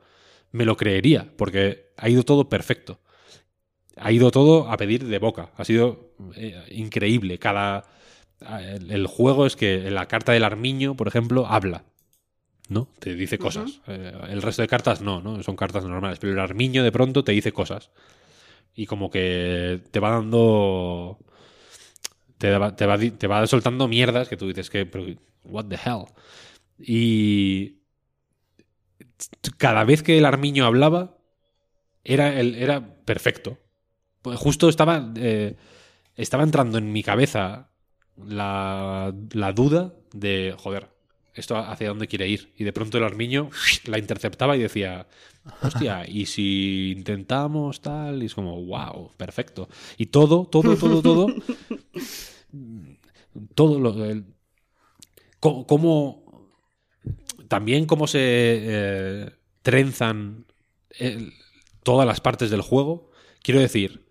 Me lo creería, porque ha ido todo perfecto. Ha ido todo a pedir de boca. Ha sido eh, increíble. Cada. El, el juego es que en la carta del armiño, por ejemplo, habla. ¿no? Te dice cosas. Eh, el resto de cartas no, ¿no? Son cartas normales. Pero el armiño de pronto te dice cosas. Y como que te va dando. Te va, te va, te va soltando mierdas que tú dices que. pero, what the hell. Y. Cada vez que el armiño hablaba, era, el, era perfecto. Pues justo estaba. eh, estaba entrando en mi cabeza la, la duda de. Joder, esto hacia dónde quiere ir. Y de pronto el armiño la interceptaba y decía, hostia, y si intentamos tal, y es como, wow, perfecto. Y todo, todo, todo, todo, todo lo... el- cómo, también cómo se eh, trenzan el- todas las partes del juego. Quiero decir,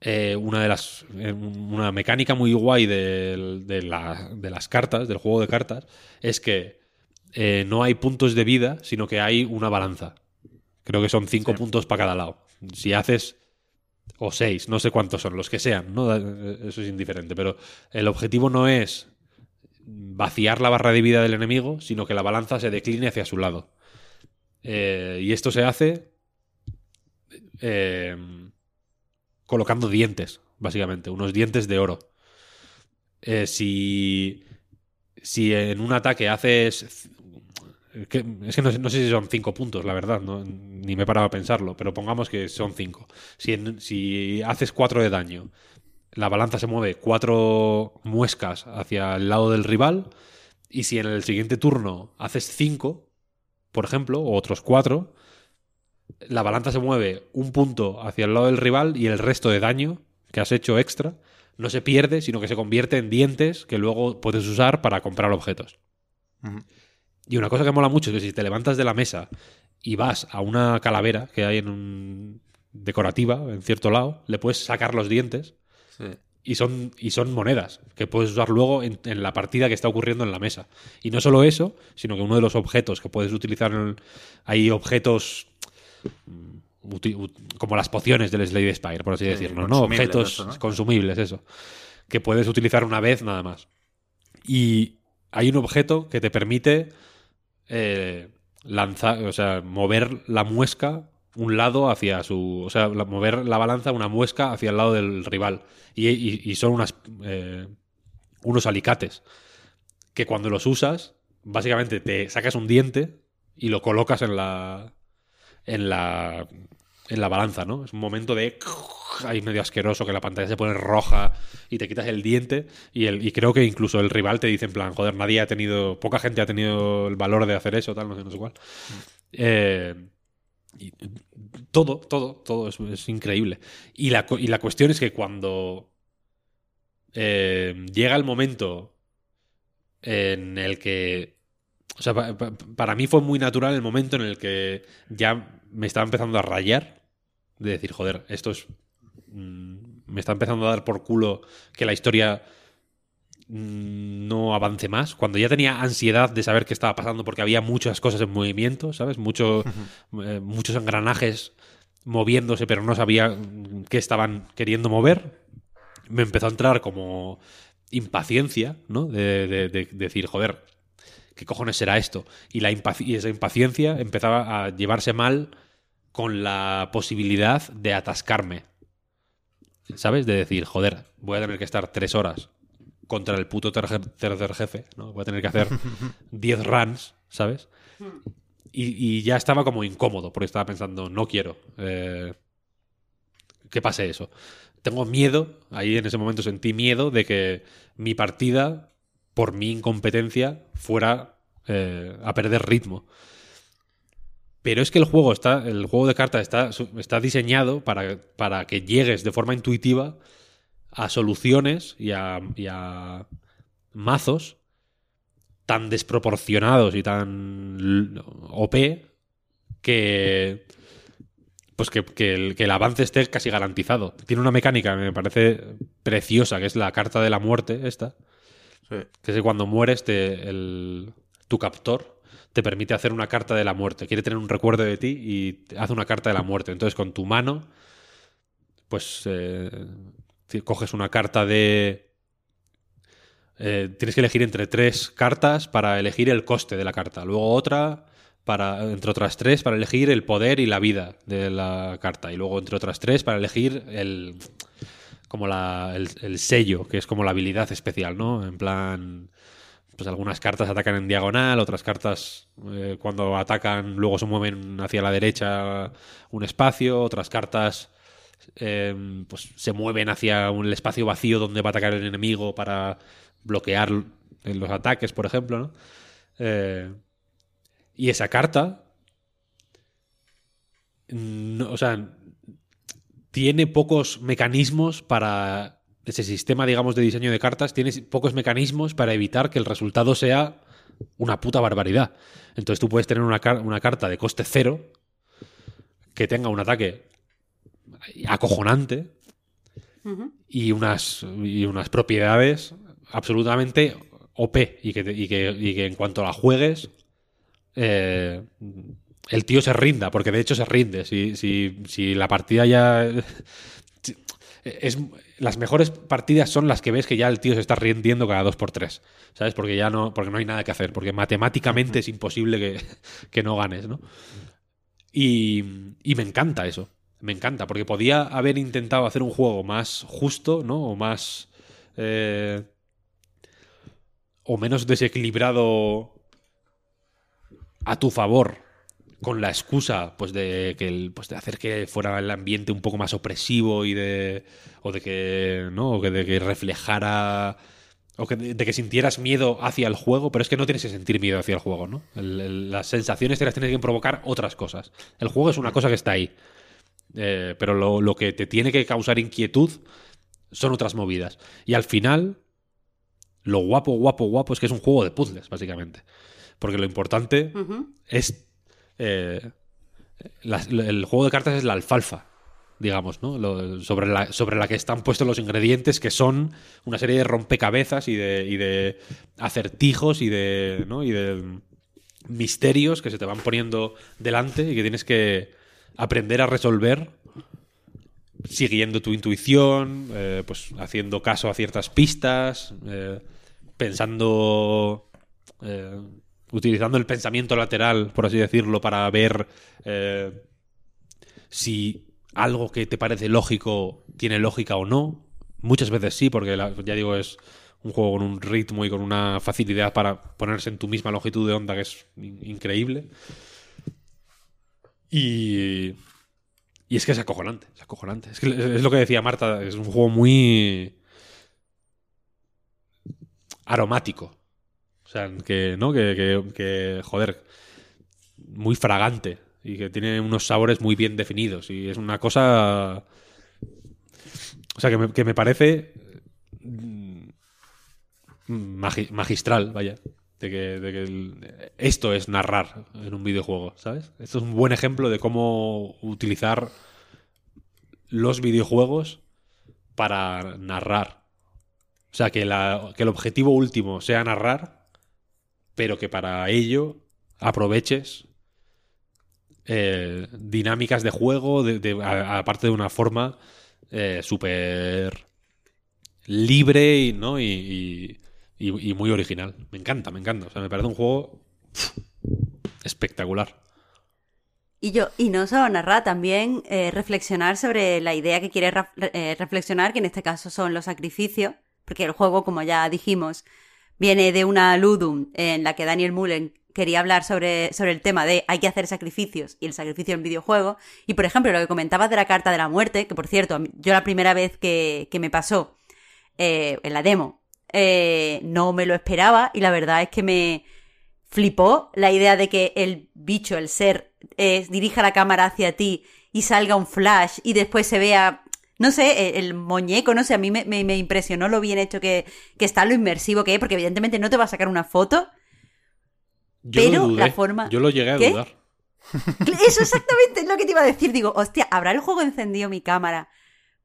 eh, una de las eh, una mecánica muy guay de, la- de las cartas, del juego de cartas, es que eh, no hay puntos de vida, sino que hay una balanza. Creo que son cinco Sí. puntos para cada lado. Si haces o seis, no sé cuántos son, los que sean, ¿no? Eso es indiferente, pero el objetivo no es vaciar la barra de vida del enemigo, sino que la balanza se decline hacia su lado. Eh, y esto se hace eh, colocando dientes, básicamente, unos dientes de oro. Eh, si, si en un ataque haces... que- es que no, sé- no sé si son cinco puntos, la verdad, no- ni me he parado a pensarlo, pero pongamos que son cinco. Si, si haces cuatro de daño, la balanza se mueve cuatro muescas hacia el lado del rival, y si en el siguiente turno haces cinco, por ejemplo, o otros cuatro, la balanza se mueve un punto hacia el lado del rival y el resto de daño que has hecho extra no se pierde, sino que se convierte en dientes que luego puedes usar para comprar objetos. Y una cosa que mola mucho es que si te levantas de la mesa y vas a una calavera que hay en un decorativa en cierto lado, le puedes sacar los dientes Sí. y son, y son monedas que puedes usar luego en, en la partida que está ocurriendo en la mesa. Y no solo eso, sino que uno de los objetos que puedes utilizar, en el- hay objetos mm, como las pociones del Slade Spire, por así Sí, decirlo, ¿no? Objetos eso, ¿no? consumibles, eso, que puedes utilizar una vez nada más. Y hay un objeto que te permite eh, lanzar, o sea, mover la muesca un lado hacia su. O sea, mover la balanza una muesca hacia el lado del rival. Y, y- y son unas, eh, unos alicates que cuando los usas, básicamente te sacas un diente y lo colocas en la. en la. En la balanza, ¿no? Es un momento de. ahí medio asqueroso que la pantalla se pone roja y te quitas el diente y, el, y creo que incluso el rival te dice en plan, joder, nadie ha tenido, poca gente ha tenido el valor de hacer eso, tal, no sé, no sé cuál. Eh, y todo, todo, todo es, increíble. Y la, y la cuestión es que cuando eh, llega el momento en el que O sea, pa- pa- para mí fue muy natural el momento en el que ya me estaba empezando a rayar de decir, joder, esto es. mm, me está empezando a dar por culo que la historia mm, no avance más. Cuando ya tenía ansiedad de saber qué estaba pasando porque había muchas cosas en movimiento, ¿sabes? Mucho, eh, muchos engranajes moviéndose, pero no sabía qué estaban queriendo mover. Me empezó a entrar como impaciencia, ¿no? De, de- de- de decir, joder, ¿qué cojones será esto? Y, la impaci- y esa impaciencia empezaba a llevarse mal con la posibilidad de atascarme. ¿Sabes? De decir, joder, voy a tener que estar tres horas contra el puto tercer, jefe, ¿no? Voy a tener que hacer 10 runs, ¿sabes? Y, y ya estaba como incómodo, porque estaba pensando, no quiero eh, que pase eso. Tengo miedo, ahí en ese momento sentí miedo de que mi partida, por mi incompetencia, fuera eh, a perder ritmo. Pero es que el juego está, el juego de cartas está, diseñado para, para que llegues de forma intuitiva a soluciones y a, y a mazos tan desproporcionados y tan OP que pues que, que el, que el avance esté casi garantizado. Tiene una mecánica que me parece preciosa, que es la carta de la muerte esta, Sí. que es que cuando mueres te, el- tu captor te permite hacer una carta de la muerte. Quiere tener un recuerdo de ti y hace una carta de la muerte. Entonces con tu mano, pues eh, coges una carta de... eh, tienes que elegir entre tres cartas para elegir el coste de la carta. Luego otra para entre otras tres para elegir el poder y la vida de la carta y luego entre otras tres para elegir el como la, el sello que es como la habilidad especial no en plan pues algunas cartas atacan en diagonal otras cartas eh, cuando atacan luego se mueven hacia la derecha un espacio otras cartas eh, pues se mueven hacia un espacio vacío donde va a atacar el enemigo para bloquear los ataques por ejemplo ¿no? Eh, y esa carta. o sea. Tiene pocos mecanismos para. Ese sistema, digamos, de diseño de cartas, tiene pocos mecanismos para evitar que el resultado sea una puta barbaridad. Entonces tú puedes tener una, car- una carta de coste cero que tenga un ataque acojonante y unas, y unas propiedades absolutamente OP y que, te- y que, y que en cuanto la juegues eh, el tío se rinda, porque de hecho se rinde. Si, si, si la partida ya... si- Es, las mejores partidas son las que ves que ya el tío se está rindiendo cada dos por tres, ¿sabes? Porque ya no, porque no hay nada que hacer, porque matemáticamente es imposible que, que no ganes, ¿no? Y, y me encanta eso, me encanta, porque podía haber intentado hacer un juego más justo, ¿no? O más... eh, o menos desequilibrado a tu favor con la excusa pues de que el, pues de hacer que fuera el ambiente un poco más opresivo y de o de que no o que de que reflejara o que de, de que sintieras miedo hacia el juego pero es que no tienes que sentir miedo hacia el juego no El- el- las sensaciones te las tienes que provocar otras cosas. El juego es una cosa que está ahí Eh, pero lo, lo que te tiene que causar inquietud son otras movidas. Y al final lo guapo guapo guapo es que es un juego de puzzles básicamente. Porque lo importante es eh, el juego de cartas es la alfalfa digamos no sobre la que están puestos los ingredientes que son una serie de rompecabezas y de, acertijos y de ¿no? y de misterios que se te van poniendo delante y que tienes que aprender a resolver siguiendo tu intuición eh, pues haciendo caso a ciertas pistas eh, pensando utilizando el pensamiento lateral, por así decirlo, para ver eh, si algo que te parece lógico tiene lógica o no. Muchas veces sí, porque ya digo, es un juego con un ritmo y con una facilidad para ponerse en tu misma longitud de onda que es in- increíble. Y, y es que es acojonante, es acojonante. Es lo que decía Marta, es un juego muy aromático. Sea, que, ¿no? Que, que- que, joder, muy fragante y que tiene unos sabores muy bien definidos y es una cosa... O sea, que me, que me parece mm, magi- magistral, vaya. De que, de que esto es narrar en un videojuego, ¿sabes? Esto es un buen ejemplo de cómo utilizar los videojuegos para narrar. O sea, que, la- que el objetivo último sea narrar, pero que para ello aproveches eh, dinámicas de juego, de, de- de una forma eh, súper libre y, ¿no? Y, y- muy original. Me encanta, me encanta. O sea, me parece un juego espectacular. Y yo, y no solo narrar, también eh, reflexionar sobre la idea que quiere eh, reflexionar, que en este caso son los sacrificios, porque el juego, como ya dijimos, viene de una Ludum en la que Daniel Mullen quería hablar sobre, sobre el tema de hay que hacer sacrificios y el sacrificio en videojuego. Y por ejemplo, lo que comentabas de la carta de la muerte, que por cierto, yo la primera vez que, que me pasó eh, en la demo, eh, no me lo esperaba y la verdad es que me flipó la idea de que el bicho, el ser, eh, dirija la cámara hacia ti y salga un flash y después se vea, no sé, el, el muñeco, no sé, a mí me, me- me impresionó lo bien hecho que, que está, lo inmersivo que es, porque evidentemente no te va a sacar una foto. Yo Pero dudé. la forma- Yo lo llegué a ¿Qué? dudar. Eso exactamente es lo que te iba a decir. Digo, hostia, ¿habrá el juego encendido mi cámara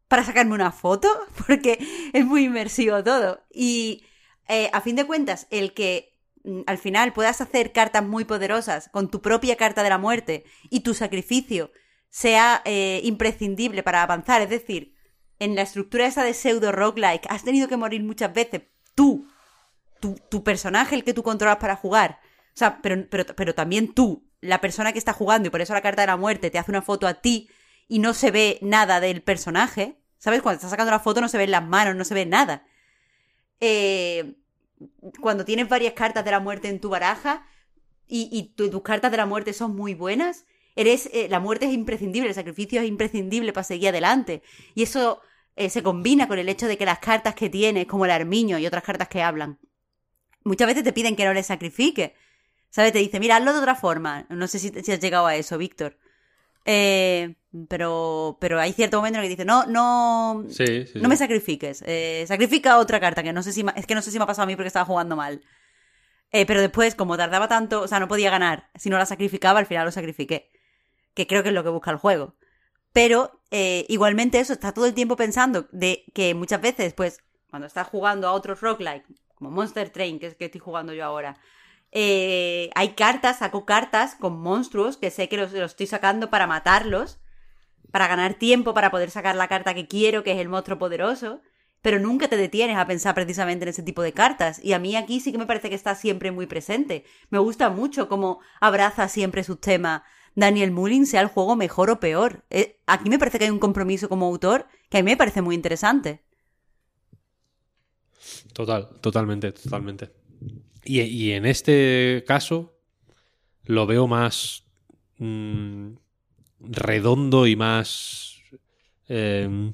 para sacarme una foto? Porque es muy inmersivo todo. Y eh, a fin de cuentas, el que mm, al final puedas hacer cartas muy poderosas con tu propia carta de la muerte y tu sacrificio sea eh, imprescindible para avanzar, es decir, en la estructura esa de pseudo roguelike has tenido que morir muchas veces tú, tu, tu personaje, el que tú controlas para jugar. O sea, pero, pero, pero también tú, la persona que está jugando, y por eso la carta de la muerte te hace una foto a ti y no se ve nada del personaje. ¿Sabes? Cuando estás sacando la foto no se ven las manos, no se ve nada. Eh, cuando tienes varias cartas de la muerte en tu baraja y, tu- tus cartas de la muerte son muy buenas, eres eh, la muerte es imprescindible, el sacrificio es imprescindible para seguir adelante. Y eso eh, se combina con el hecho de que las cartas que tienes, como el armiño y otras cartas que hablan, muchas veces te piden que no les sacrifiques. ¿Sabes? Te dice, mira, hazlo de otra forma. No sé si, si has llegado a eso, Víctor. Eh, pero, pero hay cierto momento en el que dice, no, no, Sí, sí, sí. no me sacrifiques. Eh, sacrifica otra carta, que no sé si ma- es que no sé si me ha pasado a mí porque estaba jugando mal. Eh, pero después, como tardaba tanto, o sea, no podía ganar. Si no la sacrificaba, al final lo sacrifiqué. Que creo que es lo que busca el juego. Pero eh, igualmente eso, está todo el tiempo pensando de que muchas veces, pues, cuando estás jugando a otros roguelike, como Monster Train, que es que estoy jugando yo ahora, eh, hay cartas, saco cartas con monstruos que sé que los, los estoy sacando para matarlos, para ganar tiempo, para poder sacar la carta que quiero, que es el monstruo poderoso, pero nunca te detienes a pensar precisamente en ese tipo de cartas. Y a mí aquí sí que me parece que está siempre muy presente. Me gusta mucho cómo abraza siempre sus temas Daniel Mullin, sea el juego mejor o peor. Eh, aquí me parece que hay un compromiso como autor que a mí me parece muy interesante. Total, totalmente, totalmente. Y, en este caso lo veo más mm, redondo y más... eh,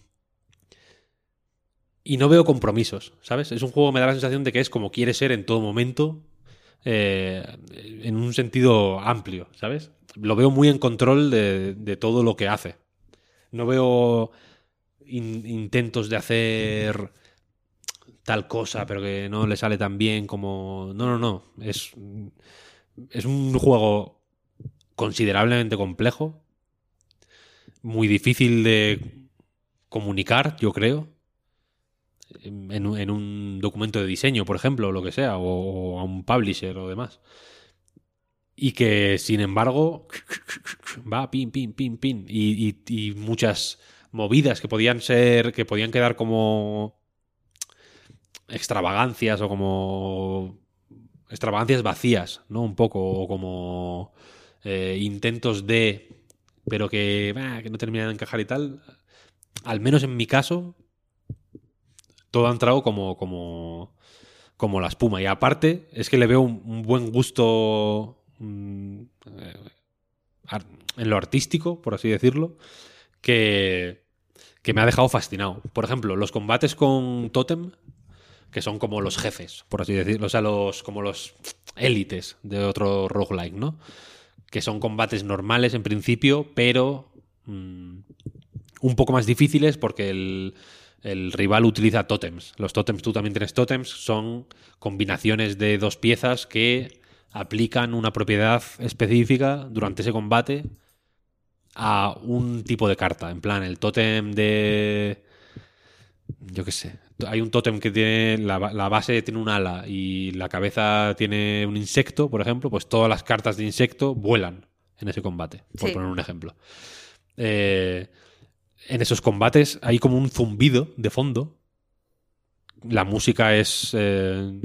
y no veo compromisos, ¿sabes? Es un juego que me da la sensación de que es como quiere ser en todo momento, eh, en un sentido amplio, ¿sabes? Lo veo muy en control de, todo lo que hace. No veo in- intentos de hacer tal cosa, pero que no le sale tan bien como... No, no, no. Es, es un juego considerablemente complejo, muy difícil de comunicar, yo creo, en, un- en un documento de diseño, por ejemplo, o lo que sea, o, o a un publisher o demás. Y que, sin embargo, va pin, pin, pin, pin. Y, muchas movidas que podían ser, que podían quedar como extravagancias o como extravagancias vacías, ¿no? Un poco, o como eh, intentos de, pero que, que no terminan de encajar y tal. Al menos en mi caso, todo ha entrado como, como, como la espuma. Y aparte, es que le veo un, buen gusto en lo artístico, por así decirlo, que, que me ha dejado fascinado. Por ejemplo, los combates con Totem, que son como los jefes, por así decirlo, o sea, los, como los élites de otro roguelike, ¿no? Que son combates normales en principio, pero mm, un poco más difíciles porque el, rival utiliza tótems. Los tótems, tú también tienes tótems, son combinaciones de dos piezas que aplican una propiedad específica durante ese combate a un tipo de carta. En plan, el tótem de. Yo qué sé. Hay un tótem que tiene. La, la, base tiene un ala y la cabeza tiene un insecto, por ejemplo. Pues todas las cartas de insecto vuelan en ese combate, por Sí. poner un ejemplo. Eh, en esos combates hay como un zumbido de fondo. La música es. eh,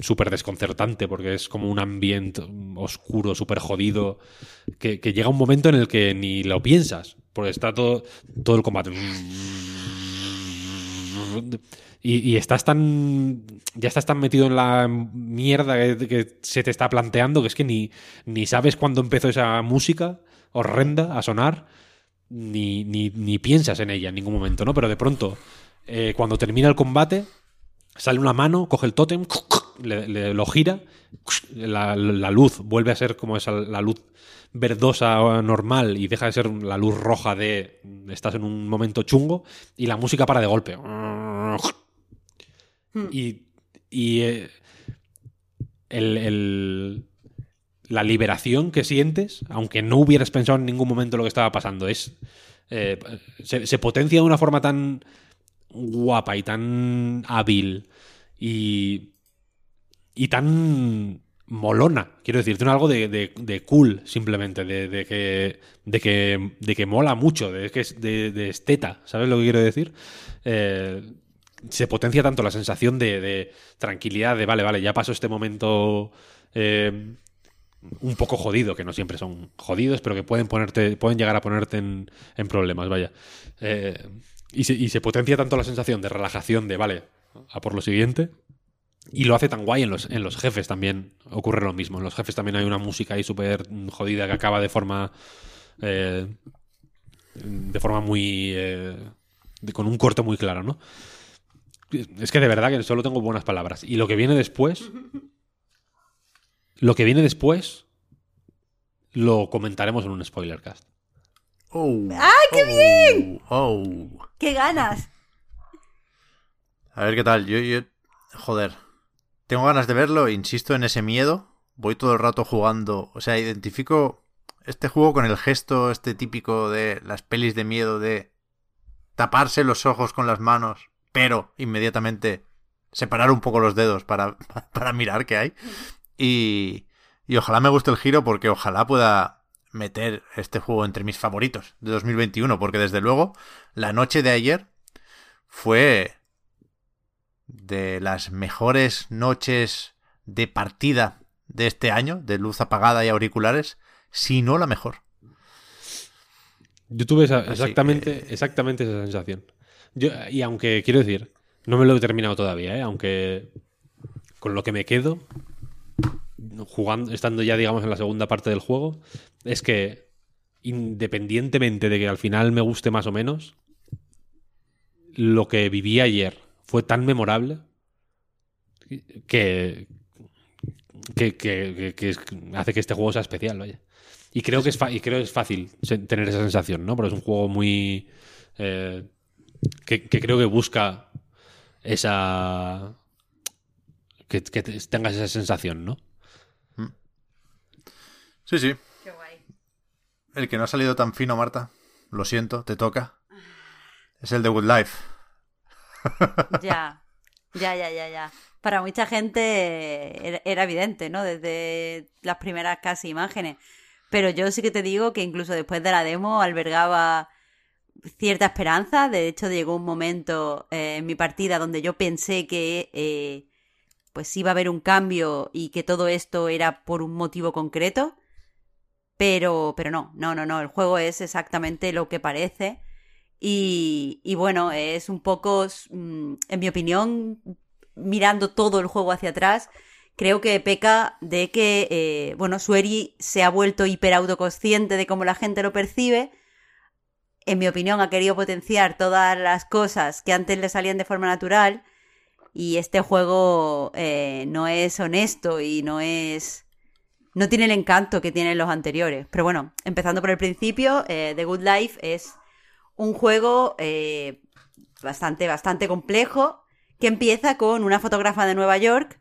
súper desconcertante porque es como un ambiente oscuro, súper jodido, que, llega un momento en el que ni lo piensas, porque está todo, todo el combate. Y, estás tan. Ya estás tan metido en la mierda que, que se te está planteando que es que ni, ni sabes cuándo empezó esa música horrenda a sonar, ni, ni, ni piensas en ella en ningún momento, ¿no? Pero de pronto, eh, cuando termina el combate, sale una mano, coge el tótem, le, le- lo gira, la, la luz vuelve a ser como esa, la luz verdosa normal y deja de ser la luz roja de estás en un momento chungo y la música para de golpe. Y, y, eh, el, el- la liberación que sientes, aunque no hubieras pensado en ningún momento lo que estaba pasando, es eh, se, se potencia de una forma tan guapa y tan hábil y, y tan molona. Quiero decir, tiene algo de, de- cool, simplemente, de, que, de, que, de que mola mucho, de que de, esteta, ¿sabes lo que quiero decir? Eh, se potencia tanto la sensación de, tranquilidad, de vale, vale, ya pasó este momento eh, un poco jodido, que no siempre son jodidos, pero que pueden ponerte, pueden llegar a ponerte en, problemas, vaya. Eh, y se potencia tanto la sensación de relajación, de vale, a por lo siguiente. Y lo hace tan guay en los, en los jefes también. Ocurre lo mismo. En los jefes también hay una música ahí súper jodida que acaba de forma. eh, de forma muy. eh, de- con un corte muy claro, ¿no? Es que de verdad que solo tengo buenas palabras. Y lo que viene después. Lo que viene después. Lo comentaremos en un spoiler cast. Oh, ¡Ah, qué bien! Oh. ¡Qué ganas! A ver qué tal. Yo, yo, joder. Tengo ganas de verlo, insisto en ese miedo. Voy todo el rato jugando. O sea, identifico este juego con el gesto este típico de las pelis de miedo de taparse los ojos con las manos, pero inmediatamente separar un poco los dedos para, para mirar qué hay. Y, y ojalá me guste el giro porque ojalá pueda meter este juego entre mis favoritos de 2021, porque desde luego la noche de ayer fue de las mejores noches de partida de este año, de luz apagada y auriculares, si no la mejor. Yo tuve esa- exactamente, que- exactamente esa sensación. Yo, y aunque, quiero decir, no me lo he terminado todavía, ¿eh? aunque con lo que me quedo, jugando, estando ya, digamos, en la segunda parte del juego, es que independientemente de que al final me guste más o menos, lo que viví ayer fue tan memorable que, que, que- que- que es- hace que este juego sea especial, vaya. Y creo que es, fa- y creo que es fácil tener esa sensación, ¿no? Pero es un juego muy... eh, que, que creo que busca esa... Que, que te- tengas esa sensación, ¿no? Sí, sí. Qué guay. El que no ha salido tan fino, Marta, lo siento, te toca. Es el de Good Life. Ya, ya, ya, ya, ya. Para mucha gente era, evidente, ¿no? Desde las primeras casi imágenes. Pero yo sí que te digo que incluso después de la demo albergaba cierta esperanza. De hecho, llegó un momento eh, en mi partida donde yo pensé que eh, pues iba a haber un cambio y que todo esto era por un motivo concreto. Pero, pero no, no, no, no. El juego es exactamente lo que parece. Y, y bueno, es un poco, mm, en mi opinión, mirando todo el juego hacia atrás, creo que peca de que, eh, bueno, Sueri se ha vuelto hiper autoconsciente de cómo la gente lo percibe. En mi opinión, ha querido potenciar todas las cosas que antes le salían de forma natural. Y este juego eh, no es honesto y no es. No tiene el encanto que tienen los anteriores. Pero bueno, empezando por el principio, eh, The Good Life es un juego eh, bastante, bastante complejo, que empieza con una fotógrafa de Nueva York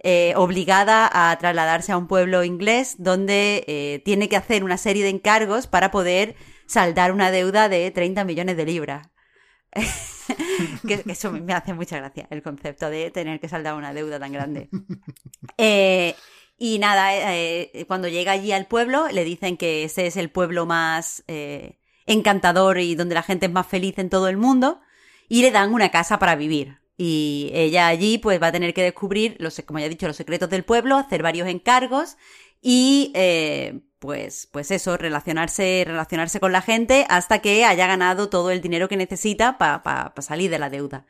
eh, obligada a trasladarse a un pueblo inglés donde eh, tiene que hacer una serie de encargos para poder saldar una deuda de 30 millones de libras. que eso me hace mucha gracia, el concepto de tener que saldar una deuda tan grande. Eh, y nada, cuando llega allí al pueblo, le dicen que ese es el pueblo más encantador y donde la gente es más feliz en todo el mundo, y le dan una casa para vivir. Y ella allí pues va a tener que descubrir, los, como ya he dicho, los secretos del pueblo, hacer varios encargos y eh, pues, pues eso, relacionarse, relacionarse con la gente hasta que haya ganado todo el dinero que necesita para salir de la deuda.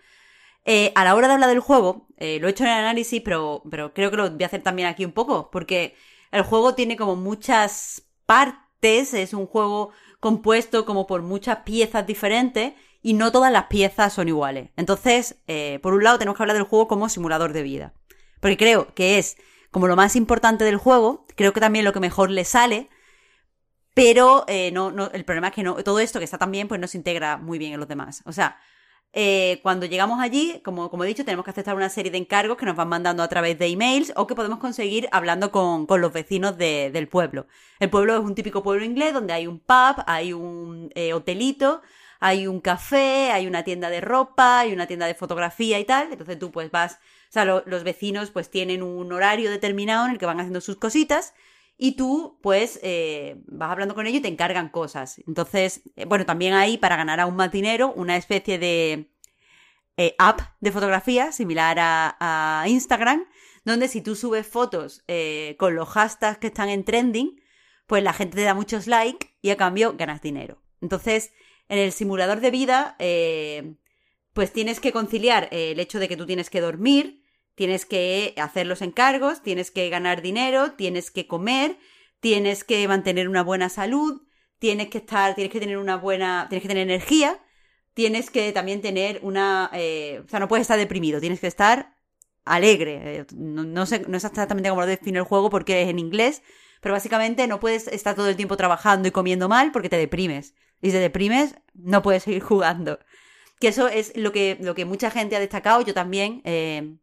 Eh, a la hora de hablar del juego, eh, lo he hecho en el análisis, pero, pero creo que lo voy a hacer también aquí un poco, porque el juego tiene como muchas partes, es un juego compuesto como por muchas piezas diferentes y no todas las piezas son iguales. Entonces, eh, por un lado, tenemos que hablar del juego como simulador de vida. Porque creo que es como lo más importante del juego, creo que también lo que mejor le sale, pero eh, no, no, el problema es que no, todo esto que está tan bien, pues no se integra muy bien en los demás. O sea, eh, cuando llegamos allí, como, he dicho, tenemos que aceptar una serie de encargos que nos van mandando a través de emails o que podemos conseguir hablando con, con los vecinos del pueblo. El pueblo es un típico pueblo inglés donde hay un pub, hay un hotelito, hay un café, hay una tienda de ropa, hay una tienda de fotografía y tal. Entonces tú pues vas, o sea, los vecinos pues tienen un horario determinado en el que van haciendo sus cositas y tú pues eh, vas hablando con ellos y te encargan cosas. Entonces, eh, bueno, también hay para ganar aún más dinero una especie de eh, app de fotografía similar a, Instagram, donde si tú subes fotos con los hashtags que están en trending, pues la gente te da muchos likes y a cambio ganas dinero. Entonces, en el simulador de vida, eh, pues tienes que conciliar eh, el hecho de que tú tienes que dormir, tienes que hacer los encargos, tienes que ganar dinero, tienes que comer, tienes que mantener una buena salud, tienes que estar, tienes que tener una buena, tienes que tener energía, tienes que también tener una, eh, o sea, no puedes estar deprimido, tienes que estar alegre. No, sé, no sé exactamente cómo lo define el juego porque es en inglés, pero básicamente no puedes estar todo el tiempo trabajando y comiendo mal porque te deprimes. Y si te deprimes, no puedes seguir jugando. Que eso es lo que, lo que mucha gente ha destacado, yo también. Eh,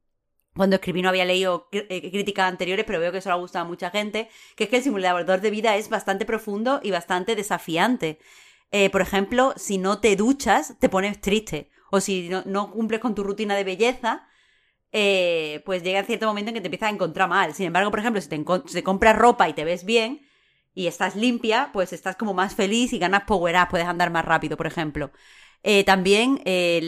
cuando escribí no había leído eh, críticas anteriores, pero veo que eso le ha gustado a mucha gente, que es que el simulador de vida es bastante profundo y bastante desafiante. Eh, por ejemplo, si no te duchas, te pones triste. O si no, cumples con tu rutina de belleza, pues llega cierto momento en que te empiezas a encontrar mal. Sin embargo, por ejemplo, si te, si te compras ropa y te ves bien, y estás limpia, pues estás como más feliz y ganas power up, puedes andar más rápido, por ejemplo. Eh, también eh,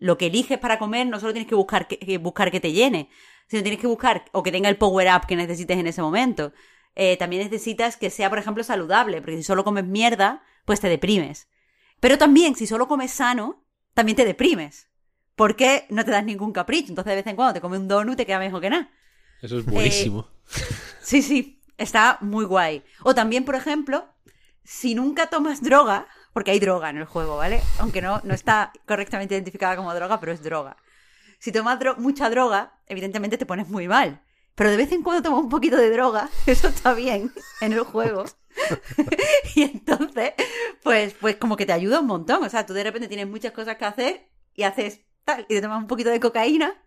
lo que eliges para comer no solo tienes que buscar que, buscar que te llene, sino tienes que buscar o que tenga el power up que necesites en ese momento. Eh, también necesitas que sea, por ejemplo, saludable, porque si solo comes mierda, pues te deprimes. Pero también, si solo comes sano, también te deprimes. Porque no te das ningún capricho. Entonces, de vez en cuando te comes un donut y te queda mejor que nada. Eso es buenísimo. sí, sí. Está muy guay. O también, por ejemplo, si nunca tomas droga, porque hay droga en el juego, ¿vale? Aunque no, no está correctamente identificada como droga, pero es droga. Si tomas mucha droga, evidentemente te pones muy mal. Pero de vez en cuando tomas un poquito de droga, eso está bien en el juego. y entonces, pues, pues como que te ayuda un montón. O sea, tú de repente tienes muchas cosas que hacer y haces tal, y te tomas un poquito de cocaína,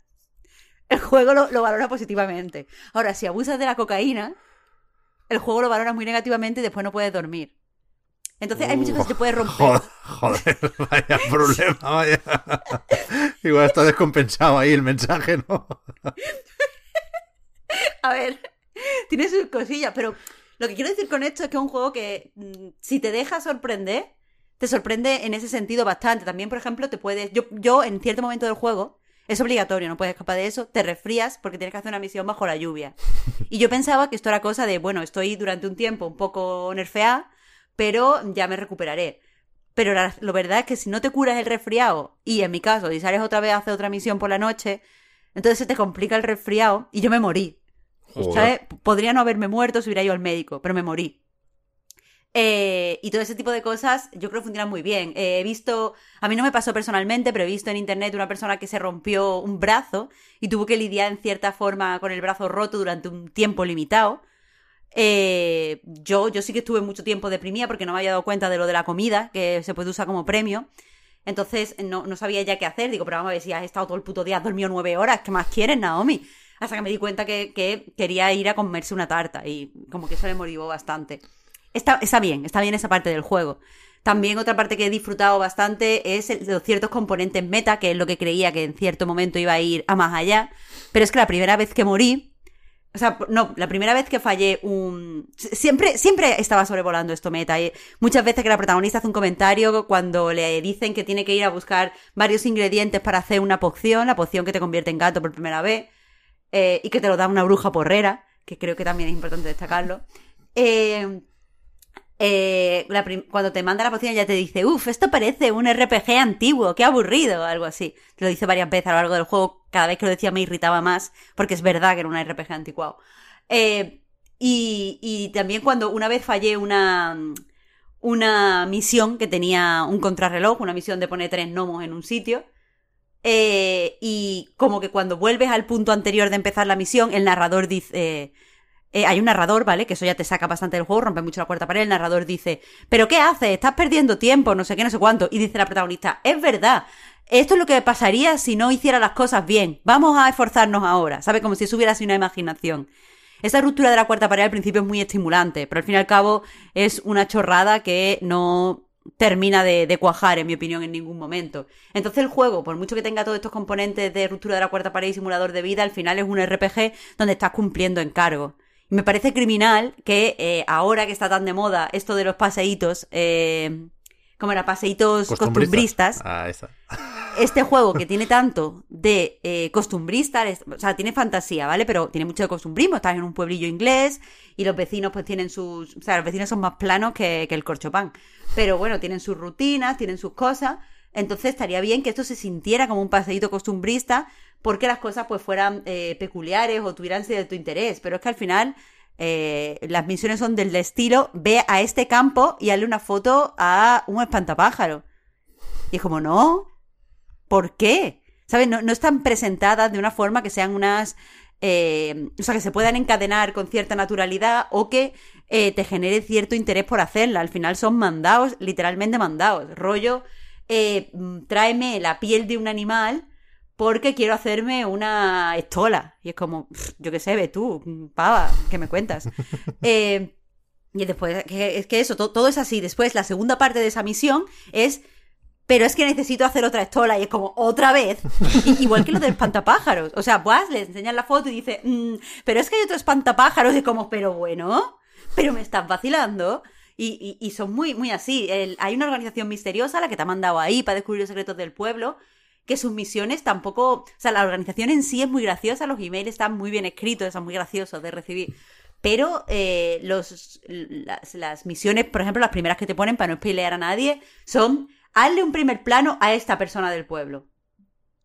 el juego lo, lo valora positivamente. Ahora, si abusas de la cocaína, el juego lo valora muy negativamente y después no puedes dormir. Entonces hay muchas cosas que puedes romper. Joder, vaya problema, vaya. Igual está descompensado ahí el mensaje, ¿no? A ver, tiene sus cosillas, pero lo que quiero decir con esto es que es un juego que mm, si te deja sorprender, te sorprende en ese sentido bastante. También, por ejemplo, te puedes. Yo, yo en cierto momento del juego, es obligatorio, no puedes escapar de eso. Te resfrías porque tienes que hacer una misión bajo la lluvia. Y yo pensaba que esto era cosa de, bueno, estoy durante un tiempo un poco nerfeada, pero ya me recuperaré. Pero la, lo verdad es que si no te curas el resfriado, y en mi caso, y sales otra vez a hacer otra misión por la noche, entonces se te complica el resfriado y yo me morí. Podría no haberme muerto si hubiera ido al médico, pero me morí. Eh, y todo ese tipo de cosas yo creo que funcionan muy bien. Eh, he visto, a mí no me pasó personalmente, pero he visto en internet una persona que se rompió un brazo y tuvo que lidiar en cierta forma con el brazo roto durante un tiempo limitado. Eh, yo, yo sí que estuve mucho tiempo deprimida porque no me había dado cuenta de lo de la comida, que se puede usar como premio. Entonces no, no sabía ya qué hacer. Digo, pero vamos a ver si has estado todo el puto día, has dormido nueve horas, ¿qué más quieres, Naomi? Hasta que me di cuenta que, que quería ir a comerse una tarta y como que eso le motivó bastante. Está, está bien, está bien esa parte del juego. También otra parte que he disfrutado bastante es el- los ciertos componentes meta, que es lo que creía que en cierto momento iba a ir a más allá. Pero es que la primera vez que morí, o sea, no, la primera vez que fallé un... Siempre, siempre estaba sobrevolando esto meta. Y muchas veces que la protagonista hace un comentario cuando le dicen que tiene que ir a buscar varios ingredientes para hacer una poción, la poción que te convierte en gato por primera vez, eh, y que te lo da una bruja porrera, que creo que también es importante destacarlo. Eh, eh, cuando te manda la poción ya te dice, uff, esto parece un RPG antiguo, qué aburrido, algo así. Te lo dice varias veces a lo largo del juego, cada vez que lo decía me irritaba más, porque es verdad que era un RPG anticuado. Eh, y, y también cuando una vez fallé una, una misión que tenía un contrarreloj, una misión de poner tres gnomos en un sitio, eh, y como que cuando vuelves al punto anterior de empezar la misión, el narrador dice... eh, hay un narrador, ¿vale? Que eso ya te saca bastante del juego, rompe mucho la cuarta pared. El narrador dice, ¿pero qué haces? Estás perdiendo tiempo, no sé qué, no sé cuánto. Y dice la protagonista, es verdad. Esto es lo que pasaría si no hiciera las cosas bien. Vamos a esforzarnos ahora. ¿Sabe? Como si eso hubiera sido una imaginación. Esa ruptura de la cuarta pared al principio es muy estimulante, pero al fin y al cabo es una chorrada que no termina de, de cuajar, en mi opinión, en ningún momento. Entonces el juego, por mucho que tenga todos estos componentes de ruptura de la cuarta pared y simulador de vida, al final es un RPG donde estás cumpliendo encargos. Me parece criminal que eh, ahora que está tan de moda esto de los paseitos, eh, como era, paseitos costumbristas, Ah, esa. este juego que tiene tanto de eh, costumbrista, o sea, tiene fantasía, ¿vale? Pero tiene mucho de costumbrismo, estás en un pueblillo inglés y los vecinos pues tienen sus, o sea, los vecinos son más planos que, que el corchopán. Pero bueno, tienen sus rutinas, tienen sus cosas, entonces estaría bien que esto se sintiera como un paseíto costumbrista porque las cosas pues fueran eh, peculiares o tuvieran cierto interés, pero es que al final eh, las misiones son del estilo ve a este campo y hazle una foto a un espantapájaro. Y es como, no, ¿Por qué? ¿Sabes? No, no están presentadas de una forma que sean unas. eh, o sea, que se puedan encadenar con cierta naturalidad o que te genere cierto interés por hacerla. Al final son mandados, literalmente mandados. Rollo, eh, mm, tráeme la piel de un animal porque quiero hacerme una estola. Y es como, yo qué sé, ve tú, mm, pava, ¿qué me cuentas? Eh, y después, es que eso, to- todo es así. Después, la segunda parte de esa misión es pero es que necesito hacer otra estola y es como otra vez. Igual que lo del espantapájaros. O sea, Boaz le enseñan la foto y dice, "Mm, pero es que hay otro espantapájaros y como, pero bueno, pero me estás vacilando. Y, y- y son muy, muy así. Hay una organización misteriosa, la que te ha mandado ahí para descubrir los secretos del pueblo, que sus misiones tampoco... O sea, la organización en sí es muy graciosa, los emails están muy bien escritos, son muy graciosos de recibir. Pero eh, los, las, misiones, por ejemplo, las primeras que te ponen para no pelear a nadie, son hazle un primer plano a esta persona del pueblo.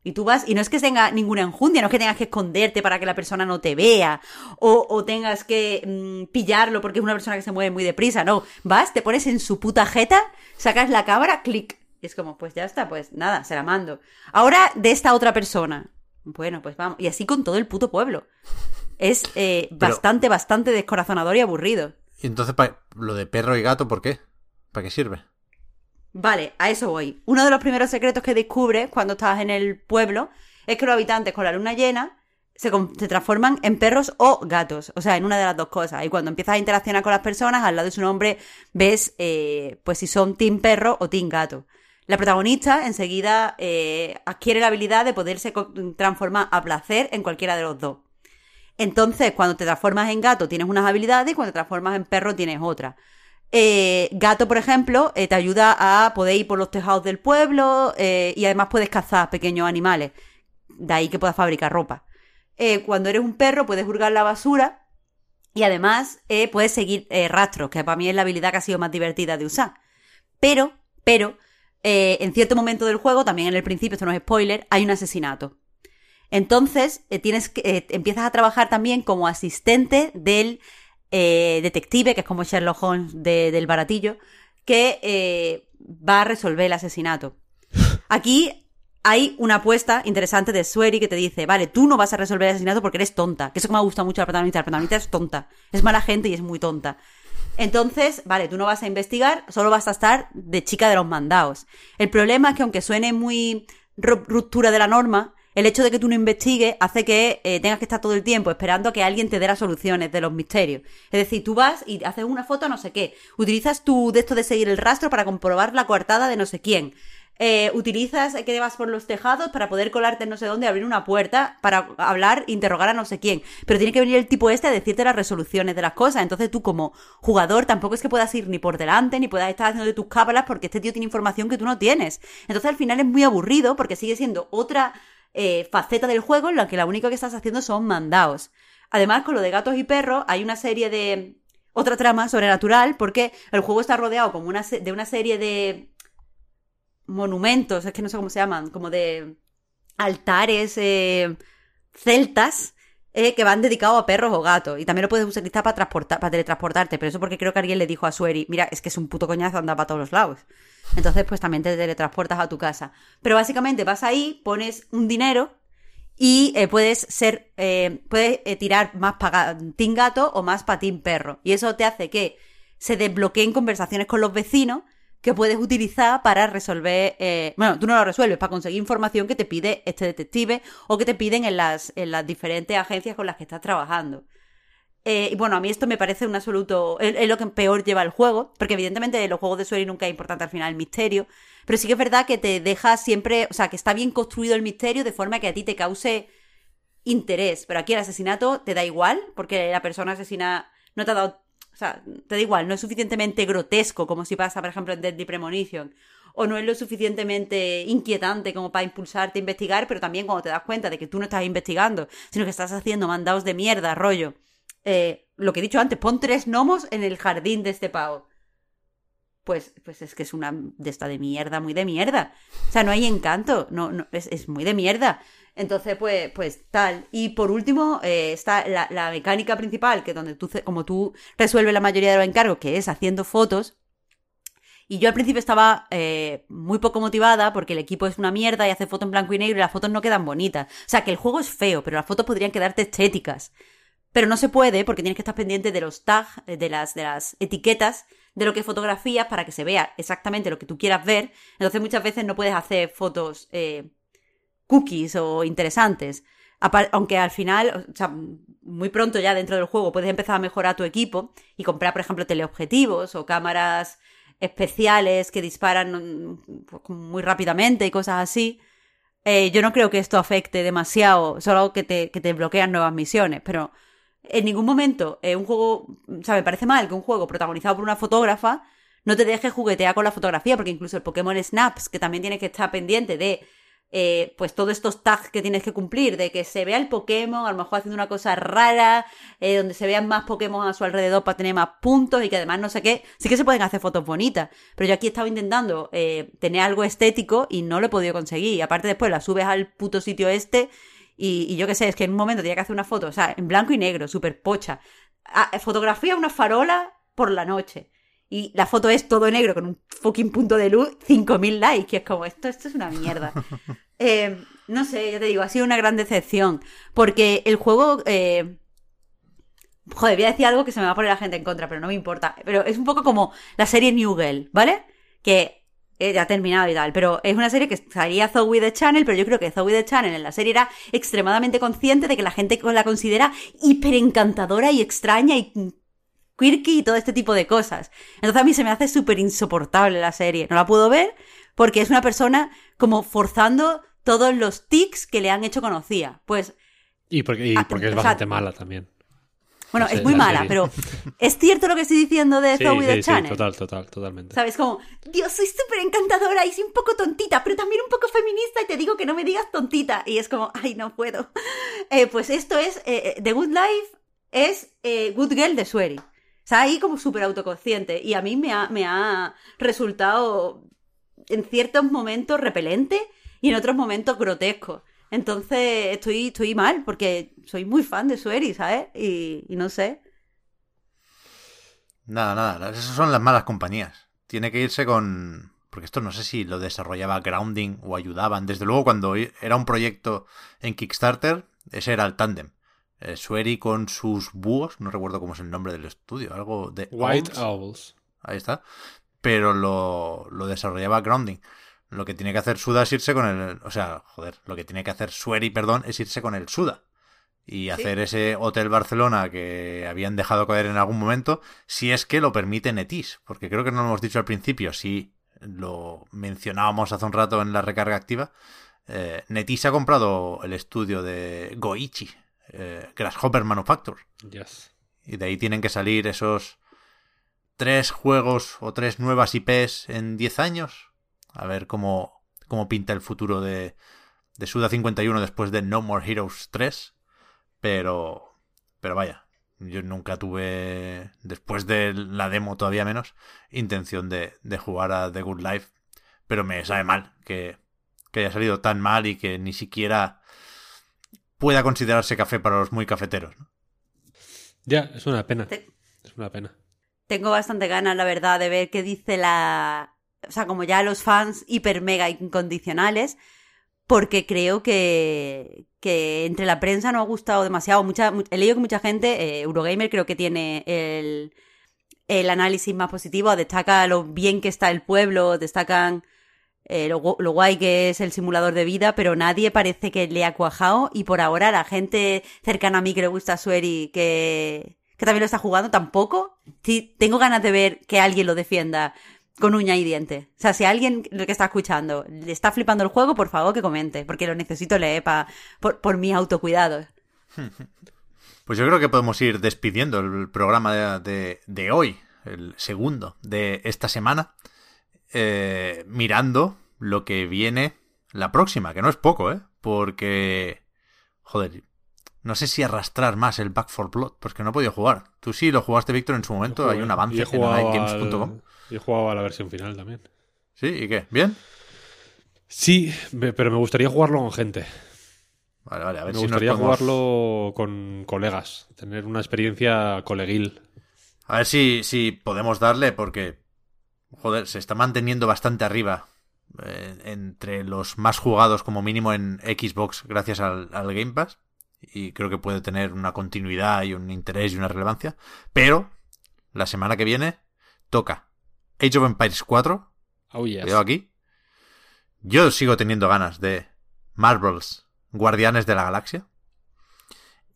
Y tú vas, y no es que tenga ninguna enjundia, no es que tengas que esconderte para que la persona no te vea, o, o tengas que mm, pillarlo porque es una persona que se mueve muy deprisa, no. Vas, te pones en su puta jeta, sacas la cámara, clic. Y es como, pues ya está, pues nada, se la mando. Ahora de esta otra persona. Bueno, pues vamos. Y así con todo el puto pueblo. Es eh, Pero- bastante, bastante descorazonador y aburrido. Y entonces, lo de perro y gato, ¿por qué? ¿Para qué sirve? Vale, a eso voy. Uno de los primeros secretos que descubres cuando estás en el pueblo es que los habitantes con la luna llena se, transforman en perros o gatos. O sea, en una de las dos cosas. Y cuando empiezas a interaccionar con las personas, al lado de su nombre ves eh, pues si son team perro o team gato. La protagonista enseguida eh, adquiere la habilidad de poderse transformar a placer en cualquiera de los dos. Entonces, cuando te transformas en gato tienes unas habilidades y cuando te transformas en perro tienes otras. Eh, gato, por ejemplo, eh, te ayuda a poder ir por los tejados del pueblo eh, y además puedes cazar pequeños animales. De ahí que puedas fabricar ropa. Cuando eres un perro puedes hurgar la basura y además puedes seguir rastros, que para mí es la habilidad que ha sido más divertida de usar. Pero, pero, en cierto momento del juego, también en el principio, esto no es spoiler, hay un asesinato. Entonces, tienes que, empiezas a trabajar también como asistente del eh, detective, que es como Sherlock Holmes de- del baratillo, que eh, va a resolver el asesinato. Aquí hay una apuesta interesante de Sueri que te dice, vale, tú no vas a resolver el asesinato porque eres tonta. Que eso que me ha gustado mucho la protagonista. La protagonista es tonta. Es mala gente y es muy tonta. Entonces, vale, tú no vas a investigar, solo vas a estar de chica de los mandados. El problema es que aunque suene muy ruptura de la norma, el hecho de que tú no investigues hace que eh, tengas que estar todo el tiempo esperando a que alguien te dé las soluciones de los misterios. Es decir, tú vas y haces una foto no sé qué. Utilizas tu de esto de seguir el rastro para comprobar la coartada de no sé quién. Eh, utilizas que vas por los tejados para poder colarte no sé dónde, abrir una puerta para hablar, interrogar a no sé quién. Pero tiene que venir el tipo este a decirte las resoluciones de las cosas. Entonces tú como jugador tampoco es que puedas ir ni por delante ni puedas estar haciendo de tus cábalas porque este tío tiene información que tú no tienes. Entonces al final es muy aburrido porque sigue siendo otra eh, faceta del juego en la que lo único que estás haciendo son mandados. Además, con lo de gatos y perros, hay una serie de. otra trama sobrenatural, porque el juego está rodeado como una de una serie de monumentos, es que no sé cómo se llaman, como de altares eh, celtas eh, que van dedicados a perros o gatos. Y también lo puedes utilizar para, transportar, para teletransportarte, pero eso porque creo que alguien le dijo a Sueri, mira, es que es un puto coñazo andar para todos los lados. Entonces, pues también te teletransportas a tu casa. Pero básicamente vas ahí, pones un dinero y eh, puedes ser, puedes tirar más patín gato o más patín perro. Y eso te hace que se desbloqueen conversaciones con los vecinos que puedes utilizar para resolver, eh, bueno, tú no lo resuelves, para conseguir información que te pide este detective o que te piden en las, en las diferentes agencias con las que estás trabajando. Eh, y bueno, a mí esto me parece un absoluto. Es, lo que peor lleva el juego, porque evidentemente los juegos de Sueri nunca es importante al final el misterio, pero sí que es verdad que te deja siempre. O sea, que está bien construido el misterio de forma que a ti te cause interés. Pero aquí el asesinato te da igual, porque la persona asesina no te ha dado o sea, te da igual, no es suficientemente grotesco como si pasa, por ejemplo, en Deadly Premonition. O no es lo suficientemente inquietante como para impulsarte a investigar, pero también cuando te das cuenta de que tú no estás investigando, sino que estás haciendo mandados de mierda, rollo. Eh, lo que he dicho antes, pon tres gnomos en el jardín de este pavo. Pues, pues es que es una de esta de mierda, muy de mierda. O sea, no hay encanto, no, no, es, es muy de mierda. Entonces, pues, pues tal. Y por último, eh, está la, mecánica principal, que donde tú, como tú resuelves la mayoría de los encargos, que es haciendo fotos. Y yo al principio estaba eh, muy poco motivada porque el equipo es una mierda y hace fotos en blanco y negro y las fotos no quedan bonitas. O sea, que el juego es feo, pero las fotos podrían quedarte estéticas. Pero no se puede porque tienes que estar pendiente de los tags, eh, de las, de las etiquetas de lo que fotografías para que se vea exactamente lo que tú quieras ver. Entonces muchas veces no puedes hacer fotos cookies o interesantes. Aunque al final, muy pronto ya dentro del juego puedes empezar a mejorar tu equipo y comprar, por ejemplo, teleobjetivos o cámaras especiales que disparan pues, muy rápidamente y cosas así. Eh, yo no creo que esto afecte demasiado, solo que te, que te bloquean nuevas misiones, pero en ningún momento eh, un juego, o sea, me parece mal que un juego protagonizado por una fotógrafa no te deje juguetear con la fotografía, porque incluso el Pokémon Snaps, que también tiene que estar pendiente de eh, pues todos estos tags que tienes que cumplir, de que se vea el Pokémon, a lo mejor haciendo una cosa rara, eh, donde se vean más Pokémon a su alrededor para tener más puntos y que además no sé qué, sí que se pueden hacer fotos bonitas, pero yo aquí estaba intentando eh, tener algo estético y no lo he podido conseguir, y aparte después la subes al puto sitio este y, yo qué sé, es que en un momento tenía que hacer una foto, o sea, en blanco y negro, súper pocha, ah, fotografía una farola por la noche y la foto es todo negro con un fucking punto de luz, 5.000 likes, que es como, esto, esto es una mierda. Eh, no sé, ya te digo, ha sido una gran decepción, porque el juego... Eh, joder, voy a decir algo que se me va a poner la gente en contra, pero no me importa. Pero es un poco como la serie New Girl, ¿vale? Que eh, ya ha terminado y tal, pero es una serie que salía Zoe the Channel, pero yo creo que Zoe the Channel en la serie era extremadamente consciente de que la gente la considera hiper encantadora y extraña y quirky y todo este tipo de cosas. Entonces a mí se me hace súper insoportable la serie. No la puedo ver porque es una persona como forzando todos los tics que le han hecho conocida. Pues... Y porque, ah, es bastante mala también. Bueno, es muy mala, pero ¿es cierto lo que estoy diciendo de Zoe de Channel? Sí, total, total, totalmente. ¿Sabes? Como, Dios, soy súper encantadora y soy un poco tontita, pero también un poco feminista y te digo que no me digas tontita. Y es como, ay, no puedo. Eh, pues esto es, eh, eh, The Good Life es Good Girl de Swery sea, ahí como súper autoconsciente. Y a mí me ha, me ha resultado en ciertos momentos repelente y en otros momentos grotesco. Entonces estoy, estoy mal porque soy muy fan de Sueri, ¿sabes? Y, y no sé. Nada, nada. Esas son las malas compañías. Tiene que irse con... Porque esto no sé si lo desarrollaba Grounding o ayudaban. Desde luego cuando era un proyecto en Kickstarter, ese era el tándem. Eh, Sueri con sus búhos, no recuerdo cómo es el nombre del estudio, algo de... White Owls. Owls. Ahí está. Pero lo, lo desarrollaba Grounding. Lo que tiene que hacer Suda es irse con el. O sea, joder, lo que tiene que hacer Sueri, perdón, es irse con el Suda. Y hacer ese Hotel Barcelona que habían dejado caer en algún momento, si es que lo permite Netis. Porque creo que no lo hemos dicho al principio, si lo mencionábamos hace un rato en la recarga activa. Eh, Netis ha comprado el estudio de Goichi, eh, Grasshopper Manufacture. Yes. Y de ahí tienen que salir esos tres juegos o tres nuevas IPs en 10 años. A ver cómo, cómo pinta el futuro de, de Suda 51 después de No More Heroes 3. Pero, pero vaya, yo nunca tuve, después de la demo todavía menos, intención de, de jugar a The Good Life. Pero me sabe mal que, que haya salido tan mal y que ni siquiera pueda considerarse café para los muy cafeteros. ¿no? Ya, es una pena. Te- Es una pena. Tengo bastante ganas, la verdad, de ver qué dice la... O sea, como ya los fans hiper mega incondicionales, porque creo que, que entre la prensa no ha gustado demasiado. Mucha, mu- he leído que mucha gente, eh, Eurogamer creo que tiene el, el análisis más positivo, destaca lo bien que está el pueblo, destacan eh, lo, gu- lo guay que es el simulador de vida, pero nadie parece que le ha cuajado y por ahora la gente cercana a mí que le gusta Sueri, que, que también lo está jugando, tampoco. Sí, tengo ganas de ver que alguien lo defienda con uña y diente. O sea, si alguien que está escuchando le está flipando el juego, por favor que comente, porque lo necesito leer pa, por, por mi autocuidado. Pues yo creo que podemos ir despidiendo el programa de- de hoy, el segundo de esta semana, eh, mirando lo que viene la próxima, que no es poco, ¿eh? Porque, joder, no sé si arrastrar más el Back for Blood, porque no he podido jugar. Tú sí lo jugaste, Víctor, en su momento, hay un avance en jugado, nightgames.com. al- y he jugado a la versión final también. ¿Sí? ¿Y qué? ¿Bien? Sí, me- pero me gustaría jugarlo con gente. Vale, vale, a ver Me si nos gustaría podemos- jugarlo con colegas, tener una experiencia coleguil. A ver si, si podemos darle, porque, joder, se está manteniendo bastante arriba eh, entre los más jugados como mínimo en Xbox gracias al, al Game Pass. Y creo que puede tener una continuidad y un interés y una relevancia. Pero, la semana que viene, toca Age of Empires 4. Oh, yes. Cuidado aquí. Yo sigo teniendo ganas de Marvels Guardianes de la Galaxia.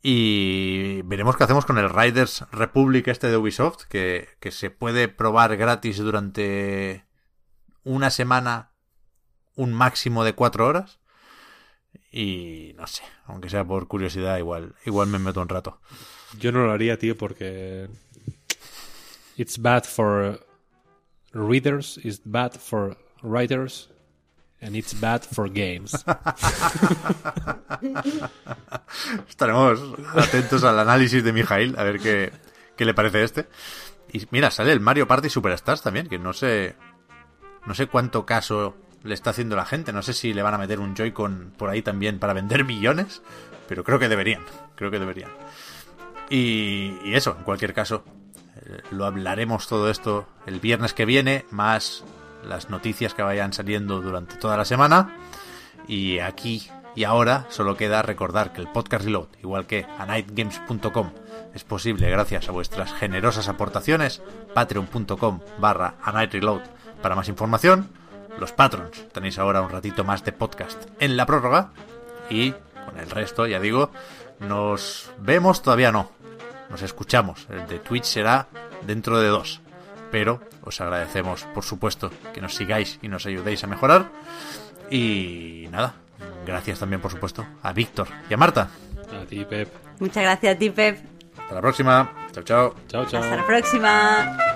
Y veremos qué hacemos con el Riders Republic este de Ubisoft, que, que se puede probar gratis durante una semana, un máximo de cuatro horas. Y no sé, aunque sea por curiosidad, igual, igual me meto un rato. Yo no lo haría, tío, porque. It's bad for readers, it's bad for writers, and it's bad for games. Estaremos atentos al análisis de Mijail, a ver qué, qué le parece este. Y mira, sale el Mario Party Superstars también, que no sé. No sé cuánto caso le está haciendo la gente. No sé si le van a meter un Joy-Con por ahí también para vender millones. Pero creo que deberían. Creo que deberían. Y, y eso, en cualquier caso. eh, Lo hablaremos todo esto el viernes que viene, más las noticias que vayan saliendo durante toda la semana. Y aquí y ahora solo queda recordar que el podcast Reload, igual que a nightgames.com, es posible gracias a vuestras generosas aportaciones. Patreon.com barra a Night Reload para más información. Los patrons tenéis ahora un ratito más de podcast en la prórroga. Y con el resto, ya digo, nos vemos todavía no. Nos escuchamos. El de Twitch será dentro de dos. Pero os agradecemos, por supuesto, que nos sigáis y nos ayudéis a mejorar. Y nada, gracias también, por supuesto, a Víctor y a Marta. A ti, Pep. Muchas gracias a ti, Pep. Hasta la próxima. Chao, chao. Chao, chao. Hasta la próxima.